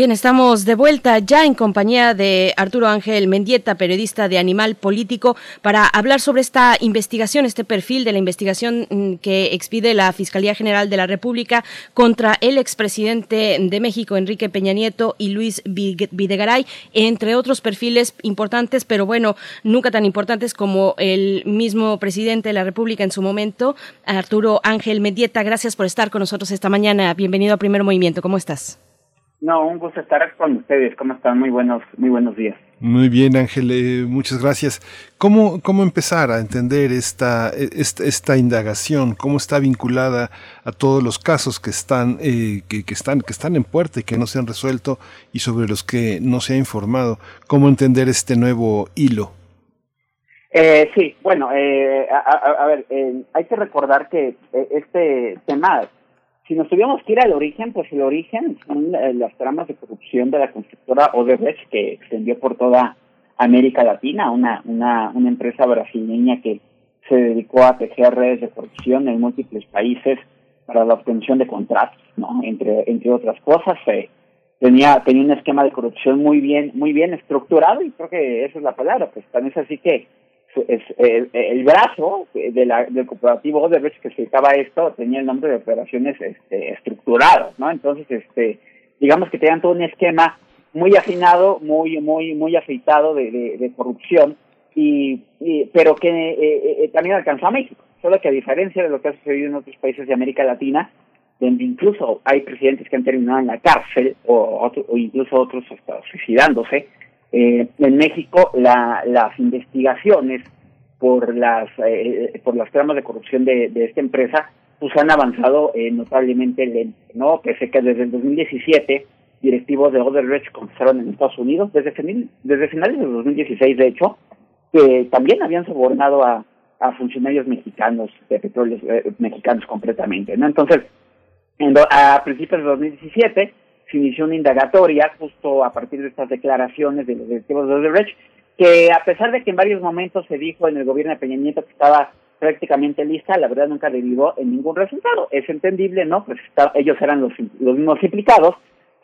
Bien, estamos de vuelta ya en compañía de Arturo Ángel Mendieta, periodista de Animal Político, para hablar sobre esta investigación, este perfil de la investigación mm, que expide la Fiscalía General de la República contra el expresidente de México, Enrique Peña Nieto, y Luis Videgaray, entre otros perfiles importantes, pero bueno, nunca tan importantes como el mismo presidente de la República en su momento, Arturo Ángel Mendieta. Gracias por estar con nosotros esta mañana. Bienvenido a Primer Movimiento. ¿Cómo estás? No, un gusto estar con ustedes. ¿Cómo están? Muy buenos, muy buenos días. Muy bien, Ángel, eh, muchas gracias. ¿Cómo, ¿Cómo empezar a entender esta, esta, esta, indagación? ¿Cómo está vinculada a todos los casos que están, eh, que, que, están, que están en puerta y que no se han resuelto y sobre los que no se ha informado? ¿Cómo entender este nuevo hilo? Eh, sí, bueno, eh, a, a, ver, eh, hay que recordar que eh, este tema si nos tuviéramos que ir al origen, pues el origen son las tramas de corrupción de la constructora Odebrecht que extendió por toda América Latina, una, una, una empresa brasileña que se dedicó a tejer redes de corrupción en múltiples países para la obtención de contratos, ¿no? Entre, entre otras cosas, eh, tenía, tenía un esquema de corrupción muy bien, muy bien estructurado y creo que esa es la palabra, pues también es así que es, el, brazo de la, del cooperativo Odebrecht que se dedicaba esto tenía el nombre de operaciones este, estructuradas, ¿no? Entonces, este, digamos que tenían todo un esquema muy afinado, muy, muy, muy afeitado de, de, de corrupción, y, y, pero que eh, eh, también alcanzó a México. Solo que a diferencia de lo que ha sucedido en otros países de América Latina, donde incluso hay presidentes que han terminado en la cárcel o, o incluso otros hasta suicidándose, eh, en México la, las investigaciones por las eh, por las tramas de corrupción de, de esta empresa pues han avanzado eh, notablemente lento, ¿no? Sé que desde el 2017 directivos de Odebrecht confesaron en Estados Unidos, desde, desde finales del 2016 de hecho, que también habían sobornado a, a funcionarios mexicanos, de petróleos eh, mexicanos completamente, ¿no? Entonces, en a principios de 2017 se inició una indagatoria justo a partir de estas declaraciones de los directivos de Odebrecht, que a pesar de que en varios momentos se dijo en el gobierno de Peña Nieto que estaba prácticamente lista, la verdad nunca derivó en ningún resultado. Es entendible, ¿no? Pues ellos eran los, los mismos implicados,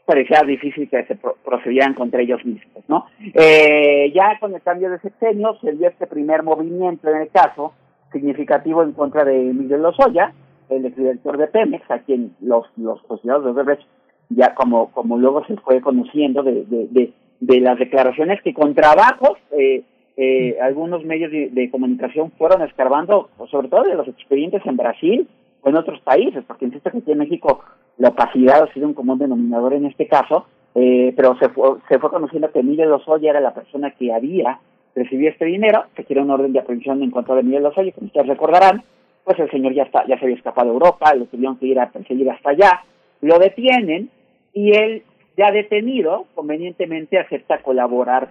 parecía difícil que se pro procedieran contra ellos mismos, ¿no? Eh, ya con el cambio de sexenio se dio este primer movimiento en el caso, significativo en contra de Miguel Lozoya, el exdirector de Pemex, a quien los, los funcionarios de Odebrecht ya como, como luego se fue conociendo de, de, de, de las declaraciones que con trabajos eh, eh, algunos medios de, de, comunicación fueron escarbando, sobre todo de los expedientes en Brasil o en otros países, porque insisto que aquí en México la opacidad ha sido un común denominador en este caso, eh, pero se fue, se fue conociendo que Miguel Lozoya era la persona que había recibido este dinero, que quiere un orden de aprehensión en contra de Miguel Lozoya, como ustedes recordarán, pues el señor ya está, ya se había escapado a Europa, lo tuvieron que ir a perseguir hasta allá, lo detienen y él, ya detenido, convenientemente acepta colaborar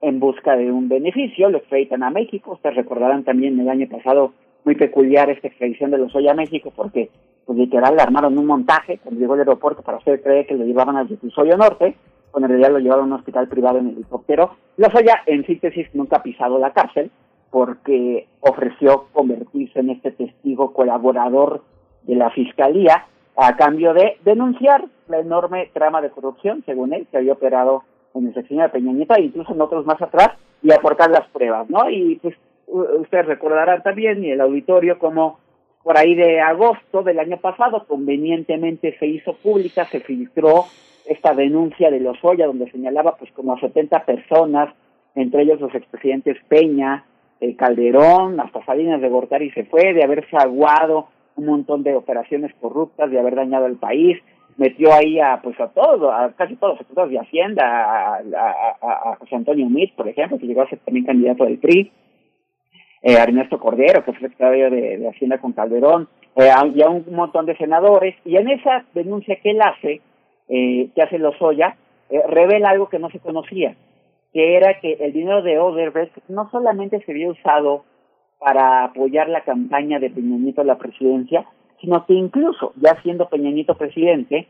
en busca de un beneficio, lo extraditan a México, ustedes recordarán también el año pasado muy peculiar esta extradición de los hoy a México porque pues literal armaron un montaje cuando llegó al aeropuerto para hacer creer que lo llevaban al Reclusorio Norte, cuando en realidad lo llevaron a un hospital privado en helicóptero. Lozoya, en síntesis, nunca ha pisado la cárcel porque ofreció convertirse en este testigo colaborador de la Fiscalía a cambio de denunciar la enorme trama de corrupción, según él, que había operado en el sexenio de Peña Nieto e incluso en otros más atrás, y aportar las pruebas, ¿no? Y pues ustedes recordarán también, y el auditorio, como por ahí de agosto del año pasado, convenientemente se hizo pública, se filtró esta denuncia de Lozoya, donde señalaba pues como a 70 personas, entre ellos los expresidentes Peña, eh, Calderón, hasta Salinas de Gortari se fue, de haberse aguado un montón de operaciones corruptas, de haber dañado el país, metió ahí a pues a todos, a casi todos los secretarios de Hacienda, a, José Antonio Mit, por ejemplo, que llegó a ser también candidato del PRI, eh, a Ernesto Cordero, que fue secretario de, de Hacienda con Calderón, eh, y a un montón de senadores, y en esa denuncia que él hace, eh, que hace Lozoya, eh, revela algo que no se conocía, que era que el dinero de Odebrecht no solamente se había usado para apoyar la campaña de Peña Nieto a la presidencia, sino que incluso, ya siendo Peña Nieto presidente,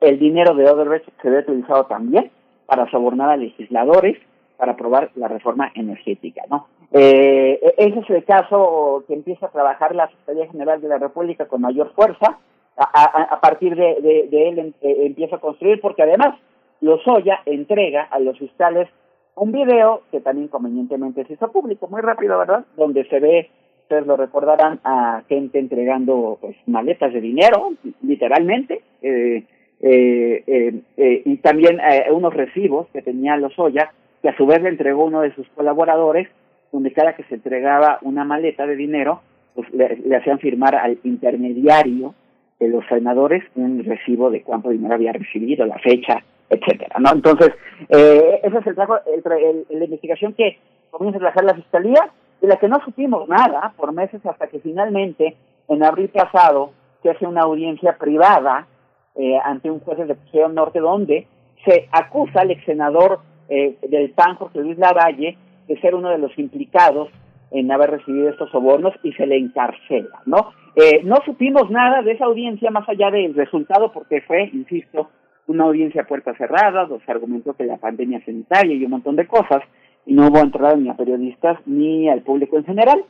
el dinero de Odebrecht se había utilizado también para sobornar a legisladores para aprobar la reforma energética, ¿no? Eh, ese es el caso que empieza a trabajar la Secretaría General de la República con mayor fuerza, a, partir de, él em, eh, empieza a construir, porque además Lozoya entrega a los fiscales un video que también convenientemente se hizo público, muy rápido, ¿verdad? Donde se ve, ustedes lo recordarán, a gente entregando pues maletas de dinero, literalmente, eh, eh, eh, y también unos recibos que tenía Lozoya, que a su vez le entregó uno de sus colaboradores, donde cada que se entregaba una maleta de dinero, pues le hacían firmar al intermediario de los senadores un recibo de cuánto dinero había recibido, la fecha, etcétera, ¿no? Entonces, eh, ese es el trabajo, la investigación que comienza a trabajar la Fiscalía, de la que no supimos nada por meses hasta que finalmente, en abril pasado, se hace una audiencia privada eh, ante un juez de Puseo Norte, donde se acusa al ex senador eh, del PAN, Jorge Luis Lavalle, de ser uno de los implicados en haber recibido estos sobornos y se le encarcela, ¿no? Eh, no supimos nada de esa audiencia más allá del resultado porque fue, insisto, una audiencia a puertas cerradas, los argumentó que la pandemia sanitaria y un montón de cosas, y no hubo entrada ni a periodistas ni al público en general.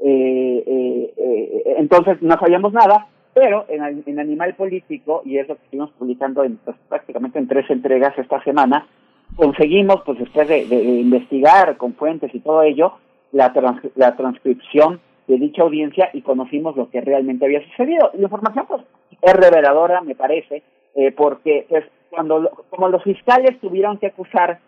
Eh, eh, entonces no sabíamos nada, pero en, Animal Político, y es lo que estuvimos publicando en, pues, prácticamente en tres entregas esta semana, conseguimos, pues después de, de investigar con fuentes y todo ello, la, la transcripción de dicha audiencia y conocimos lo que realmente había sucedido. La información pues es reveladora, me parece, eh, porque pues cuando como los fiscales tuvieron que acusar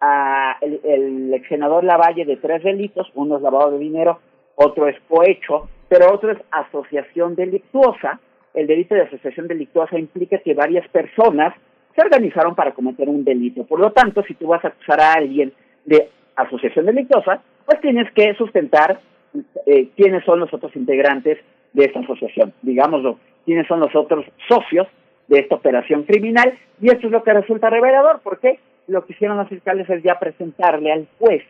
a el, ex senador Lavalle de tres delitos, uno es lavado de dinero, otro es cohecho, pero otro es asociación delictuosa. El delito de asociación delictuosa implica que varias personas se organizaron para cometer un delito. Por lo tanto, si tú vas a acusar a alguien de asociación delictuosa, pues tienes que sustentar eh, quiénes son los otros integrantes de esta asociación, digámoslo, quiénes son los otros socios de esta operación criminal, y esto es lo que resulta revelador, porque lo que hicieron los fiscales es ya presentarle al juez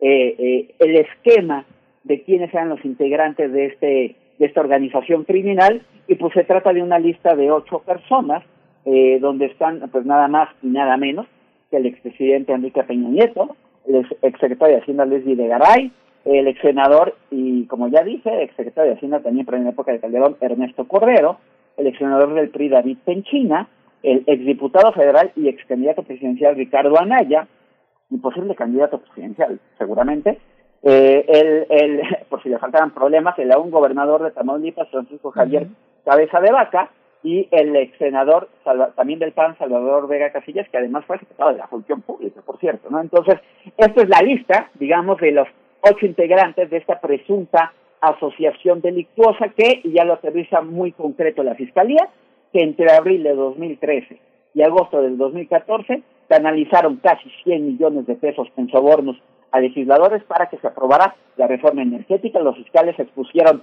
eh, eh, el esquema de quiénes eran los integrantes de este de esta organización criminal. Y pues se trata de una lista de ocho personas eh, donde están pues nada más y nada menos que el expresidente Enrique Peña Nieto, el exsecretario de Hacienda Luis Videgaray, el ex senador y, como ya dije, el ex secretario de Hacienda también, pero en la época de Calderón, Ernesto Cordero, el ex senador del PRI, David Penchina, el ex diputado federal y ex candidato presidencial Ricardo Anaya, imposible candidato presidencial, seguramente, eh, el, el, [laughs] por si le faltaran problemas, el aún gobernador de Tamaulipas, Francisco Javier Cabeza de Vaca, y el ex senador también del PAN, Salvador Vega Casillas, que además fue secretario de la función pública, por cierto, ¿no? Entonces, esta es la lista, digamos, de los ocho integrantes de esta presunta asociación delictuosa que, y ya lo aterriza muy concreto la Fiscalía, que entre abril de 2013 y agosto del 2014 canalizaron casi 100 millones de pesos en sobornos a legisladores para que se aprobara la reforma energética. Los fiscales expusieron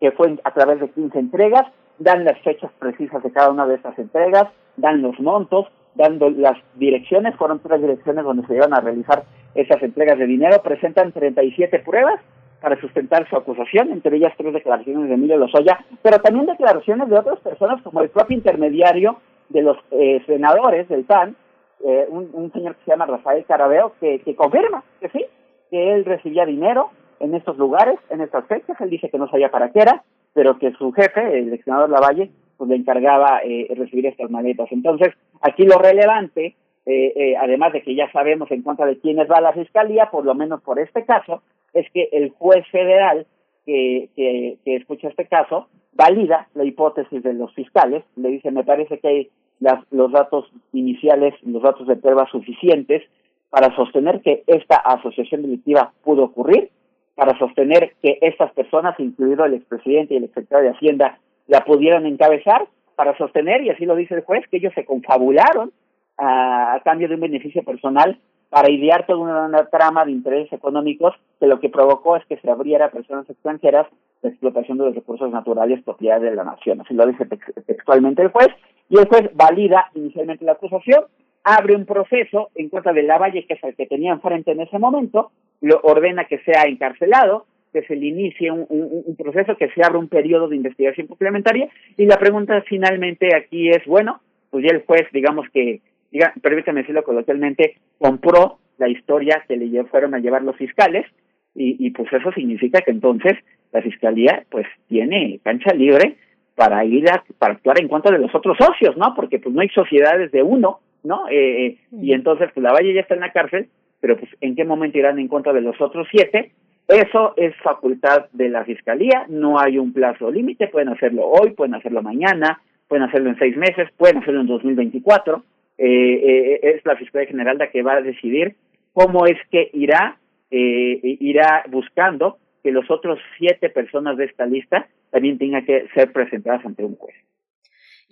que fue a través de 15 entregas, dan las fechas precisas de cada una de estas entregas, dan los montos, dando las direcciones, fueron tres direcciones donde se iban a realizar esas entregas de dinero, presentan 37 pruebas para sustentar su acusación, entre ellas tres declaraciones de Emilio Lozoya, pero también declaraciones de otras personas como el propio intermediario de los eh, senadores del PAN, eh, un, señor que se llama Rafael Carabeo, que, confirma que sí, que él recibía dinero en estos lugares, en estas fechas, él dice que no sabía para qué era, pero que su jefe, el ex senador Lavalle, pues le encargaba eh, recibir estas maletas. Entonces, aquí lo relevante, eh, eh, además de que ya sabemos en contra de quiénes va la fiscalía, por lo menos por este caso, es que el juez federal que, que, que escucha este caso valida la hipótesis de los fiscales, le dice, me parece que hay las, los datos iniciales, los datos de prueba suficientes para sostener que esta asociación delictiva pudo ocurrir, para sostener que estas personas, incluido el expresidente y el secretario de Hacienda, la pudieron encabezar para sostener, y así lo dice el juez, que ellos se confabularon a, cambio de un beneficio personal para idear toda una, trama de intereses económicos que lo que provocó es que se abriera a personas extranjeras la explotación de los recursos naturales propiedad de la nación. Así lo dice textualmente el juez. Y el juez valida inicialmente la acusación, abre un proceso en contra de Lavalle, que es el que tenía enfrente en ese momento, lo ordena que sea encarcelado, que se le inicie un, un, proceso, que se abra un periodo de investigación complementaria. Y la pregunta finalmente aquí es, bueno, pues ya el juez, digamos que, diga, permítame decirlo coloquialmente, compró la historia que le fueron a llevar los fiscales y, y pues eso significa que entonces la fiscalía pues tiene cancha libre para ir a, para actuar en contra de los otros socios, ¿no? Porque pues no hay sociedades de uno, ¿no? Eh, eh y entonces pues la Valle ya está en la cárcel, pero pues en qué momento irán en contra de los otros siete. Eso es facultad de la Fiscalía, no hay un plazo límite, pueden hacerlo hoy, pueden hacerlo mañana, pueden hacerlo en seis meses, pueden hacerlo en 2024. Eh, eh, es la Fiscalía General la que va a decidir cómo es que irá, eh, irá buscando que los otros siete personas de esta lista también tengan que ser presentadas ante un juez.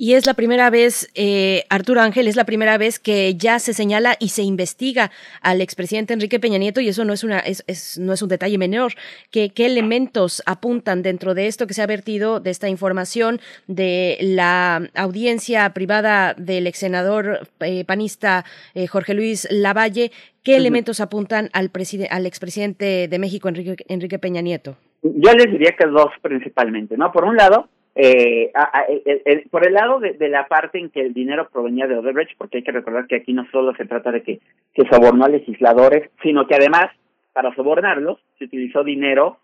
Y es la primera vez, eh, Arturo Ángel, es la primera vez que ya se señala y se investiga al expresidente Enrique Peña Nieto, y eso no es, una, es, es no es un detalle menor. ¿Qué, ¿Qué elementos apuntan dentro de esto que se ha vertido, de esta información, de la audiencia privada del ex senador eh, panista eh, Jorge Luis Lavalle? ¿Qué elementos apuntan al, al expresidente de México, Enrique, Enrique Peña Nieto? Yo les diría que dos principalmente, ¿no? Por un lado, eh, a, el, por el lado de, la parte en que el dinero provenía de Odebrecht, porque hay que recordar que aquí no solo se trata de que se sobornó a legisladores, sino que además, para sobornarlos, se utilizó dinero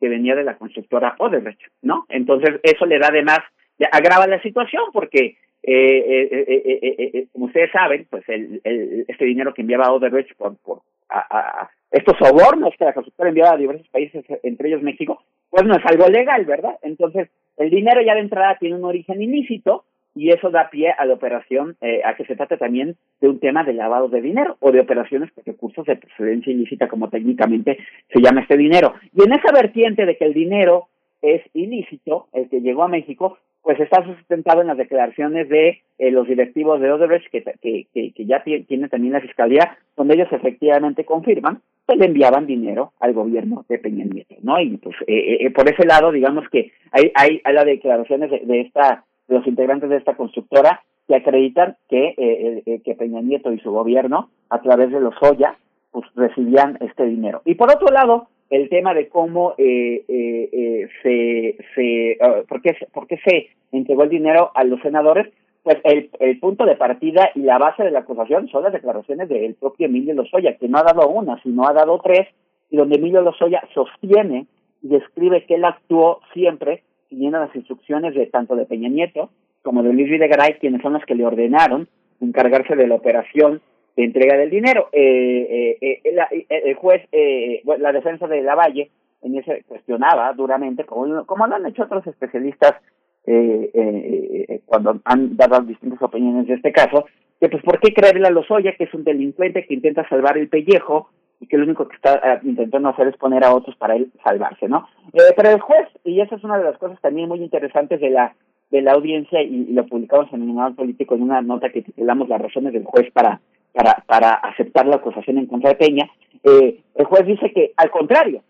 que venía de la constructora Odebrecht, ¿no? Entonces, eso le da además, agrava la situación, porque, eh, eh, eh, eh como ustedes saben, pues el, el, este dinero que enviaba Odebrecht por, por a, estos sobornos que la constructora enviaba a diversos países, entre ellos México, pues no es algo legal, ¿verdad? Entonces, el dinero ya de entrada tiene un origen ilícito y eso da pie a la operación, eh, a que se trate también de un tema de lavado de dinero o de operaciones con recursos de procedencia ilícita, como técnicamente se llama este dinero. Y en esa vertiente de que el dinero es ilícito, el que llegó a México, pues está sustentado en las declaraciones de eh, los directivos de Odebrecht, que, que, que, ya tiene también la Fiscalía, donde ellos efectivamente confirman que le enviaban dinero al gobierno de Peña Nieto, ¿no? Y pues eh, eh, por ese lado, digamos que hay, hay, las declaraciones de, de, esta, de los integrantes de esta constructora que acreditan que, que Peña Nieto y su gobierno, a través de los Oya, pues recibían este dinero. Y por otro lado, el tema de cómo eh, eh, eh, se, se uh, ¿por, qué, se entregó el dinero a los senadores, pues el, el punto de partida y la base de la acusación son las declaraciones del propio Emilio Lozoya, que no ha dado una, sino ha dado tres, y donde Emilio Lozoya sostiene y describe que él actuó siempre siguiendo las instrucciones de tanto de Peña Nieto como de Luis Videgaray, quienes son los que le ordenaron encargarse de la operación de entrega del dinero. Eh, eh, eh, el juez, la defensa de Lavalle, en ese cuestionaba duramente, como, como lo han hecho otros especialistas cuando han dado distintas opiniones de este caso, que pues por qué creerle a Lozoya, que es un delincuente que intenta salvar el pellejo y que lo único que está intentando hacer es poner a otros para él salvarse, ¿no? pero el juez, y esa es una de las cosas también muy interesantes de la de la audiencia y, lo publicamos en el Manual Político en una nota que titulamos Las razones del juez para para, para aceptar la acusación en contra de Peña, eh, el juez dice que, al contrario,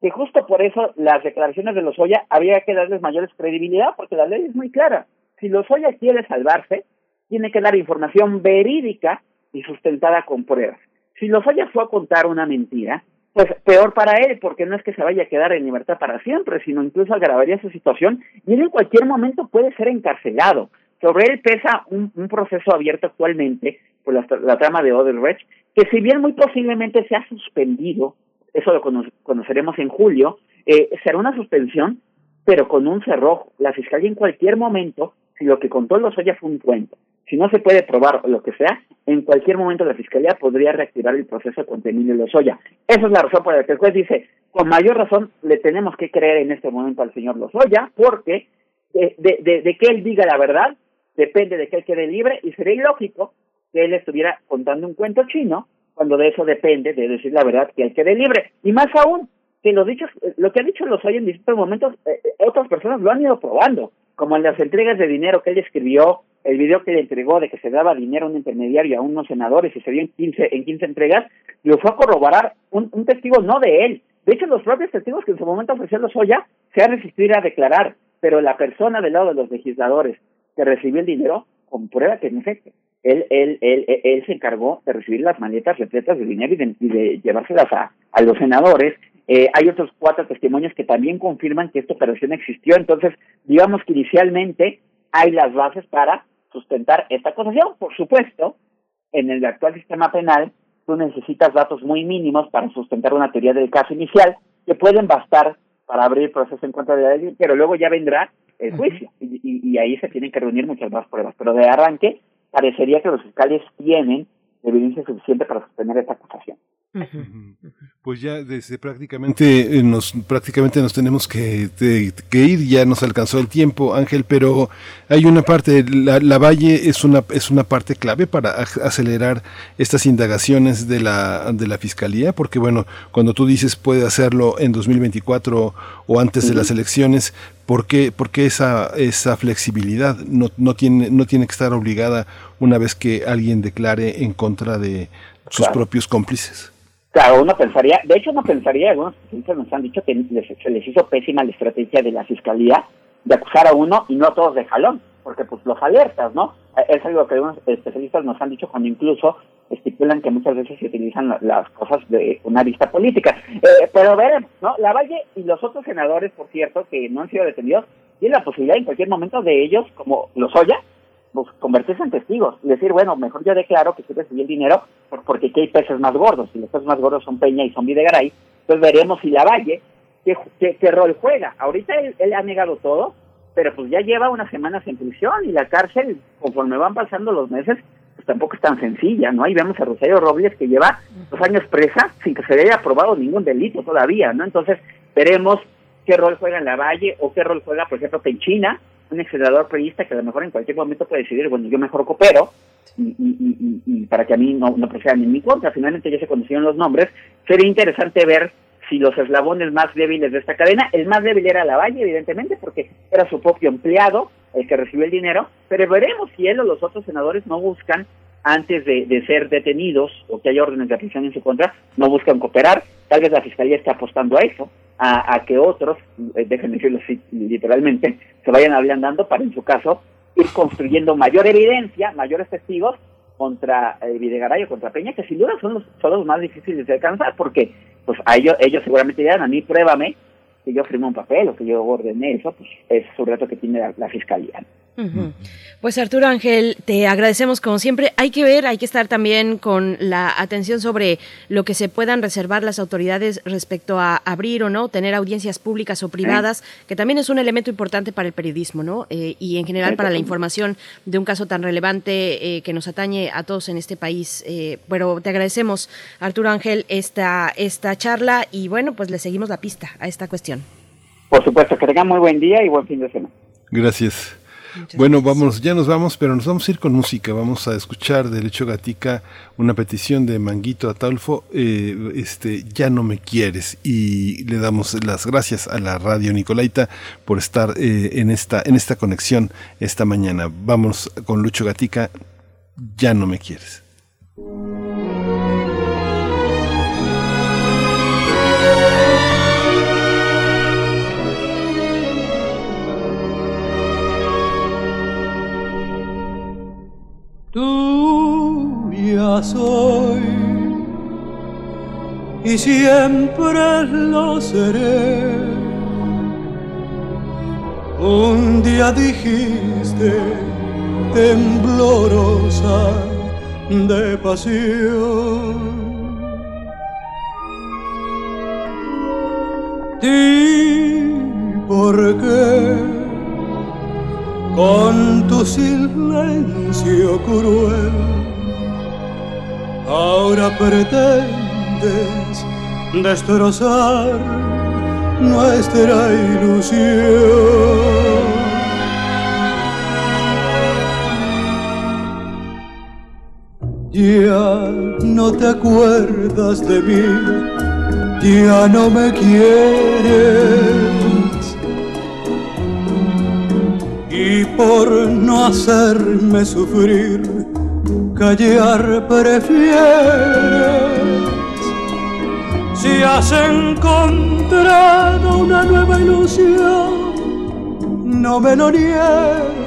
que justo por eso las declaraciones de Lozoya había que darles mayores credibilidad, porque la ley es muy clara. Si Lozoya quiere salvarse, tiene que dar información verídica y sustentada con pruebas. Si Lozoya fue a contar una mentira, pues peor para él, porque no es que se vaya a quedar en libertad para siempre, sino incluso agravaría su situación y él en cualquier momento puede ser encarcelado. Sobre él pesa un, un proceso abierto actualmente por la, trama de Odebrecht, que si bien muy posiblemente se ha suspendido, eso lo conoceremos en julio, eh, será una suspensión, pero con un cerrojo. La fiscalía en cualquier momento, si lo que contó Lozoya fue un cuento, si no se puede probar lo que sea, en cualquier momento la fiscalía podría reactivar el proceso contra Emilio Lozoya. Esa es la razón por la que el juez dice, con mayor razón le tenemos que creer en este momento al señor Lozoya, porque de, de, de que él diga la verdad, depende de que él quede libre y sería ilógico que él estuviera contando un cuento chino, cuando de eso depende de decir la verdad que él quede libre. Y más aún, que los dichos, lo que ha dicho los hay en distintos momentos, eh, eh, otras personas lo han ido probando, como en las entregas de dinero que él escribió, el video que le entregó de que se daba dinero a un intermediario a unos senadores y se dio en 15, en 15 entregas, lo fue a corroborar un, testigo no de él. De hecho, los propios testigos que en su momento ofreció Lozoya se han resistido a declarar, pero la persona del lado de los legisladores que recibió el dinero comprueba que en efecto él, él, él, él se encargó de recibir las maletas repletas de dinero y de, y de llevárselas a, a los senadores. Eh, hay otros cuatro testimonios que también confirman que esta operación existió. Entonces, digamos que inicialmente hay las bases para sustentar esta acusación. Por supuesto, en el actual sistema penal, tú necesitas datos muy mínimos para sustentar una teoría del caso inicial que pueden bastar para abrir proceso en contra de alguien, pero luego ya vendrá el juicio y, y, ahí se tienen que reunir muchas más pruebas. Pero de arranque parecería que los fiscales tienen evidencia suficiente para sostener esta acusación. Pues ya desde prácticamente eh, nos prácticamente nos tenemos que, ir, ya nos alcanzó el tiempo, Ángel, pero hay una parte, la, la, Valle es una es una parte clave para acelerar estas indagaciones de la de la fiscalía, porque bueno, cuando tú dices puede hacerlo en 2024 o antes de las elecciones, ¿por qué, por qué esa esa flexibilidad no, no tiene no tiene que estar obligada una vez que alguien declare en contra de sus propios cómplices? Claro, uno pensaría, de hecho uno pensaría, algunos especialistas nos han dicho que se les hizo pésima la estrategia de la fiscalía de acusar a uno y no a todos de jalón, porque pues los alertas, ¿no? Es algo que algunos especialistas nos han dicho cuando incluso estipulan que muchas veces se utilizan las cosas de una vista política. Eh, pero veremos, ¿no? La Valle y los otros senadores, por cierto, que no han sido detenidos, tienen la posibilidad en cualquier momento de ellos, como los Oya, pues, convertirse en testigos y decir, bueno, mejor yo declaro que sí recibí el dinero porque aquí hay peces más gordos, y los peces más gordos son Peña y son Videgaray, entonces veremos si la Valle, qué, qué, rol juega. Ahorita él, ha negado todo, pero pues ya lleva unas semanas en prisión y la cárcel, conforme van pasando los meses, pues tampoco es tan sencilla, ¿no? Ahí vemos a Rosario Robles que lleva dos años presa sin que se le haya aprobado ningún delito todavía, ¿no? Entonces veremos qué rol juega en la Valle o qué rol juega, por ejemplo, China un ex periodista que a lo mejor en cualquier momento puede decidir, bueno, yo mejor coopero y, y, para que a mí no, no procedan en mi contra. Finalmente ya se conocieron los nombres. Sería interesante ver si los eslabones más débiles de esta cadena, el más débil era la Valle, evidentemente, porque era su propio empleado el que recibió el dinero, pero veremos si él o los otros senadores no buscan, antes de, de ser detenidos o que haya órdenes de aprehensión en su contra, no buscan cooperar. Tal vez la Fiscalía esté apostando a eso a, que otros, eh, déjenme decirlo así, literalmente, se vayan ablandando para, en su caso, ir construyendo mayor evidencia, mayores testigos contra eh, o contra Peña, que sin duda son los, son los más difíciles de alcanzar, porque pues a ellos, ellos seguramente dirán, a mí pruébame que yo firmé un papel o que yo ordené eso, pues es su reto que tiene la, fiscalía. Pues Arturo Ángel, te agradecemos como siempre. Hay que ver, hay que estar también con la atención sobre lo que se puedan reservar las autoridades respecto a abrir o no, tener audiencias públicas o privadas, que también es un elemento importante para el periodismo, ¿no? Eh, y en general para la información de un caso tan relevante eh, que nos atañe a todos en este país. Eh, pero te agradecemos, Arturo Ángel, esta, esta charla y bueno, pues le seguimos la pista a esta cuestión. Por supuesto, que tengan muy buen día y buen fin de semana. Gracias bueno, vamos, ya nos vamos, pero nos vamos a ir con música. Vamos a escuchar de Lecho Gatica una petición de Manguito Ataulfo, eh, este, Ya no me quieres. Y le damos las gracias a la radio Nicolaita por estar eh, en, esta, en esta conexión esta mañana. Vamos con Lucho Gatica, Ya no me quieres. Soy y siempre lo seré. Un día dijiste temblorosa de pasión. ¿Y por qué? con tu silencio cruel. Ahora pretendes destrozar nuestra ilusión. Ya no te acuerdas de mí, ya no me quieres y por no hacerme sufrir, callar prefieres. Si has encontrado una nueva ilusión, no me lo niegues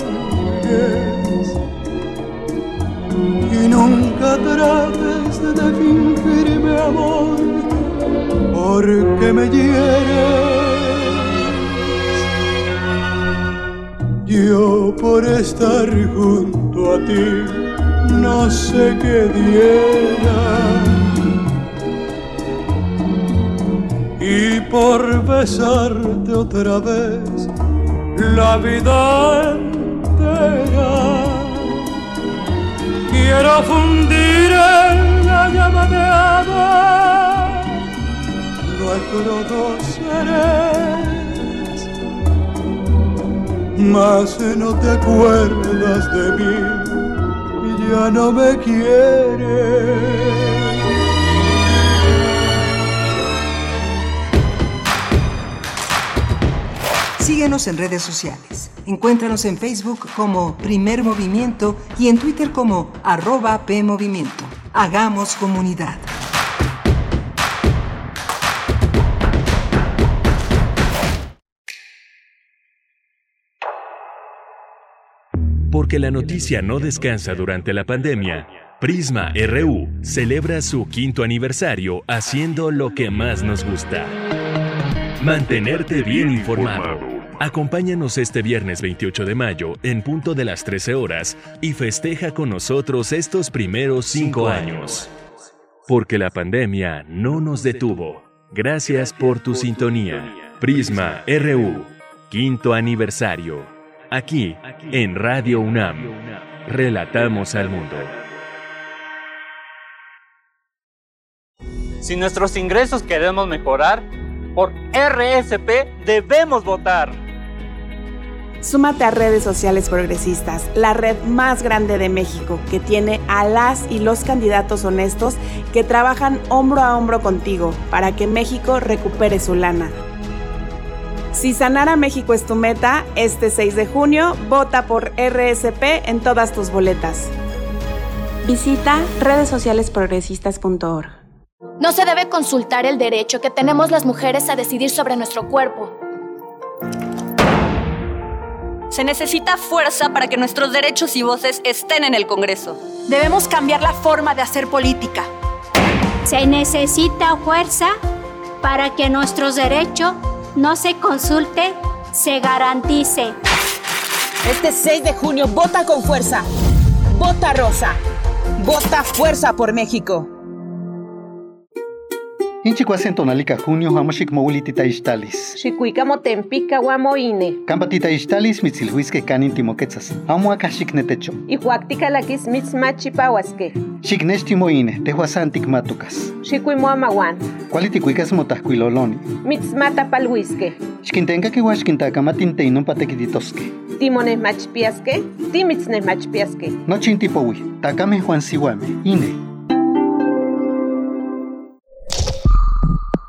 y nunca trates de fingirme amor, porque me hieres. Yo por estar junto a ti no sé qué diera. Y por besarte otra vez la vida entera. Quiero fundir en la llama de amor nuestros dos seres. Mas no te acuerdas de mí ya no me quieres. Síguenos en redes sociales. Encuéntranos en Facebook como Primer Movimiento y en Twitter como arroba PMovimiento. Hagamos comunidad. Porque la noticia no descansa durante la pandemia. Prisma RU celebra su quinto aniversario haciendo lo que más nos gusta. Mantenerte bien informado. Acompáñanos este viernes 28 de mayo en punto de las 13 horas y festeja con nosotros estos primeros cinco años. Porque la pandemia no nos detuvo. Gracias por tu sintonía. Prisma RU, quinto aniversario. Aquí, en Radio UNAM. Relatamos al mundo. Si nuestros ingresos queremos mejorar, por RSP debemos votar. Súmate a redes sociales progresistas, la red más grande de México, que tiene a las y los candidatos honestos que trabajan hombro a hombro contigo para que México recupere su lana. Si sanar a México es tu meta, este 6 de junio vota por RSP en todas tus boletas. Visita redessocialesprogresistas.org. No se debe consultar el derecho que tenemos las mujeres a decidir sobre nuestro cuerpo. Se necesita fuerza para que nuestros derechos y voces estén en el Congreso. Debemos cambiar la forma de hacer política. Se necesita fuerza para que nuestros derechos no se consulte, se garantice. Este 6 de junio vota con fuerza. Vota rosa. Vota fuerza por México. Inchikuasen tonalika junio hamashik moulitita ixtalis. Xikuika motempica guamoine. Kampatita ixtalis mitzilhuisque canin timoquetzas. Amo acá xicnetecho. Ihuactica laquis mitzmachipahuasque. Xicnechtimoine, tehuasantic matucas. Xikuimoamahuan. Cualitikuicas motajcuiloloni. Mitzmatapalhuisque. Xquintenca quihuaxquintacamatinteino patequititosque. Timonesmachpiasque. Timitznesmachpiasque. Nochintipohui. Takame Juan Sihuame. Ine.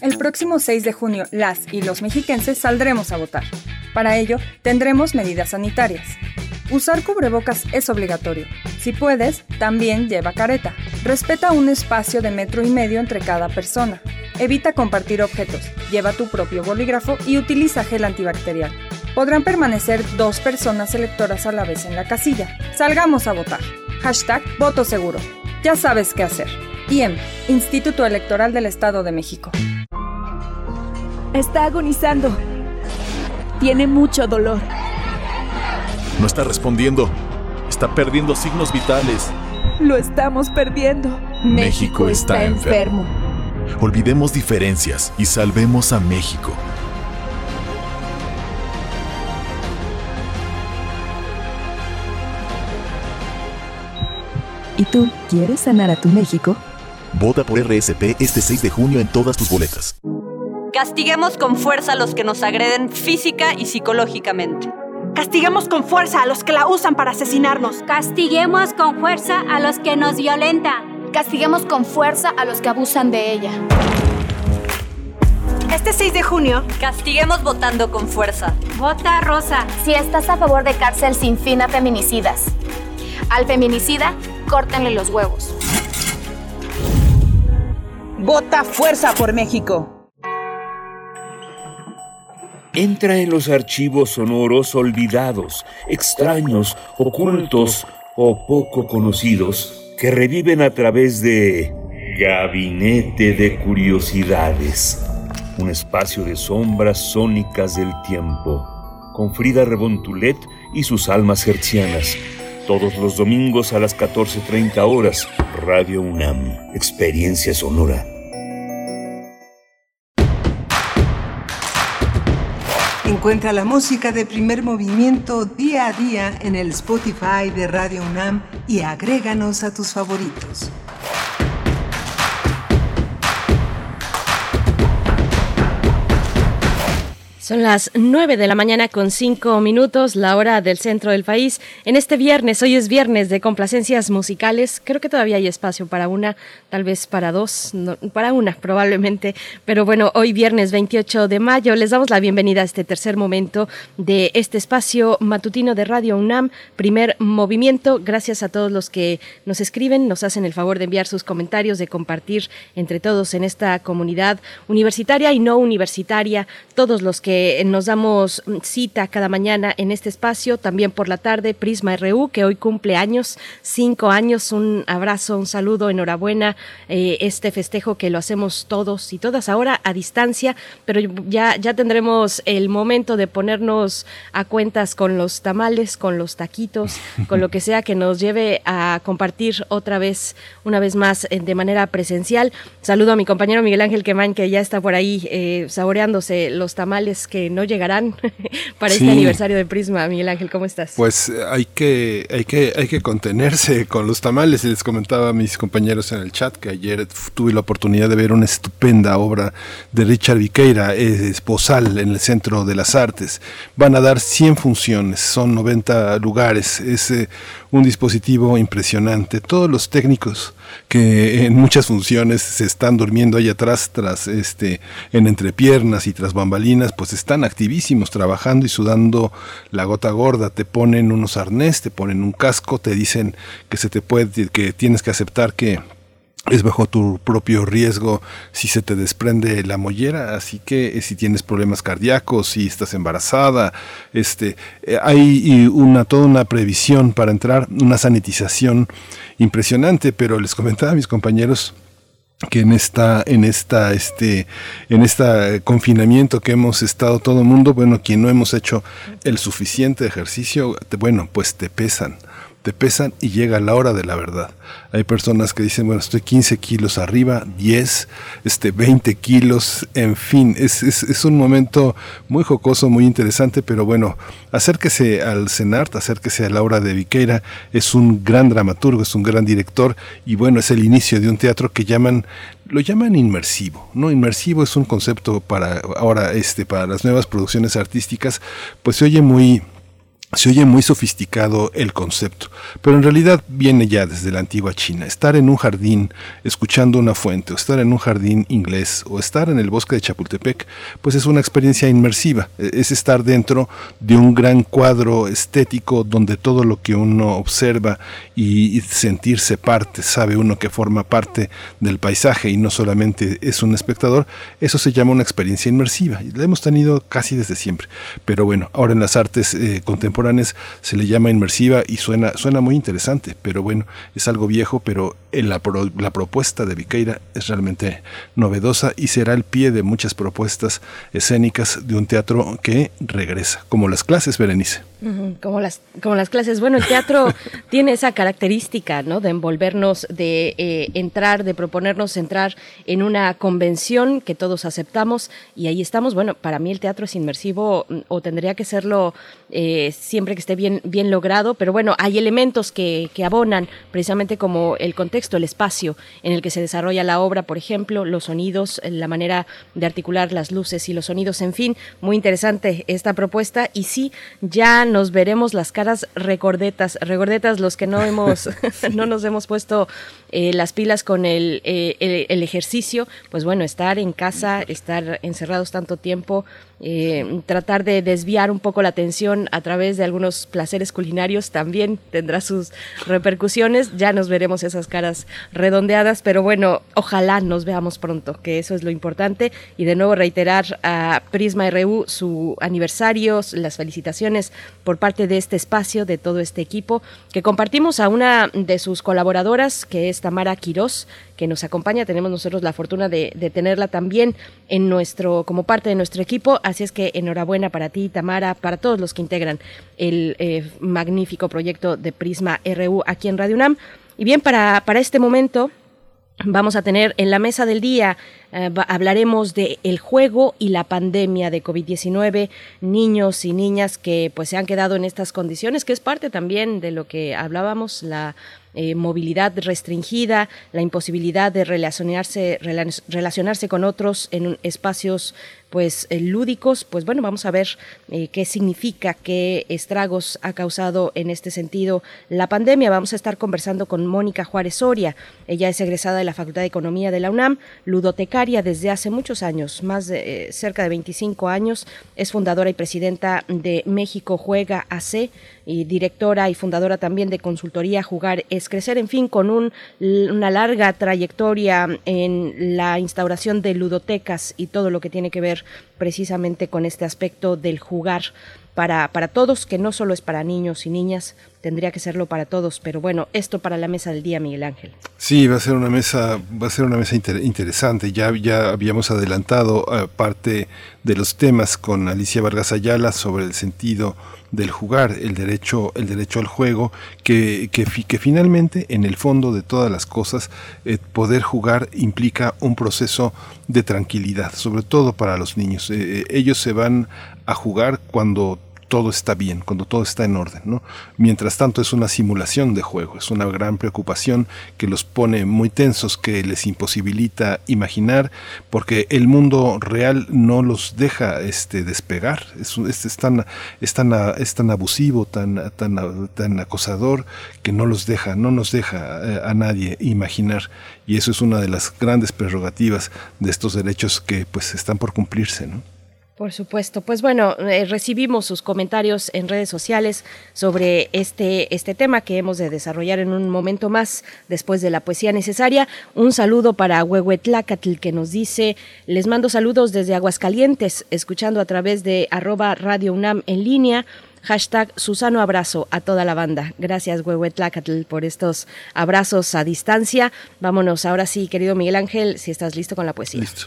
El próximo 6 de junio, las y los mexiquenses saldremos a votar. Para ello, tendremos medidas sanitarias. Usar cubrebocas es obligatorio. Si puedes, también lleva careta. Respeta un espacio de metro y medio entre cada persona. Evita compartir objetos. Lleva tu propio bolígrafo y utiliza gel antibacterial. Podrán permanecer dos personas electoras a la vez en la casilla. Salgamos a votar. Hashtag voto seguro. Ya sabes qué hacer. IEM, Instituto Electoral del Estado de México. Está agonizando. Tiene mucho dolor. No está respondiendo. Está perdiendo signos vitales. Lo estamos perdiendo. México, está, enfermo. Olvidemos diferencias y salvemos a México. ¿Y tú quieres sanar a tu México? Vota por RSP este 6 de junio en todas tus boletas. Castiguemos con fuerza a los que nos agreden física y psicológicamente. Castiguemos con fuerza a los que la usan para asesinarnos. Castiguemos con fuerza a los que nos violentan. Castiguemos con fuerza a los que abusan de ella. Este 6 de junio, castiguemos votando con fuerza. Vota rosa. Si estás a favor de cárcel sin fin a feminicidas. Al feminicida, córtenle los huevos. Vota fuerza por México. Entra en los archivos sonoros olvidados, extraños, ocultos o poco conocidos que reviven a través de Gabinete de Curiosidades, un espacio de sombras sónicas del tiempo, con Frida Rebontulet y sus almas hertzianas. Todos los domingos a las 14.30 horas, Radio UNAM, Experiencia Sonora. Encuentra la música de primer movimiento día a día en el Spotify de Radio UNAM y agréganos a tus favoritos. Son las 9 de la mañana con 5 minutos, la hora del centro del país. En este viernes, hoy es viernes de complacencias musicales. Creo que todavía hay espacio para una, tal vez para dos, para una probablemente. Pero bueno, hoy viernes 28 de mayo les damos la bienvenida a este tercer momento de este espacio matutino de Radio UNAM, primer movimiento. Gracias a todos los que nos escriben, nos hacen el favor de enviar sus comentarios, de compartir entre todos en esta comunidad universitaria y no universitaria, todos los que nos damos cita cada mañana en este espacio, también por la tarde, Prisma RU, que hoy cumple años, cinco años, un abrazo, un saludo, enhorabuena, eh, este festejo que lo hacemos todos y todas ahora a distancia, pero ya, ya tendremos el momento de ponernos a cuentas con los tamales, con los taquitos, [laughs] con lo que sea que nos lleve a compartir otra vez, una vez más, eh, de manera presencial. Saludo a mi compañero Miguel Ángel Quemán, que ya está por ahí eh, saboreándose los tamales que no llegarán [laughs] para este aniversario de Prisma. Miguel Ángel, ¿cómo estás? Pues eh, hay que, hay que, hay que contenerse [laughs] con los tamales. Les comentaba a mis compañeros en el chat que ayer tuve la oportunidad de ver una estupenda obra de Richard Viqueira, esposal en el Centro de las Artes. Van a dar 100 funciones, son 90 lugares. Es eh, un dispositivo impresionante. Todos los técnicos que en muchas funciones se están durmiendo ahí atrás, tras este, en entrepiernas y tras bambalinas, pues están activísimos trabajando y sudando la gota gorda. Te ponen unos arnés, te ponen un casco, te dicen que se te puede, que tienes que aceptar que es bajo tu propio riesgo si se te desprende la mollera, así que eh, si tienes problemas cardíacos, si estás embarazada, este, eh, hay una toda una previsión para entrar, una sanitización impresionante, pero les comentaba a mis compañeros que en esta en esta este en este confinamiento que hemos estado todo el mundo bueno quien no hemos hecho el suficiente ejercicio bueno pues te pesan te pesan y llega la hora de la verdad. Hay personas que dicen, bueno, estoy 15 kilos arriba, 10, este, 20 kilos, en fin, es, es, un momento muy jocoso, muy interesante, pero bueno, acérquese al CENART, acérquese a Laura de Viqueira, es un gran dramaturgo, es un gran director y bueno, es el inicio de un teatro que llaman lo llaman inmersivo, ¿no? Inmersivo es un concepto para ahora este para las nuevas producciones artísticas, pues se oye muy se oye muy sofisticado el concepto, pero en realidad viene ya desde la antigua China. Estar en un jardín escuchando una fuente, o estar en un jardín inglés, o estar en el bosque de Chapultepec, pues es una experiencia inmersiva. E-, es estar dentro de un gran cuadro estético donde todo lo que uno observa y, sentirse parte, sabe uno que forma parte del paisaje y no solamente es un espectador, eso se llama una experiencia inmersiva. La hemos tenido casi desde siempre. Pero bueno, ahora en las artes eh, contemporáneas, se le llama inmersiva y suena, suena muy interesante, pero bueno, es algo viejo, pero la, la propuesta de Viqueira es realmente novedosa y será el pie de muchas propuestas escénicas de un teatro que regresa, como las clases, Berenice. Como las, como las clases. Bueno, el teatro [laughs] tiene esa característica, ¿no? De envolvernos, de eh, entrar, de proponernos entrar en una convención que todos aceptamos y ahí estamos. Bueno, para mí el teatro es inmersivo mm, o tendría que serlo eh, siempre que esté bien, bien logrado, pero bueno, hay elementos que, que abonan precisamente como el contexto, el espacio en el que se desarrolla la obra, por ejemplo, los sonidos, la manera de articular las luces y los sonidos, en fin, muy interesante esta propuesta. Y sí, ya nos veremos las caras recordetas, recordetas los que no [laughs] hemos, [laughs] no nos hemos puesto eh, las pilas con el, eh, el, ejercicio, pues bueno, estar en casa, estar encerrados tanto tiempo, eh, tratar de desviar un poco la atención a través de algunos placeres culinarios también tendrá sus repercusiones. Ya nos veremos esas caras redondeadas, pero bueno, ojalá nos veamos pronto, que eso es lo importante. Y de nuevo reiterar a Prisma RU su aniversario, las felicitaciones por parte de este espacio, de todo este equipo, que compartimos a una de sus colaboradoras, que es Tamara Quirós, que nos acompaña. Tenemos nosotros la fortuna de, tenerla también en nuestro, como parte de nuestro equipo. Así es que enhorabuena para ti, Tamara, para todos los que integran el eh, magnífico proyecto de Prisma RU aquí en Radio UNAM. Y bien, para, para este momento vamos a tener en la mesa del día eh, hablaremos de el juego y la pandemia de COVID-19, niños y niñas que pues se han quedado en estas condiciones, que es parte también de lo que hablábamos, la eh, movilidad restringida, la imposibilidad de relacionarse, relacionarse con otros en espacios pues eh, lúdicos, pues bueno, vamos a ver eh, qué significa, qué estragos ha causado en este sentido la pandemia. Vamos a estar conversando con Mónica Juárez Soria. Ella es egresada de la Facultad de Economía de la UNAM, ludotecaria desde hace muchos años, más de cerca de 25 años. Es fundadora y presidenta de México Juega AC y directora y fundadora también de consultoría Jugar es Crecer, en fin, con un, una larga trayectoria en la instauración de ludotecas y todo lo que tiene que ver precisamente con este aspecto del jugar para, para todos, que no solo es para niños y niñas, tendría que serlo para todos, pero bueno, esto para la mesa del día, Miguel Ángel. Sí, va a ser una mesa, va a ser una mesa interesante. Ya, ya habíamos adelantado eh, parte de los temas con Alicia Vargas Ayala sobre el sentido del jugar, el derecho, el derecho al juego, que, que, que finalmente, en el fondo de todas las cosas, eh, poder jugar implica un proceso de tranquilidad, sobre todo para los niños. Eh, ellos se van a jugar cuando todo está bien, cuando todo está en orden, ¿no? Mientras tanto es una simulación de juego, es una gran preocupación que los pone muy tensos, que les imposibilita imaginar, porque el mundo real no los deja este, despegar, es, es, tan, es, tan, es tan abusivo, tan, tan, tan acosador, que no los deja, no nos deja eh, a nadie imaginar, y eso es una de las grandes prerrogativas de estos derechos que pues están por cumplirse, ¿no? Por supuesto. Pues bueno, eh, recibimos sus comentarios en redes sociales sobre este, este tema que hemos de desarrollar en un momento más después de la poesía necesaria. Un saludo para Huehuetlacatl que nos dice, les mando saludos desde Aguascalientes, escuchando a través de arroba Radio UNAM en línea. Hashtag Susano Abrazo a toda la banda. Gracias, Huehuetlacatl, por estos abrazos a distancia. Vámonos ahora sí, querido Miguel Ángel, si estás listo con la poesía. Listo.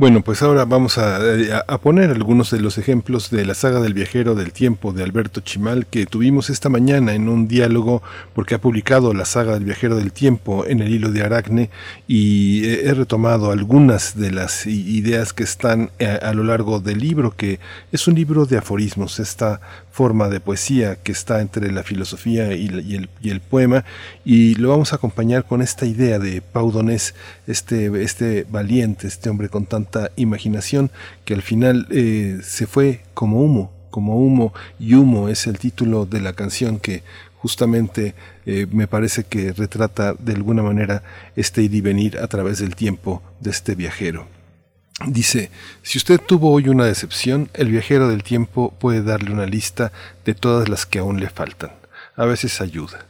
Bueno, pues ahora vamos eh, a, poner algunos de los ejemplos de la saga del viajero del tiempo de Alberto Chimal que tuvimos esta mañana en un diálogo porque ha publicado la saga del viajero del tiempo en el hilo de Aracne y eh, he retomado algunas de las ideas que están a, eh, a lo largo del libro que es un libro de aforismos, esta forma de poesía que está entre la filosofía y, el, y, el, poema y lo vamos a acompañar con esta idea de Pau Donés, este, este valiente, este hombre con tanta imaginación que al final eh, se fue como humo, como humo y humo es el título de la canción que justamente eh, me parece que retrata de alguna manera este ir y venir a través del tiempo de este viajero. Dice, si usted tuvo hoy una decepción, el viajero del tiempo puede darle una lista de todas las que aún le faltan. A veces ayuda.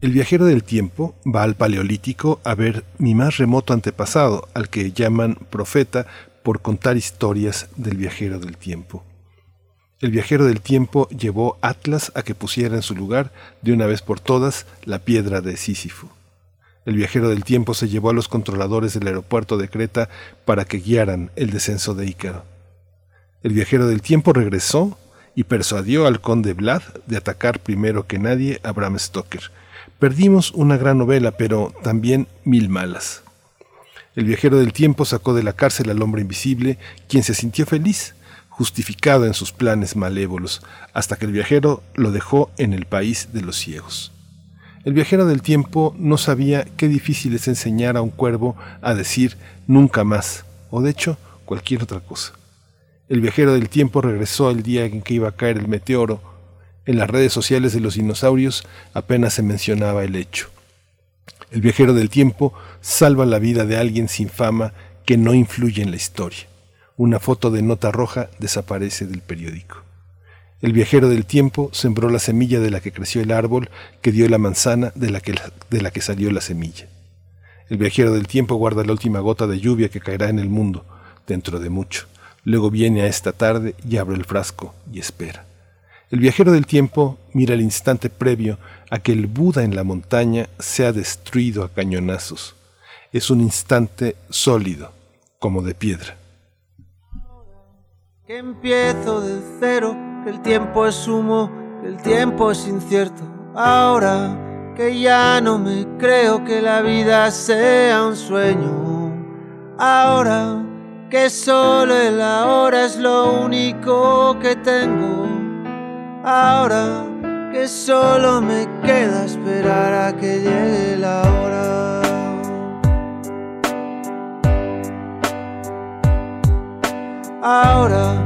El viajero del tiempo va al Paleolítico a ver mi más remoto antepasado, al que llaman profeta por contar historias del viajero del tiempo. El viajero del tiempo llevó Atlas a que pusiera en su lugar, de una vez por todas, la piedra de Sísifo. El viajero del tiempo se llevó a los controladores del aeropuerto de Creta para que guiaran el descenso de Ícaro. El viajero del tiempo regresó y persuadió al conde Vlad de atacar primero que nadie a Bram Stoker. Perdimos una gran novela, pero también mil malas. El viajero del tiempo sacó de la cárcel al hombre invisible, quien se sintió feliz, justificado en sus planes malévolos, hasta que el viajero lo dejó en el país de los ciegos. El viajero del tiempo no sabía qué difícil es enseñar a un cuervo a decir nunca más, o de hecho cualquier otra cosa. El viajero del tiempo regresó el día en que iba a caer el meteoro. En las redes sociales de los dinosaurios apenas se mencionaba el hecho. El viajero del tiempo salva la vida de alguien sin fama que no influye en la historia. Una foto de nota roja desaparece del periódico. El viajero del tiempo sembró la semilla de la que creció el árbol, que dio la manzana de la que, de la que salió la semilla. El viajero del tiempo guarda la última gota de lluvia que caerá en el mundo, dentro de mucho. Luego viene a esta tarde y abre el frasco y espera. El viajero del tiempo mira el instante previo a que el Buda en la montaña sea destruido a cañonazos. Es un instante sólido, como de piedra. Empiezo de cero el tiempo es humo, el tiempo es incierto. Ahora que ya no me creo que la vida sea un sueño. Ahora que solo el ahora es lo único que tengo. Ahora que solo me queda esperar a que llegue la hora. Ahora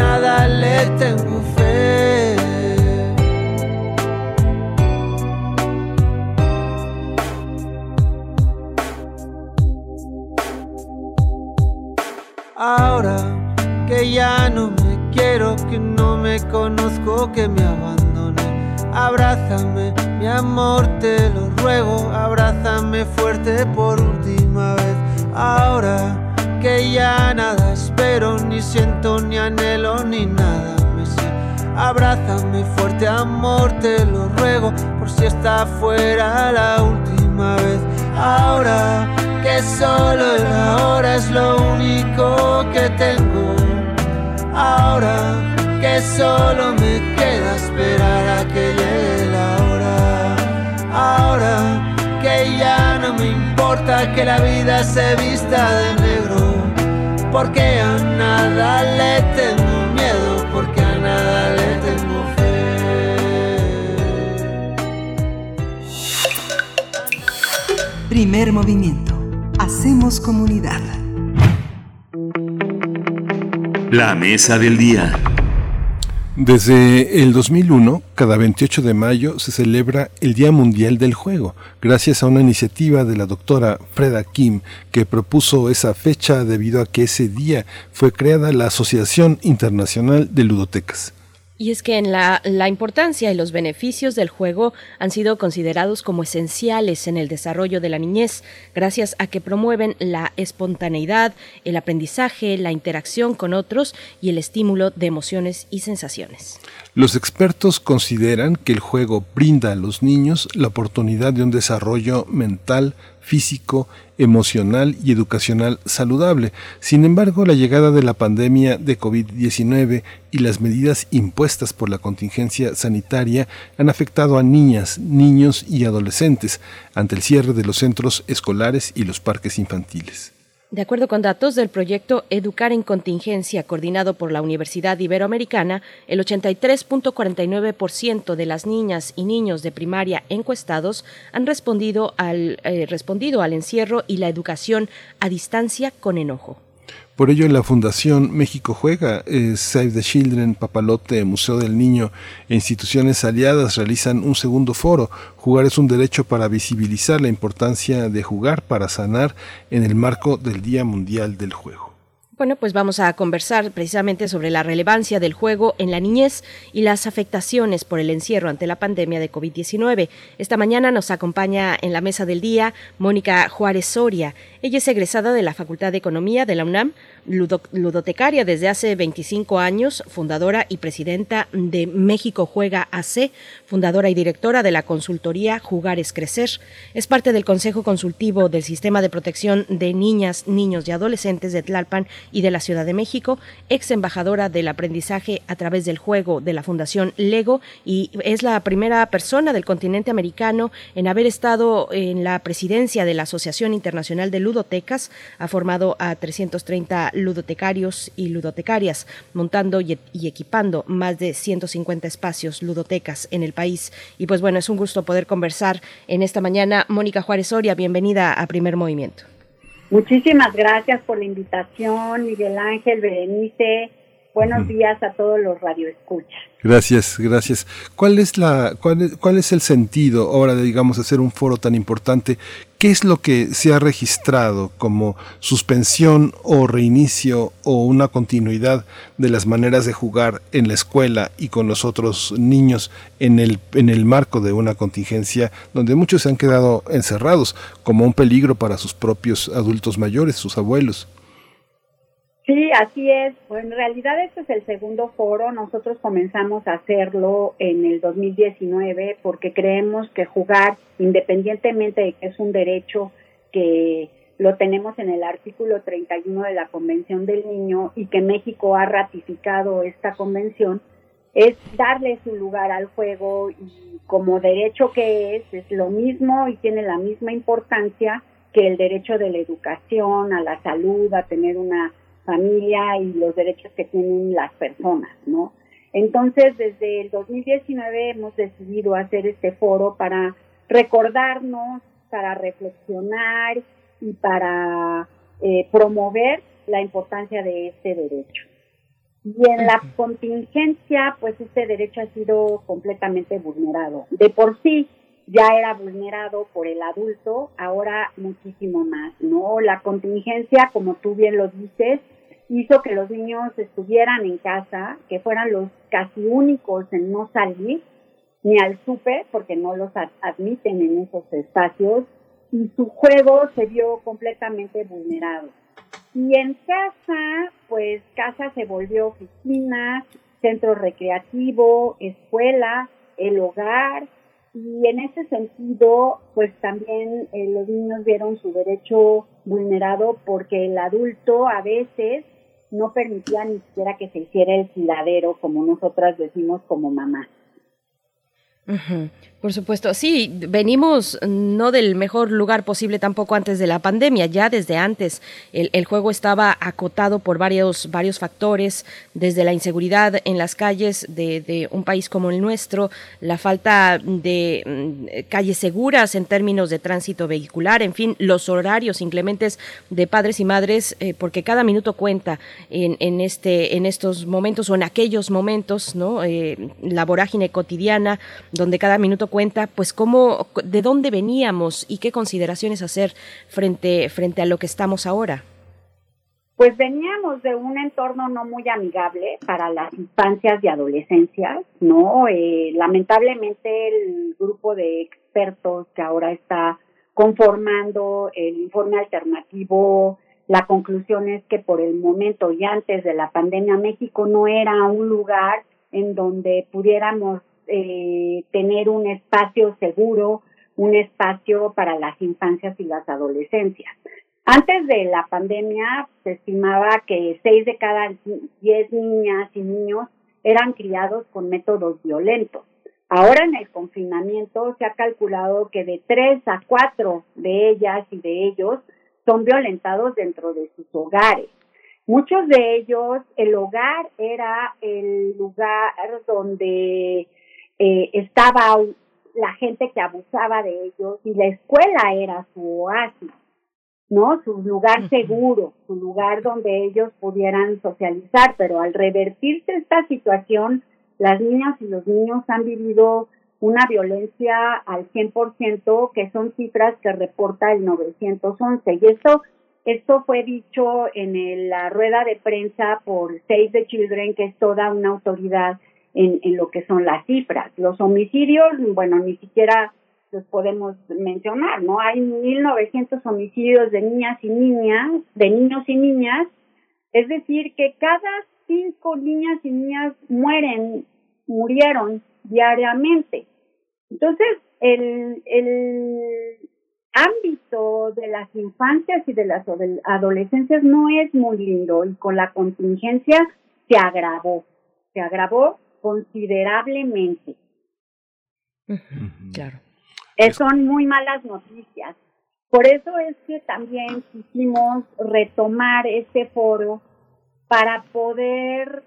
Nada le tengo fe. Ahora que ya no me quiero, que no me conozco, que me abandoné. Abrázame, mi amor, te lo ruego, abrázame fuerte por última vez. Ahora que ya nada espero, ni siento, ni anhelo, ni nada me sé. Abrázame fuerte, amor, te lo ruego, por si está fuera la última vez. Ahora que solo el ahora es lo único que tengo. Ahora que solo me queda esperar a que llegue la hora. Ahora que ya no me importa que la vida se vista de porque a nada le tengo miedo, porque a nada le tengo fe. Primer movimiento. Hacemos comunidad. La mesa del día. Desde el 2001, cada 28 de mayo se celebra el Día Mundial del Juego, gracias a una iniciativa de la doctora Freda Kim, que propuso esa fecha debido a que ese día fue creada la Asociación Internacional de Ludotecas. Y es que en la, la, importancia y los beneficios del juego han sido considerados como esenciales en el desarrollo de la niñez, gracias a que promueven la espontaneidad, el aprendizaje, la interacción con otros y el estímulo de emociones y sensaciones. Los expertos consideran que el juego brinda a los niños la oportunidad de un desarrollo mental, físico, emocional y educacional saludable. Sin embargo, la llegada de la pandemia de COVID-19 y las medidas impuestas por la contingencia sanitaria han afectado a niñas, niños y adolescentes ante el cierre de los centros escolares y los parques infantiles. De acuerdo con datos del proyecto Educar en Contingencia, coordinado por la Universidad Iberoamericana, el 83.49% de las niñas y niños de primaria encuestados han respondido al, eh, respondido al encierro y la educación a distancia con enojo. Por ello, la Fundación México Juega, eh, Save the Children, Papalote, Museo del Niño e instituciones aliadas realizan un segundo foro. Jugar es un derecho para visibilizar la importancia de jugar para sanar en el marco del Día Mundial del Juego. Bueno, pues vamos a conversar precisamente sobre la relevancia del juego en la niñez y las afectaciones por el encierro ante la pandemia de COVID-19. Esta mañana nos acompaña en la mesa del día Mónica Juárez Soria. Ella es egresada de la Facultad de Economía de la UNAM, ludotecaria desde hace 25 años, fundadora y presidenta de México Juega AC, fundadora y directora de la consultoría Jugar es Crecer. Es parte del Consejo Consultivo del Sistema de Protección de Niñas, Niños y Adolescentes de Tlalpan y de la Ciudad de México, ex embajadora del aprendizaje a través del juego de la Fundación Lego y es la primera persona del continente americano en haber estado en la presidencia de la Asociación Internacional de Ludotecas. Ha formado a 330 ludotecarios y ludotecarias, montando y, equipando más de 150 espacios ludotecas en el país. Y pues bueno, es un gusto poder conversar en esta mañana. Mónica Juárez Soria, bienvenida a Primer Movimiento. Muchísimas gracias por la invitación, Miguel Ángel, Berenice. Buenos días a todos los radioescuchas. Gracias, gracias. ¿Cuál es la, cuál es, cuál es el sentido ahora de, digamos, hacer un foro tan importante? ¿Qué es lo que se ha registrado como suspensión o reinicio o una continuidad de las maneras de jugar en la escuela y con los otros niños en el, en el marco de una contingencia donde muchos se han quedado encerrados como un peligro para sus propios adultos mayores, sus abuelos? Sí, así es. Pues en realidad este es el segundo foro. Nosotros comenzamos a hacerlo en el 2019 porque creemos que jugar, independientemente de que es un derecho que lo tenemos en el artículo 31 de la Convención del Niño y que México ha ratificado esta convención, es darle su lugar al juego y como derecho que es, es lo mismo y tiene la misma importancia que el derecho de la educación, a la salud, a tener una familia y los derechos que tienen las personas, ¿no? Entonces, desde el 2019 hemos decidido hacer este foro para recordarnos, para reflexionar y para eh, promover la importancia de este derecho. Y en la contingencia, pues este derecho ha sido completamente vulnerado. De por sí ya era vulnerado por el adulto, ahora muchísimo más, ¿no? La contingencia, como tú bien lo dices, hizo que los niños estuvieran en casa, que fueran los casi únicos en no salir ni al súper, porque no los admiten en esos espacios, y su juego se vio completamente vulnerado. Y en casa, pues casa se volvió oficina, centro recreativo, escuela, el hogar, y en ese sentido, pues también eh, los niños vieron su derecho vulnerado porque el adulto a veces no permitía ni siquiera que se hiciera el filadero, como nosotras decimos como mamá. Por supuesto, sí, venimos no del mejor lugar posible tampoco antes de la pandemia, ya desde antes el, juego estaba acotado por varios, varios factores, desde la inseguridad en las calles de, un país como el nuestro, la falta de mm, calles seguras en términos de tránsito vehicular, en fin, los horarios inclementes de padres y madres, eh, porque cada minuto cuenta en, en, este, en estos momentos o en aquellos momentos, ¿no? Eh, la vorágine cotidiana, donde cada minuto cuenta, pues cómo, de dónde veníamos y qué consideraciones hacer frente, frente a lo que estamos ahora. Pues veníamos de un entorno no muy amigable para las infancias y adolescencias, ¿no? Eh, lamentablemente el grupo de expertos que ahora está conformando el informe alternativo, la conclusión es que por el momento y antes de la pandemia México no era un lugar en donde pudiéramos eh, tener un espacio seguro, un espacio para las infancias y las adolescencias. Antes de la pandemia se estimaba que seis de cada diez niñas y niños eran criados con métodos violentos. Ahora en el confinamiento se ha calculado que de tres a cuatro de ellas y de ellos son violentados dentro de sus hogares. Muchos de ellos, el hogar era el lugar donde eh, estaba la gente que abusaba de ellos y la escuela era su oasis, ¿no? Su lugar seguro, su lugar donde ellos pudieran socializar, pero al revertirse esta situación, las niñas y los niños han vivido una violencia al 100%, que son cifras que reporta el 911. Y esto, esto fue dicho en la rueda de prensa por Save the Children, que es toda una autoridad en, en lo que son las cifras. Los homicidios, bueno, ni siquiera los podemos mencionar, ¿no? Hay 1.900 homicidios de niñas y niñas, de niños y niñas, Es decir, que cada cinco niñas y niñas mueren, murieron diariamente. Entonces, el, el ámbito de las infancias y de las adolescencias no es muy lindo y con la contingencia se agravó, se agravó considerablemente. Claro. son muy malas noticias. Por eso es que también quisimos retomar este foro para poder,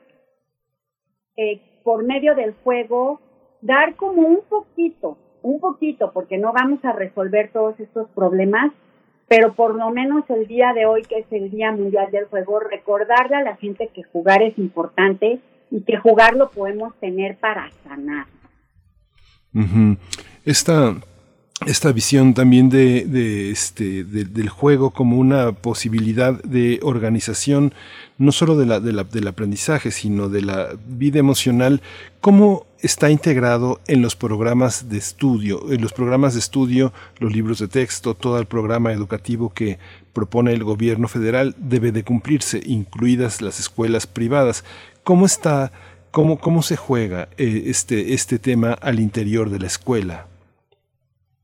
eh, por medio del juego, dar como un poquito, un poquito, porque no vamos a resolver todos estos problemas, pero por lo menos el día de hoy, que es el Día Mundial del Juego, recordarle a la gente que jugar es importante y que jugar lo podemos tener para sanar. Esta esta visión también de, este, del juego como una posibilidad de organización, no solo de la, del aprendizaje, sino de la vida emocional, ¿cómo está integrado en los programas de estudio? En los programas de estudio, los libros de texto, todo el programa educativo que propone el gobierno federal debe de cumplirse, incluidas las escuelas privadas. ¿Cómo está, cómo, cómo se juega eh, este, este tema al interior de la escuela?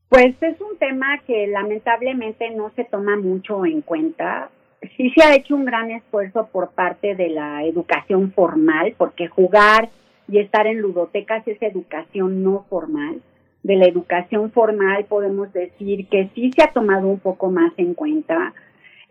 Pues es un tema que lamentablemente no se toma mucho en cuenta. Sí se ha hecho un gran esfuerzo por parte de la educación formal, porque jugar y estar en ludotecas es educación no formal. De la educación formal podemos decir que sí se ha tomado un poco más en cuenta.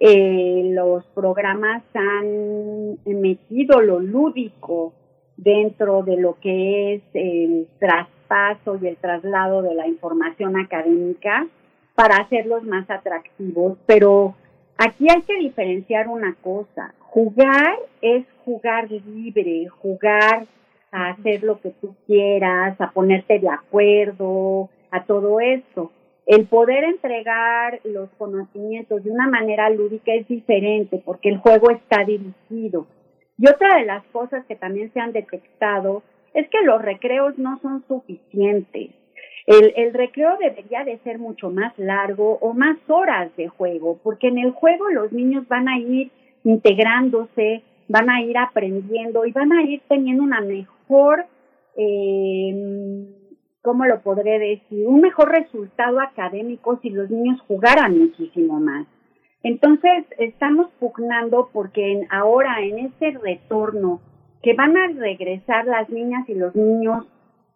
Eh, los programas han metido lo lúdico dentro de lo que es el tras paso y el traslado de la información académica para hacerlos más atractivos, pero aquí hay que diferenciar una cosa. Jugar es jugar libre, jugar a hacer lo que tú quieras, a ponerte de acuerdo, a todo esto. El poder entregar los conocimientos de una manera lúdica es diferente porque el juego está dirigido. Y otra de las cosas que también se han detectado es que los recreos no son suficientes. El, el, recreo debería de ser mucho más largo o más horas de juego, porque en el juego los niños van a ir integrándose, van a ir aprendiendo y van a ir teniendo una mejor, eh, ¿cómo lo podré decir? Un mejor resultado académico si los niños jugaran muchísimo más. Entonces, estamos pugnando porque ahora en este retorno que van a regresar las niñas y los niños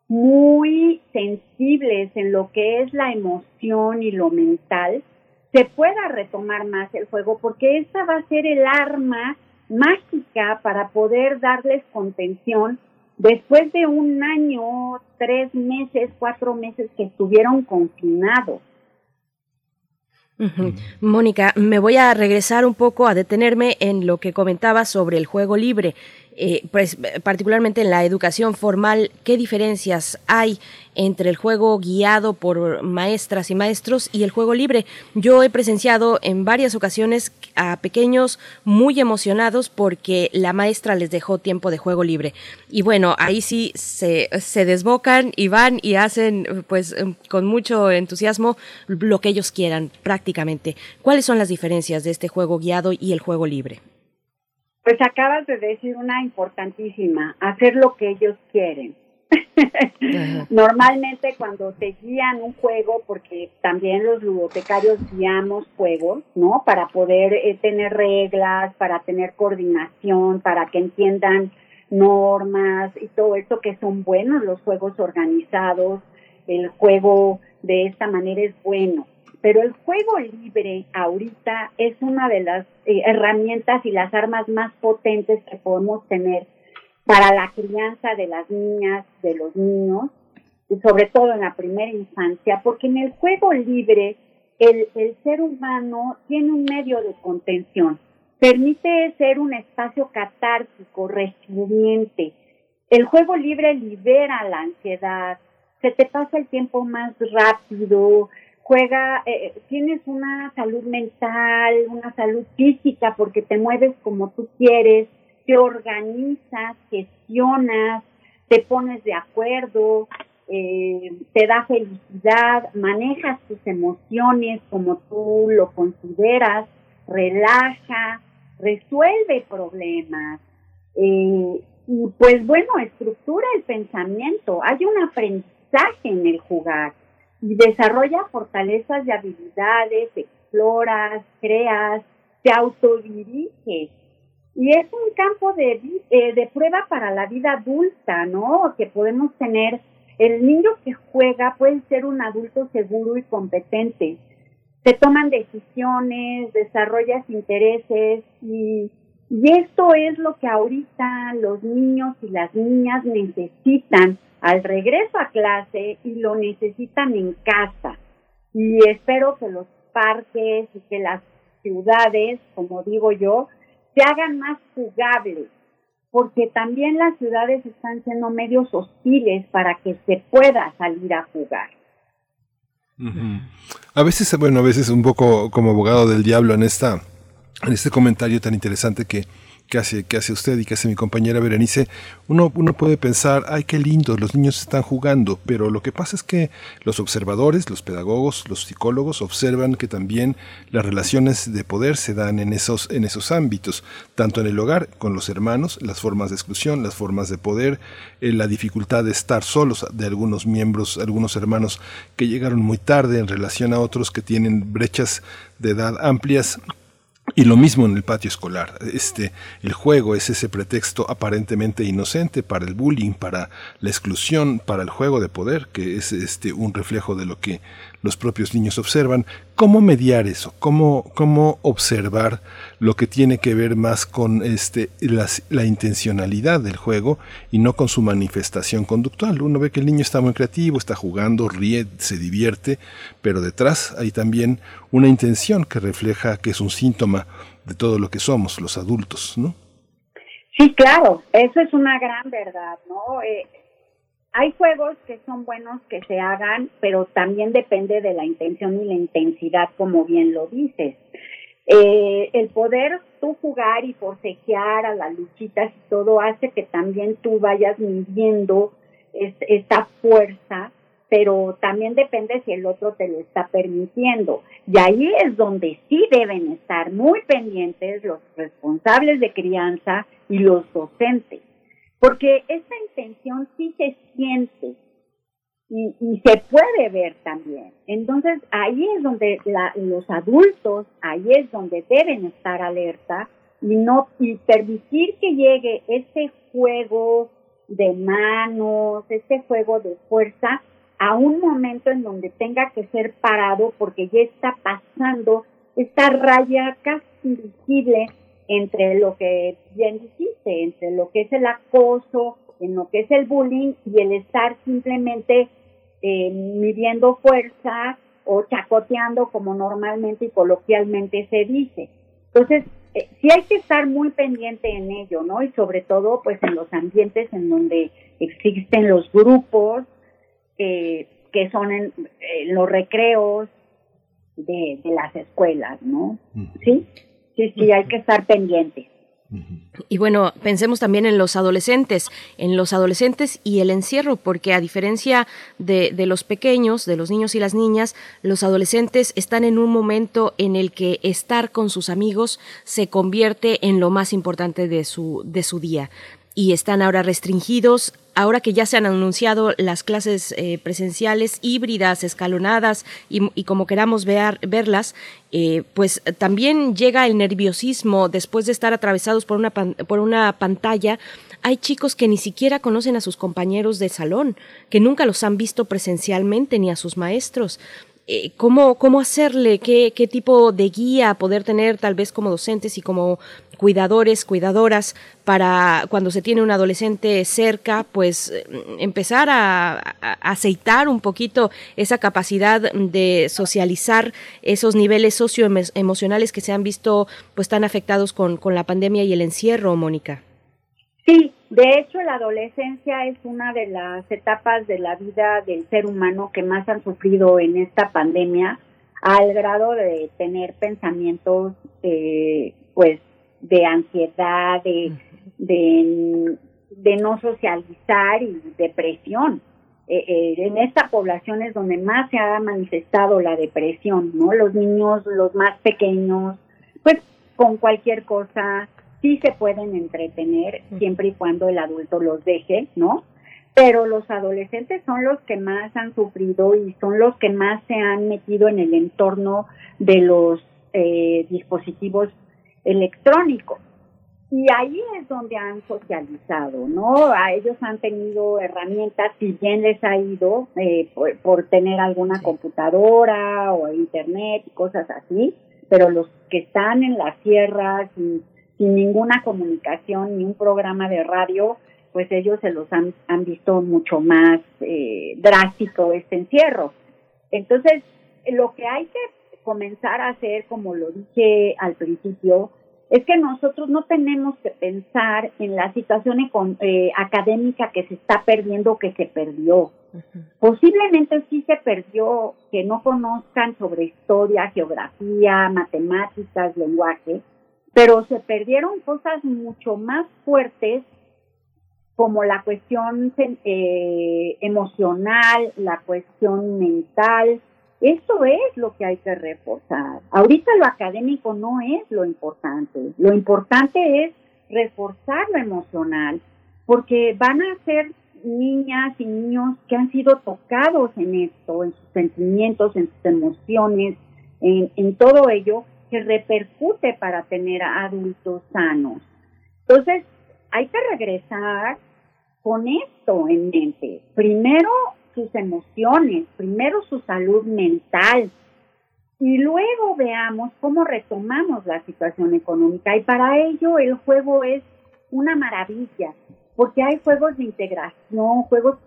muy sensibles en lo que es la emoción y lo mental, se pueda retomar más el juego, porque esta va a ser el arma mágica para poder darles contención después de un año, tres meses, cuatro meses que estuvieron confinados. Mónica, me voy a regresar un poco a detenerme en lo que comentaba sobre el juego libre. Eh, pues, particularmente en la educación formal, ¿qué diferencias hay entre el juego guiado por maestras y maestros y el juego libre? Yo he presenciado en varias ocasiones a pequeños muy emocionados porque la maestra les dejó tiempo de juego libre. Y bueno, ahí sí se, se desbocan y van y hacen pues con mucho entusiasmo lo que ellos quieran prácticamente. ¿Cuáles son las diferencias de este juego guiado y el juego libre? Pues acabas de decir una importantísima, hacer lo que ellos quieren. [laughs] Normalmente cuando te guían un juego, porque también los ludotecarios guiamos juegos, ¿no? Para poder eh, tener reglas, para tener coordinación, para que entiendan normas y todo eso que son buenos los juegos organizados, el juego de esta manera es bueno. Pero el juego libre ahorita es una de las eh, herramientas y las armas más potentes que podemos tener para la crianza de las niñas, de los niños, y sobre todo en la primera infancia, porque en el juego libre el, el ser humano tiene un medio de contención, permite ser un espacio catártico, resiliente. El juego libre libera la ansiedad, se te pasa el tiempo más rápido, juega, eh, tienes una salud mental, una salud física porque te mueves como tú quieres, te organizas, gestionas, te pones de acuerdo, eh, te da felicidad, manejas tus emociones como tú lo consideras, relaja, resuelve problemas, eh, y pues bueno, estructura el pensamiento, hay un aprendizaje en el jugar y desarrolla fortalezas y habilidades, exploras, creas, te autodiriges. Y es un campo de, eh, de prueba para la vida adulta, ¿no? Que podemos tener, el niño que juega puede ser un adulto seguro y competente. Se toman decisiones, desarrollas intereses y, y esto es lo que ahorita los niños y las niñas necesitan al regreso a clase y lo necesitan en casa. Y espero que los parques y que las ciudades, como digo yo, se hagan más jugables, porque también las ciudades están siendo medios hostiles para que se pueda salir a jugar. A veces, bueno, a veces un poco como abogado del diablo en esta, en este comentario tan interesante que que hace, hace usted y que hace mi compañera Berenice, uno, uno puede pensar, ay, qué lindo, los niños están jugando, pero lo que pasa es que los observadores, los pedagogos, los psicólogos observan que también las relaciones de poder se dan en esos, en esos ámbitos, tanto en el hogar, con los hermanos, las formas de exclusión, las formas de poder, eh, la dificultad de estar solos de algunos miembros, algunos hermanos que llegaron muy tarde en relación a otros que tienen brechas de edad amplias y lo mismo en el patio escolar. Este, el juego es ese pretexto aparentemente inocente para el bullying, para la exclusión, para el juego de poder, que es este, un reflejo de lo que los propios niños observan. ¿Cómo mediar eso? ¿Cómo, cómo observar lo que tiene que ver más con este, la intencionalidad del juego y no con su manifestación conductual? Uno ve que el niño está muy creativo, está jugando, ríe, se divierte, pero detrás hay también una intención que refleja que es un síntoma de todo lo que somos los adultos, ¿no? Sí, claro, eso es una gran verdad, ¿no? Eh, hay juegos que son buenos que se hagan, pero también depende de la intención y la intensidad, como bien lo dices. Eh, el poder tú jugar y forcejear a las luchitas y todo hace que también tú vayas midiendo esta fuerza, pero también depende si el otro te lo está permitiendo. Y ahí es donde sí deben estar muy pendientes los responsables de crianza y los docentes porque esa intención sí se siente y, se puede ver también. Entonces ahí es donde los adultos, ahí es donde deben estar alerta y no y permitir que llegue ese juego de manos, ese juego de fuerza a un momento en donde tenga que ser parado porque ya está pasando esta raya casi invisible entre lo que bien dijiste, entre lo que es el acoso, en lo que es el bullying y el estar simplemente eh, midiendo fuerza o chacoteando como normalmente y coloquialmente se dice. Entonces, eh, sí hay que estar muy pendiente en ello, ¿no? Y sobre todo, pues en los ambientes en donde existen los grupos eh, que son en, los recreos de, de las escuelas, ¿no? ¿Sí? sí, sí, hay que estar pendientes. Y bueno, pensemos también en los adolescentes, en los adolescentes y el encierro, porque a diferencia de, de, los pequeños, de los niños y las niñas, los adolescentes están en un momento en el que estar con sus amigos se convierte en lo más importante de su, de su día y están ahora restringidos. Ahora que ya se han anunciado las clases eh, presenciales híbridas, escalonadas y, como queramos ver, verlas, eh, pues también llega el nerviosismo después de estar atravesados por una, por una pantalla. Hay chicos que ni siquiera conocen a sus compañeros de salón, que nunca los han visto presencialmente ni a sus maestros. Eh, cómo, cómo hacerle, qué, qué tipo de guía poder tener tal vez como docentes y como cuidadores, cuidadoras, para cuando se tiene un adolescente cerca, pues empezar a, aceitar un poquito esa capacidad de socializar esos niveles socioemocionales que se han visto pues tan afectados con, con la pandemia y el encierro, Mónica. Sí, de hecho, la adolescencia es una de las etapas de la vida del ser humano que más han sufrido en esta pandemia, al grado de tener pensamientos, eh, pues, de ansiedad, de, de, no socializar y depresión. Eh, eh, en esta población es donde más se ha manifestado la depresión, ¿no? Los niños, los más pequeños, pues con cualquier cosa sí se pueden entretener siempre y cuando el adulto los deje, ¿no? Pero los adolescentes son los que más han sufrido y son los que más se han metido en el entorno de los eh, dispositivos electrónicos. Y ahí es donde han socializado, ¿no? A ellos han tenido herramientas, si bien les ha ido eh, por, tener alguna computadora o internet y cosas así, pero los que están en las sierras sin, sin ninguna comunicación ni un programa de radio, pues ellos se los han, han visto mucho más eh, drástico este encierro. Entonces, lo que hay que comenzar a hacer, como lo dije al principio, es que nosotros no tenemos que pensar en la situación eh, académica que se está perdiendo, que se perdió. Posiblemente sí se perdió que no conozcan sobre historia, geografía, matemáticas, lenguaje, pero se perdieron cosas mucho más fuertes como la cuestión eh, emocional, la cuestión mental, eso es lo que hay que reforzar. Ahorita lo académico no es lo importante. Lo importante es reforzar lo emocional, porque van a ser niñas y niños que han sido tocados en esto, en sus sentimientos, en sus emociones, en, en todo ello, que repercute para tener adultos sanos. Entonces, hay que regresar con esto en mente. Primero, sus emociones, primero su salud mental y luego veamos cómo retomamos la situación económica. Y para ello el juego es una maravilla, porque hay juegos de integración, juegos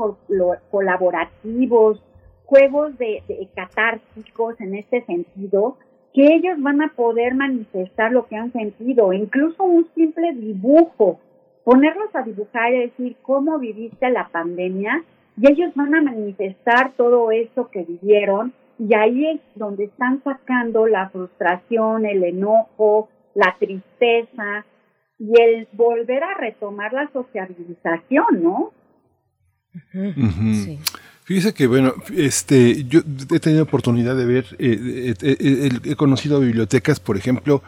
colaborativos, juegos de, de catárticos en este sentido, que ellos van a poder manifestar lo que han sentido, incluso un simple dibujo, ponerlos a dibujar y decir cómo viviste la pandemia y ellos van a manifestar todo eso que vivieron y ahí es donde están sacando la frustración, el enojo, la tristeza y el volver a retomar la socialización, ¿no? Fíjese que, bueno, este, yo he tenido oportunidad de ver, eh, eh, eh, he conocido bibliotecas, por ejemplo,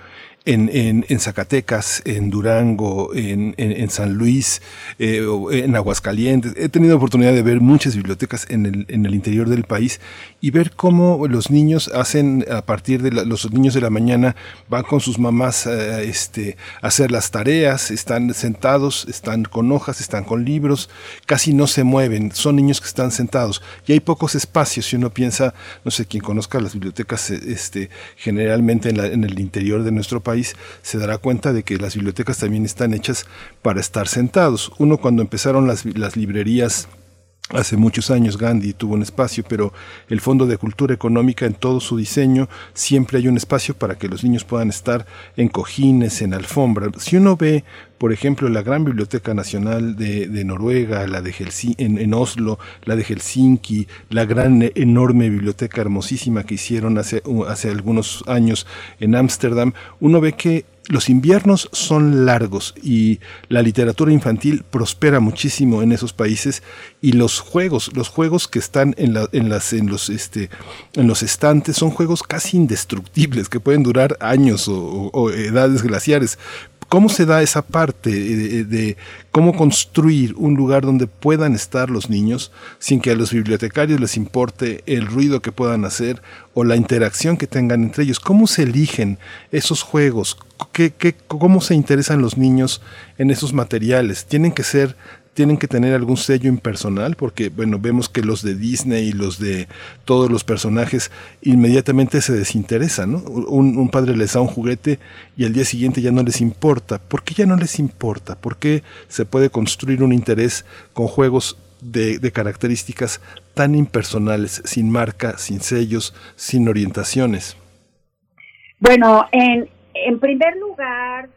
en, en, en Zacatecas, en Durango, en, en San Luis, eh, en Aguascalientes. He tenido oportunidad de ver muchas bibliotecas en el, en el interior del país y ver cómo los niños hacen, a partir de los niños de la mañana, van con sus mamás eh, este, a hacer las tareas, están sentados, están con hojas, están con libros, casi no se mueven, son niños que están sentados y hay pocos espacios. Si uno piensa, no sé, quien conozca las bibliotecas este, generalmente en, la, en el interior de nuestro país, se dará cuenta de que las bibliotecas también están hechas para estar sentados. Uno cuando empezaron las, librerías Hace muchos años Gandhi tuvo un espacio, pero el Fondo de Cultura Económica en todo su diseño siempre hay un espacio para que los niños puedan estar en cojines, en alfombra. Si uno ve, por ejemplo, la Gran Biblioteca Nacional de, Noruega, la de en, en, Oslo, la de Helsinki, la gran enorme biblioteca hermosísima que hicieron hace, hace algunos años en Ámsterdam, uno ve que los inviernos son largos y la literatura infantil prospera muchísimo en esos países y los juegos, los juegos que están en, la, en, las, en, los, este, en los estantes son juegos casi indestructibles que pueden durar años o edades glaciares, ¿Cómo se da esa parte de, cómo construir un lugar donde puedan estar los niños sin que a los bibliotecarios les importe el ruido que puedan hacer o la interacción que tengan entre ellos? ¿Cómo se eligen esos juegos? ¿Qué, qué, ¿Cómo se interesan los niños en esos materiales? ¿Tienen que ser tienen que tener algún sello impersonal, porque bueno, vemos que los de Disney y los de todos los personajes inmediatamente se desinteresan, ¿no? Un, padre les da un juguete y al día siguiente ya no les importa. ¿Por qué ya no les importa? ¿Por qué se puede construir un interés con juegos de, de características tan impersonales, sin marca, sin sellos, sin orientaciones? Bueno, en, primer lugar,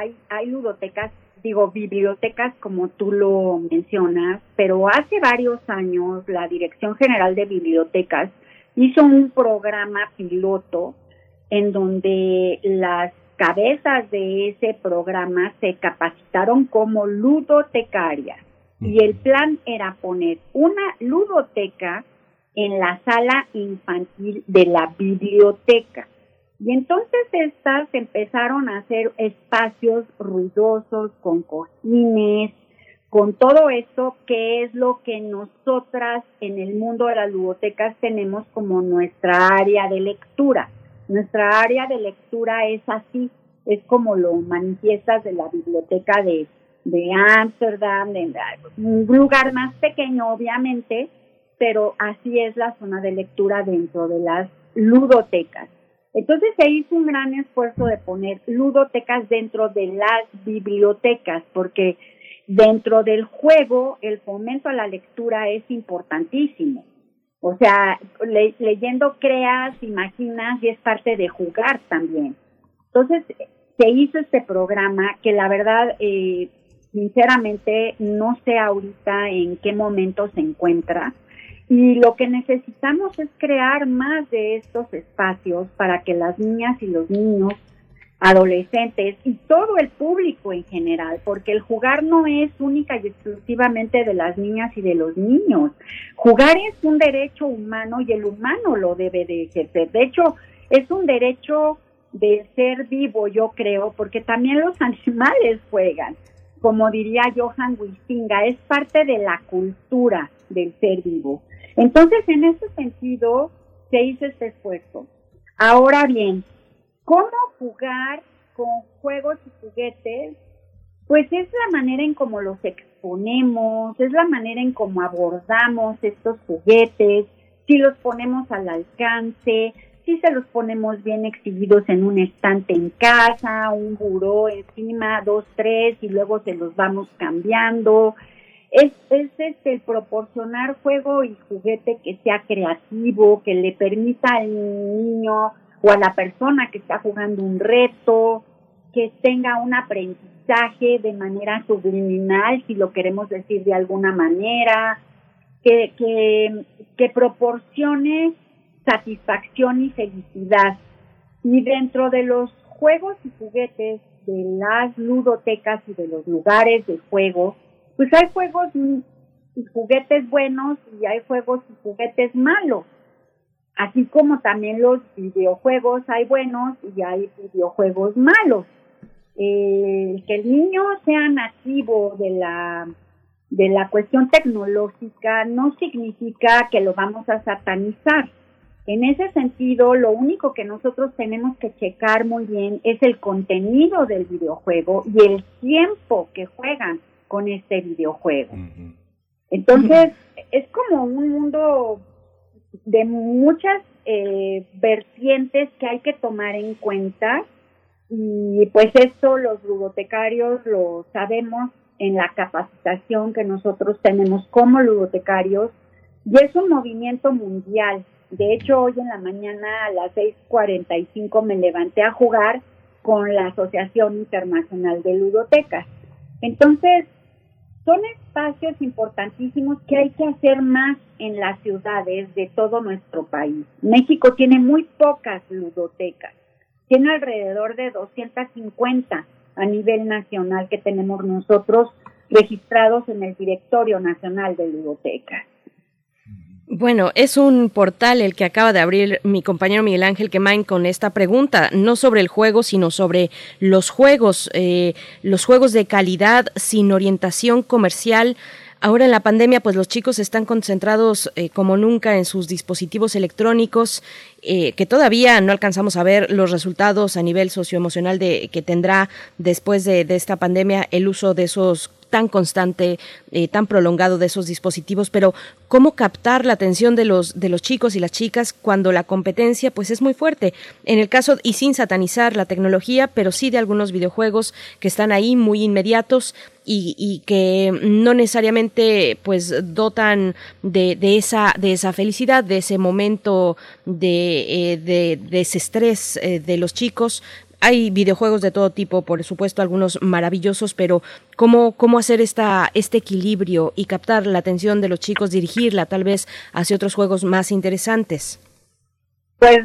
hay, hay ludotecas digo, bibliotecas como tú lo mencionas, pero hace varios años la Dirección General de Bibliotecas hizo un programa piloto en donde las cabezas de ese programa se capacitaron como ludotecarias y el plan era poner una ludoteca en la sala infantil de la biblioteca. Y entonces estas empezaron a hacer espacios ruidosos con cojines, con todo esto que es lo que nosotras en el mundo de las ludotecas tenemos como nuestra área de lectura. Nuestra área de lectura es así, es como lo manifiestas de la biblioteca de de Ámsterdam, de un lugar más pequeño obviamente, pero así es la zona de lectura dentro de las ludotecas. Entonces se hizo un gran esfuerzo de poner ludotecas dentro de las bibliotecas, porque dentro del juego el fomento a la lectura es importantísimo. O sea, leyendo creas, imaginas y es parte de jugar también. Entonces se hizo este programa que la verdad, eh, sinceramente, no sé ahorita en qué momento se encuentra. Y lo que necesitamos es crear más de estos espacios para que las niñas y los niños adolescentes y todo el público en general, porque el jugar no es única y exclusivamente de las niñas y de los niños. Jugar es un derecho humano y el humano lo debe de ejercer. De hecho, es un derecho del ser vivo, yo creo, porque también los [laughs] animales juegan. Como diría Johan Huizinga, es parte de la cultura del ser vivo. Entonces, en ese sentido, se hizo este esfuerzo. Ahora bien, ¿Cómo jugar con juegos y juguetes? Pues es la manera en cómo los exponemos, es la manera en cómo abordamos estos juguetes, si los ponemos al alcance, si se los ponemos bien exhibidos en un estante en casa, un buró encima, dos, tres, y luego se los vamos cambiando. Es, es este, proporcionar juego y juguete que sea creativo, que le permita al niño o a la persona que está jugando un reto, que tenga un aprendizaje de manera subliminal, si lo queremos decir de alguna manera, que, que, que proporcione satisfacción y felicidad. Y dentro de los juegos y juguetes de las ludotecas y de los lugares de juego, pues hay juegos y juguetes buenos y hay juegos y juguetes malos así como también los videojuegos hay buenos y hay videojuegos malos. Eh, que el niño sea nativo de la de la cuestión tecnológica no significa que lo vamos a satanizar. En ese sentido, lo único que nosotros tenemos que checar muy bien es el contenido del videojuego y el tiempo que juegan con este videojuego. Entonces, es como un mundo de muchas eh, vertientes que hay que tomar en cuenta y pues esto los ludotecarios lo sabemos en la capacitación que nosotros tenemos como ludotecarios y es un movimiento mundial. De hecho, hoy en la mañana a las 6:45 me levanté a jugar con la Asociación Internacional de Ludotecas. Entonces, son espacios importantísimos que hay que hacer más en las ciudades de todo nuestro país. México tiene muy pocas ludotecas, tiene alrededor de 250 a nivel nacional que tenemos nosotros registrados en el Directorio Nacional de Ludotecas. Bueno, es un portal el que acaba de abrir mi compañero Miguel Ángel Quemain con esta pregunta, no sobre el juego, sino sobre los juegos, eh, los juegos de calidad sin orientación comercial. Ahora en la pandemia, pues los chicos están concentrados eh, como nunca en sus dispositivos electrónicos, eh, que todavía no alcanzamos a ver los resultados a nivel socioemocional de que tendrá después de, de esta pandemia el uso de esos tan constante, eh, tan prolongado de esos dispositivos, pero cómo captar la atención de los de los chicos y las chicas cuando la competencia pues es muy fuerte. En el caso y sin satanizar la tecnología, pero sí de algunos videojuegos que están ahí muy inmediatos y, que no necesariamente pues dotan de, esa de esa felicidad de ese momento de, eh, ese estrés eh, de los chicos hay videojuegos de todo tipo, por supuesto, algunos maravillosos, pero ¿cómo, cómo hacer esta, este equilibrio y captar la atención de los chicos, dirigirla tal vez hacia otros juegos más interesantes? Pues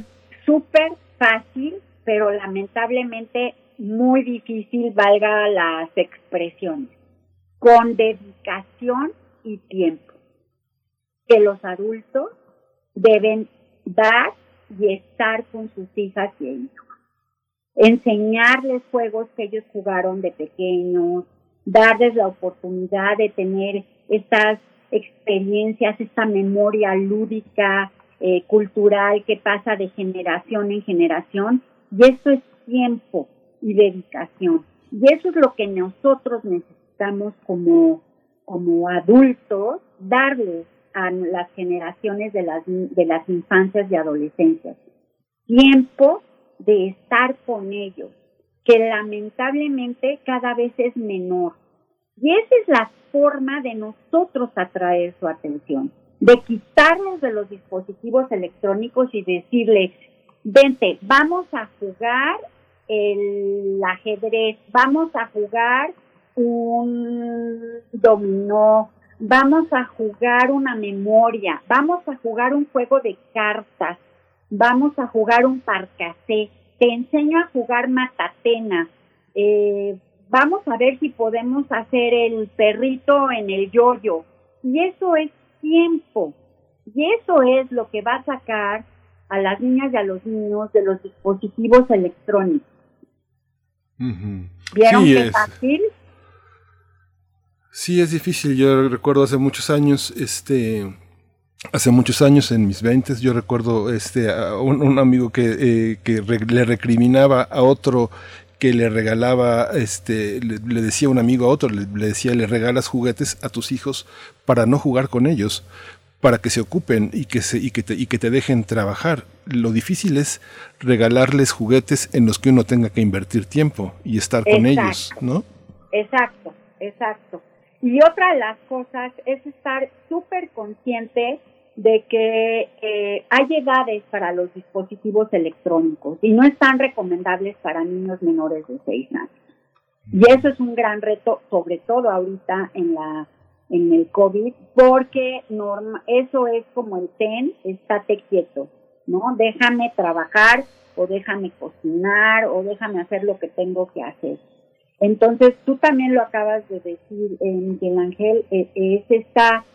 súper fácil, pero lamentablemente muy difícil, valga las expresiones, con dedicación y tiempo que los adultos deben dar y estar con sus hijas y hijos. Enseñarles juegos que ellos jugaron de pequeños, darles la oportunidad de tener estas experiencias, esta memoria lúdica, eh, cultural que pasa de generación en generación. Y esto es tiempo y dedicación. Y eso es lo que nosotros necesitamos como, como adultos, darles a las generaciones de las, de las infancias y adolescencias. Tiempo de estar con ellos, que lamentablemente cada vez es menor. Y esa es la forma de nosotros atraer su atención, de quitarnos de los dispositivos electrónicos y decirle, vente, vamos a jugar el ajedrez, vamos a jugar un dominó, vamos a jugar una memoria, vamos a jugar un juego de cartas, vamos a jugar un parcasé, te enseño a jugar matatena, eh, vamos a ver si podemos hacer el perrito en el yoyo. Y eso es tiempo. Y eso es lo que va a sacar a las niñas y a los niños de los dispositivos electrónicos. ¿Vieron sí, qué es. fácil? Sí, es difícil. Yo recuerdo hace muchos años, este, hace muchos años en mis veintes, yo recuerdo este a un, un amigo que, eh, que re- le recriminaba a otro que le regalaba, este, le, le decía un amigo a otro, le, le decía, le regalas juguetes a tus hijos para no jugar con ellos, para que se ocupen y que, se, y que, te, y que te dejen trabajar. Lo difícil es regalarles juguetes en los que uno tenga que invertir tiempo y estar con ellos, ¿no? Exacto, exacto. Y otra de las cosas es estar súper consciente de que eh, hay edades para los dispositivos electrónicos y no están recomendables para niños menores de 6 años. Y eso es un gran reto, sobre todo ahorita en la en el COVID, porque norma, eso es como el TEN, estate quieto, ¿no? Déjame trabajar o déjame cocinar o déjame hacer lo que tengo que hacer. Entonces, tú también lo acabas de decir, eh, Miguel Ángel, eh, es esta,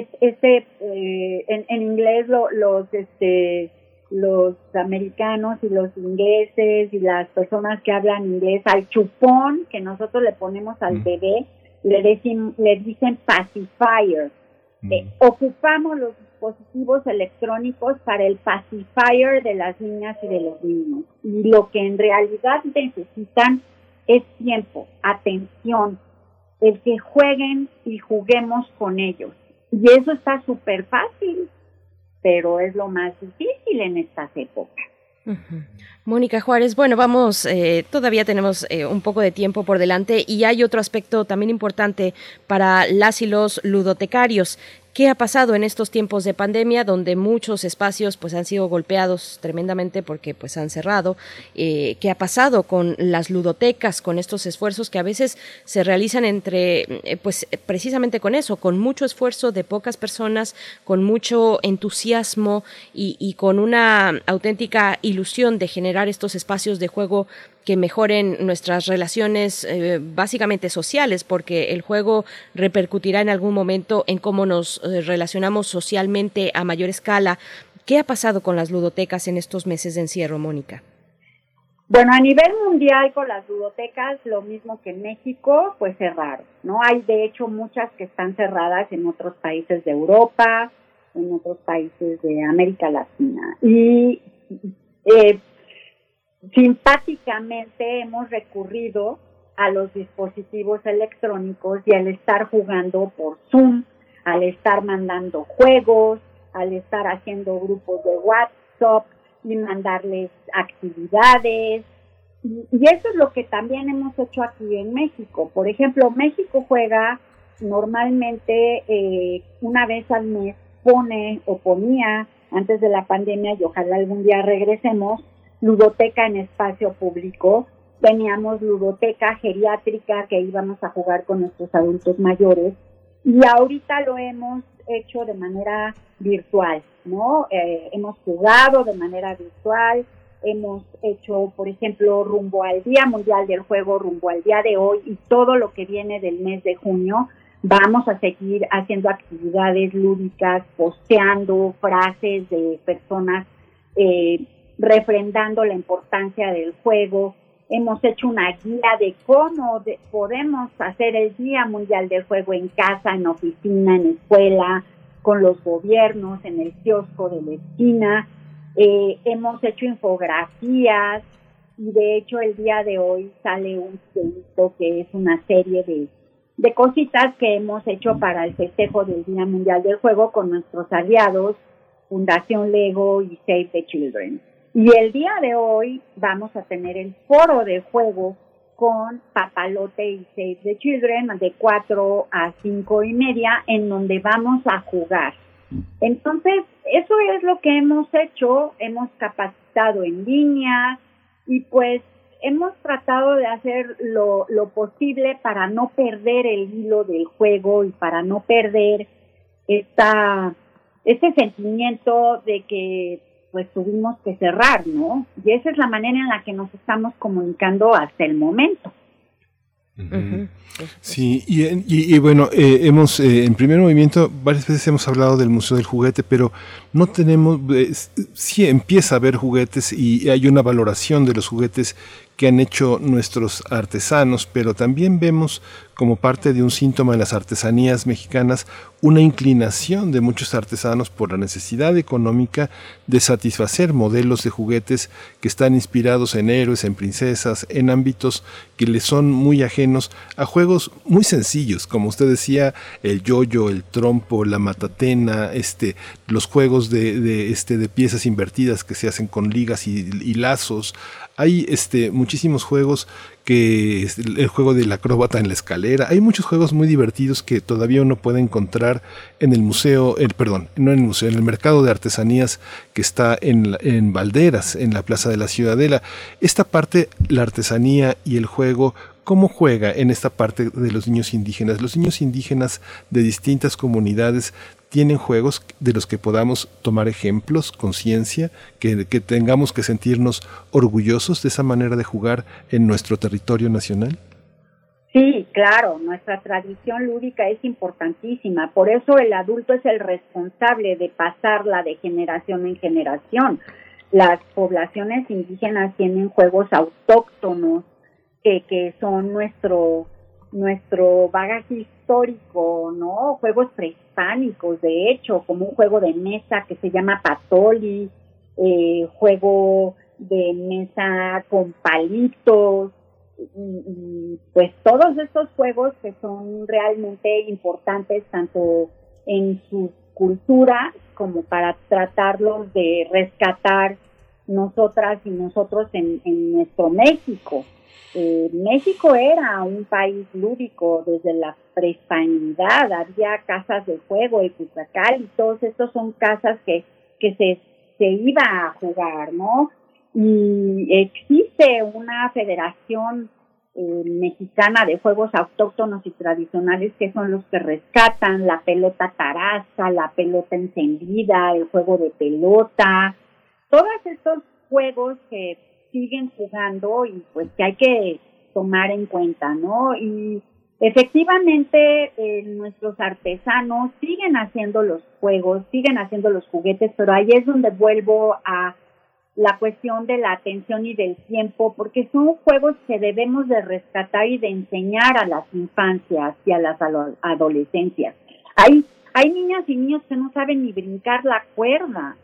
es este, eh, en, en inglés lo- los, este, los americanos y los ingleses y las personas que hablan inglés, al chupón que nosotros le ponemos al bebé, le, decim- le dicen pacifier. Eh, ocupamos los dispositivos electrónicos para el pacifier de las niñas y de los niños. Y lo que en realidad necesitan es tiempo, atención, el que jueguen y juguemos con ellos. Y eso está súper fácil, pero es lo más difícil en estas épocas. Mónica Juárez, bueno, vamos, eh, todavía tenemos eh, un poco de tiempo por delante y hay otro aspecto también importante para las y los ludotecarios. ¿Qué ha pasado en estos tiempos de pandemia donde muchos espacios pues han sido golpeados tremendamente porque pues han cerrado? Eh, ¿Qué ha pasado con las ludotecas, con estos esfuerzos que a veces se realizan entre pues precisamente con eso, con mucho esfuerzo de pocas personas, con mucho entusiasmo y, y con una auténtica ilusión de generar estos espacios de juego que mejoren nuestras relaciones eh, básicamente sociales, porque el juego repercutirá en algún momento en cómo nos eh, relacionamos socialmente a mayor escala. ¿Qué ha pasado con las ludotecas en estos meses de encierro, Mónica? Bueno, a nivel mundial con las ludotecas, lo mismo que en México, pues cerraron, ¿no? Hay de hecho muchas que están cerradas en otros países de Europa, en otros países de América Latina. Y eh, simpáticamente hemos recurrido a los dispositivos electrónicos y al estar jugando por Zoom, al estar mandando juegos, al estar haciendo grupos de WhatsApp y mandarles actividades. Y, y eso es lo que también hemos hecho aquí en México. Por ejemplo, México juega normalmente eh, una vez al mes, pone o ponía antes de la pandemia y ojalá algún día regresemos, ludoteca en espacio público. Teníamos ludoteca geriátrica que íbamos a jugar con nuestros adultos mayores y ahorita lo hemos hecho de manera virtual, ¿no? Eh, hemos jugado de manera virtual, hemos hecho, por ejemplo, rumbo al Día Mundial del Juego, rumbo al día de hoy y todo lo que viene del mes de junio, vamos a seguir haciendo actividades lúdicas, posteando frases de personas eh, refrendando la importancia del juego. Hemos hecho una guía de cómo podemos hacer el Día Mundial del Juego en casa, en oficina, en escuela, con los gobiernos, en el kiosco de la esquina. Eh, hemos hecho infografías y de hecho el día de hoy sale un texto que es una serie de, de cositas que hemos hecho para el festejo del Día Mundial del Juego con nuestros aliados, Fundación Lego y Save the Children. Y el día de hoy vamos a tener el foro de juego con Papalote y Save the Children de 4 a 5 y media en donde vamos a jugar. Entonces, eso es lo que hemos hecho, hemos capacitado en línea y pues hemos tratado de hacer lo, lo posible para no perder el hilo del juego y para no perder esta, este sentimiento de que pues tuvimos que cerrar, ¿no? Y esa es la manera en la que nos estamos comunicando hasta el momento. Sí, y, y, bueno, eh, hemos eh, en primer movimiento varias veces hemos hablado del Museo del Juguete, pero no tenemos, eh, sí empieza a haber juguetes y hay una valoración de los juguetes que han hecho nuestros artesanos, pero también vemos como parte de un síntoma de las artesanías mexicanas una inclinación de muchos artesanos por la necesidad económica de satisfacer modelos de juguetes que están inspirados en héroes, en princesas, en ámbitos que les son muy ajenos a juegos muy sencillos, como usted decía, el yoyo, el trompo, la matatena, este, los juegos de, este, de piezas invertidas que se hacen con ligas y, y lazos, hay este, muchísimos juegos que el juego del acróbata en la escalera. Hay muchos juegos muy divertidos que todavía uno puede encontrar en el museo, el, perdón, no en el museo, en el mercado de artesanías que está en, en Valderas, en la Plaza de la Ciudadela. Esta parte, la artesanía y el juego, ¿Cómo juega en esta parte de los niños indígenas? Los niños indígenas de distintas comunidades tienen juegos de los que podamos tomar ejemplos, conciencia, que, tengamos que sentirnos orgullosos de esa manera de jugar en nuestro territorio nacional? Sí, claro, nuestra tradición lúdica es importantísima, por eso el adulto es el responsable de pasarla de generación en generación. Las poblaciones indígenas tienen juegos autóctonos que, que son nuestro nuestro bagaje histórico, ¿no? Juegos prehispánicos, de hecho, como un juego de mesa que se llama Patoli, eh, juego de mesa con palitos, y, pues todos estos juegos que son realmente importantes tanto en su cultura como para tratarlos de rescatar nosotras y nosotros en, en nuestro México. Eh, México era un país lúdico desde la prehispanidad, había casas de juego, el Cuzacal y todos estos son casas que, que se, se iba a jugar, ¿no? Y existe una federación eh, mexicana de juegos autóctonos y tradicionales que son los que rescatan la pelota taraza, la pelota encendida, el juego de pelota, todos estos juegos que siguen jugando y pues que hay que tomar en cuenta, ¿no? Y efectivamente eh, nuestros artesanos siguen haciendo los juegos, siguen haciendo los juguetes, pero ahí es donde vuelvo a la cuestión de la atención y del tiempo, porque son juegos que debemos de rescatar y de enseñar a las infancias y a las adolescencias. Hay, hay niñas y niños que no saben ni brincar la cuerda,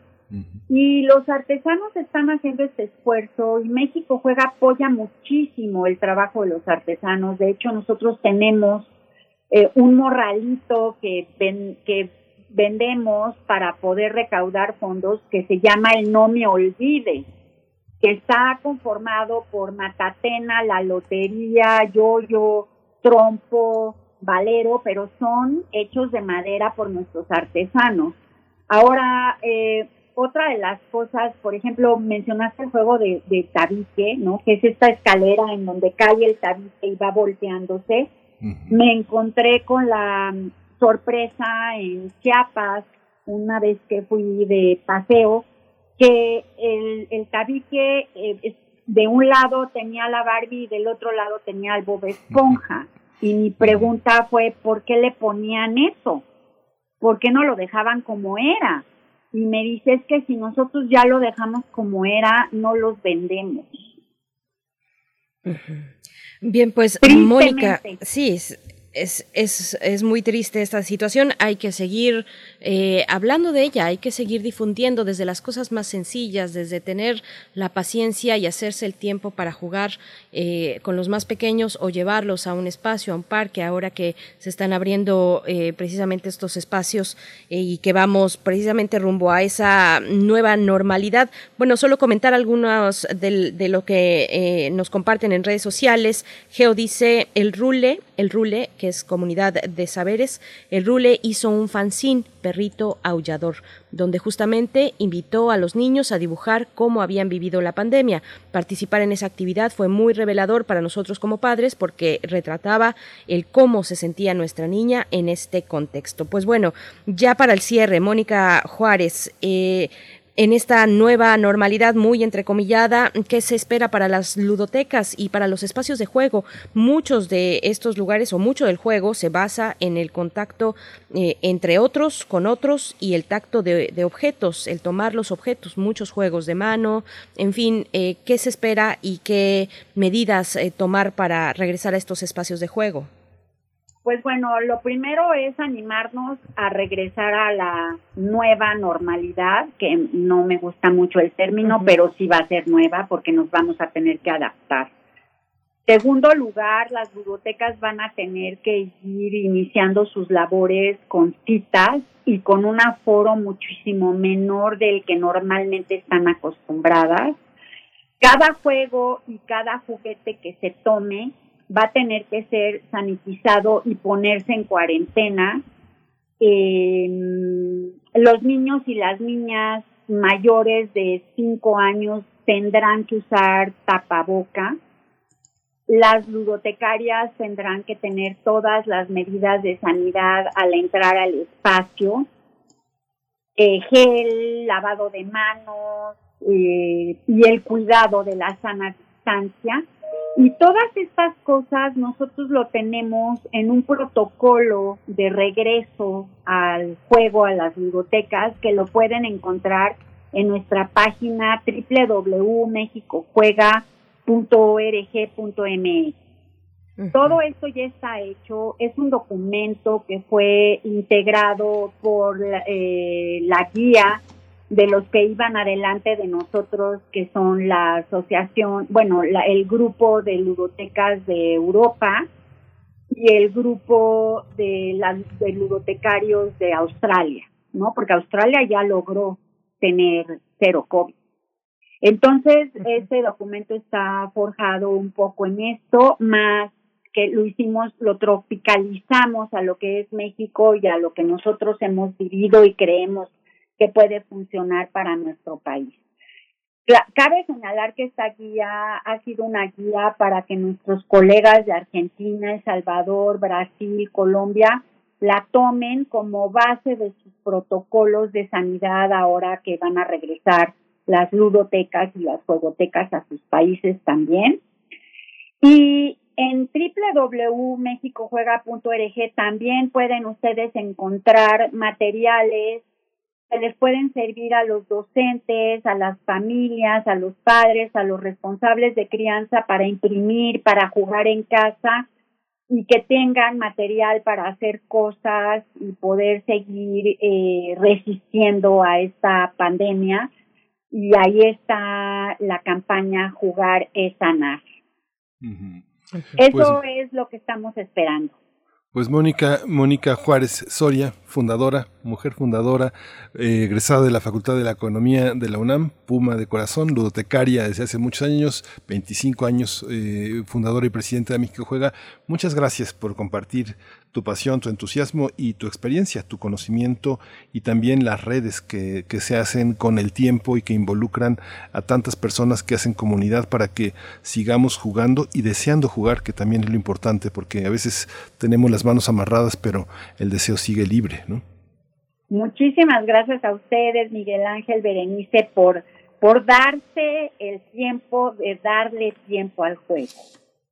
y los artesanos están haciendo este esfuerzo y México juega, apoya muchísimo el trabajo de los artesanos. De hecho, nosotros tenemos eh, un morralito que, que vendemos para poder recaudar fondos que se llama el No Me Olvide, que está conformado por Matatena, la lotería, yoyo, trompo, valero, pero son hechos de madera por nuestros artesanos. Ahora, eh, otra de las cosas, por ejemplo, mencionaste el juego de, de tabique, ¿no? Que es esta escalera en donde cae el tabique y va volteándose. Me encontré con la mm, sorpresa en Chiapas, una vez que fui de paseo, que el, el tabique eh, de un lado tenía la Barbie y del otro lado tenía el Bob Esponja. [laughs] Y mi pregunta fue, ¿por qué le ponían eso? ¿Por qué no lo dejaban como era? Y me dice es que si nosotros ya lo dejamos como era, no los vendemos. Bien, pues Mónica, sí, es, es, es, muy triste esta situación. Hay que seguir eh, hablando de ella, hay que seguir difundiendo desde las cosas más sencillas, desde tener la paciencia y hacerse el tiempo para jugar eh, con los más pequeños o llevarlos a un espacio, a un parque, ahora que se están abriendo eh, precisamente estos espacios y que vamos precisamente rumbo a esa nueva normalidad. Bueno, solo comentar algunos de, de lo que nos comparten en redes sociales. Geo dice el rule, el rule que es Comunidad de Saberes, el Rule hizo un fanzine, Perrito Aullador, donde justamente invitó a los niños a dibujar cómo habían vivido la pandemia. Participar en esa actividad fue muy revelador para nosotros como padres porque retrataba el cómo se sentía nuestra niña en este contexto. Pues bueno, ya para el cierre, Mónica Juárez, eh, en esta nueva normalidad muy entrecomillada que se espera para las ludotecas y para los espacios de juego. Muchos de estos lugares o mucho del juego se basa en el contacto eh, entre otros con otros y el tacto de, objetos, el tomar los objetos, muchos juegos de mano, en fin, eh, ¿qué se espera y qué medidas eh, tomar para regresar a estos espacios de juego? Pues bueno, lo primero es animarnos a regresar a la nueva normalidad, que no me gusta mucho el término, pero sí va a ser nueva porque nos vamos a tener que adaptar. Segundo lugar, las bibliotecas van a tener que ir iniciando sus labores con citas y con un aforo muchísimo menor del que normalmente están acostumbradas. Cada juego y cada juguete que se tome va a tener que ser sanitizado y ponerse en cuarentena. los niños y las niñas mayores de 5 años tendrán que usar tapaboca. Las ludotecarias tendrán que tener todas las medidas de sanidad al entrar al espacio. Eh, gel, lavado de manos eh, y el cuidado de la sana distancia y todas estas cosas nosotros lo tenemos en un protocolo de regreso al juego, a las bibliotecas, que lo pueden encontrar en nuestra página www.mexicojuega.org.mx. Todo esto ya está hecho, es un documento que fue integrado por eh, la guía de los que iban adelante de nosotros, que son la asociación, bueno, el grupo de ludotecas de Europa y el grupo de, las de ludotecarios de Australia, ¿no? Porque Australia ya logró tener cero COVID. Entonces, este documento está forjado un poco en esto, más que lo hicimos, lo tropicalizamos a lo que es México y a lo que nosotros hemos vivido y creemos que puede funcionar para nuestro país. Cabe señalar que esta guía ha sido una guía para que nuestros colegas de Argentina, El Salvador, Brasil, Colombia la tomen como base de sus protocolos de sanidad ahora que van a regresar las ludotecas y las juegotecas a sus países también. Y en www.mexicojuega.org también pueden ustedes encontrar materiales que les pueden servir a los docentes, a las familias, a los padres, a los responsables de crianza para imprimir, para jugar en casa y que tengan material para hacer cosas y poder seguir eh, resistiendo a esta pandemia. Y ahí está la campaña Jugar es sanar. Eso pues es lo que estamos esperando. Pues Mónica, Mónica Juárez Soria, fundadora, mujer fundadora, eh, egresada de la Facultad de la Economía de la UNAM, Puma de corazón, ludotecaria desde hace muchos años, 25 años, eh, fundadora y presidenta de México Juega. Muchas gracias por compartir tu pasión, tu entusiasmo y tu experiencia, tu conocimiento y también las redes que, que, se hacen con el tiempo y que involucran a tantas personas que hacen comunidad para que sigamos jugando y deseando jugar, que también es lo importante, porque a veces tenemos las manos amarradas, pero el deseo sigue libre, ¿no? Muchísimas gracias a ustedes, Miguel Ángel Berenice, por, por darse el tiempo de darle tiempo al juego.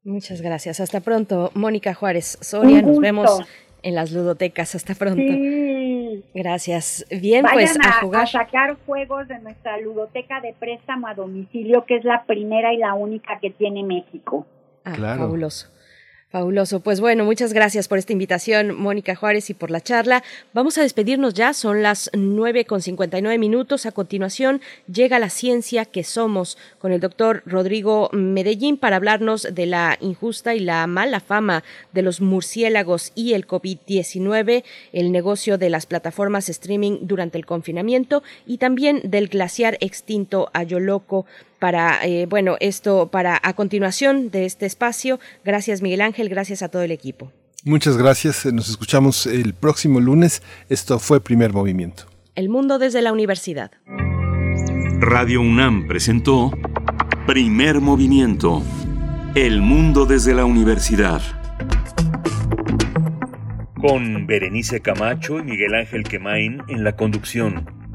Muchas gracias. Hasta pronto, Mónica Juárez Soria. Nos vemos en las ludotecas. Hasta pronto. Sí. Gracias. Bien, pues a, jugar. a sacar juegos de nuestra ludoteca de préstamo a domicilio, que es la primera y la única que tiene México. Ah, claro. Fabuloso. Fabuloso. Pues bueno, muchas gracias por esta invitación, Mónica Juárez, y por la charla. Vamos a despedirnos ya, son las nueve con nueve minutos. A continuación llega la ciencia que somos con el doctor Rodrigo Medellín para hablarnos de la injusta y la mala fama de los murciélagos y el COVID-19, el negocio de las plataformas streaming durante el confinamiento y también del glaciar extinto Ayoloco para, eh, bueno, esto para a continuación de este espacio. Gracias Miguel Ángel, gracias a todo el equipo. Muchas gracias, nos escuchamos el próximo lunes. Esto fue Primer Movimiento. El mundo desde la universidad. Radio UNAM presentó Primer Movimiento. El mundo desde la universidad. Con Berenice Camacho y Miguel Ángel Quemain en la conducción.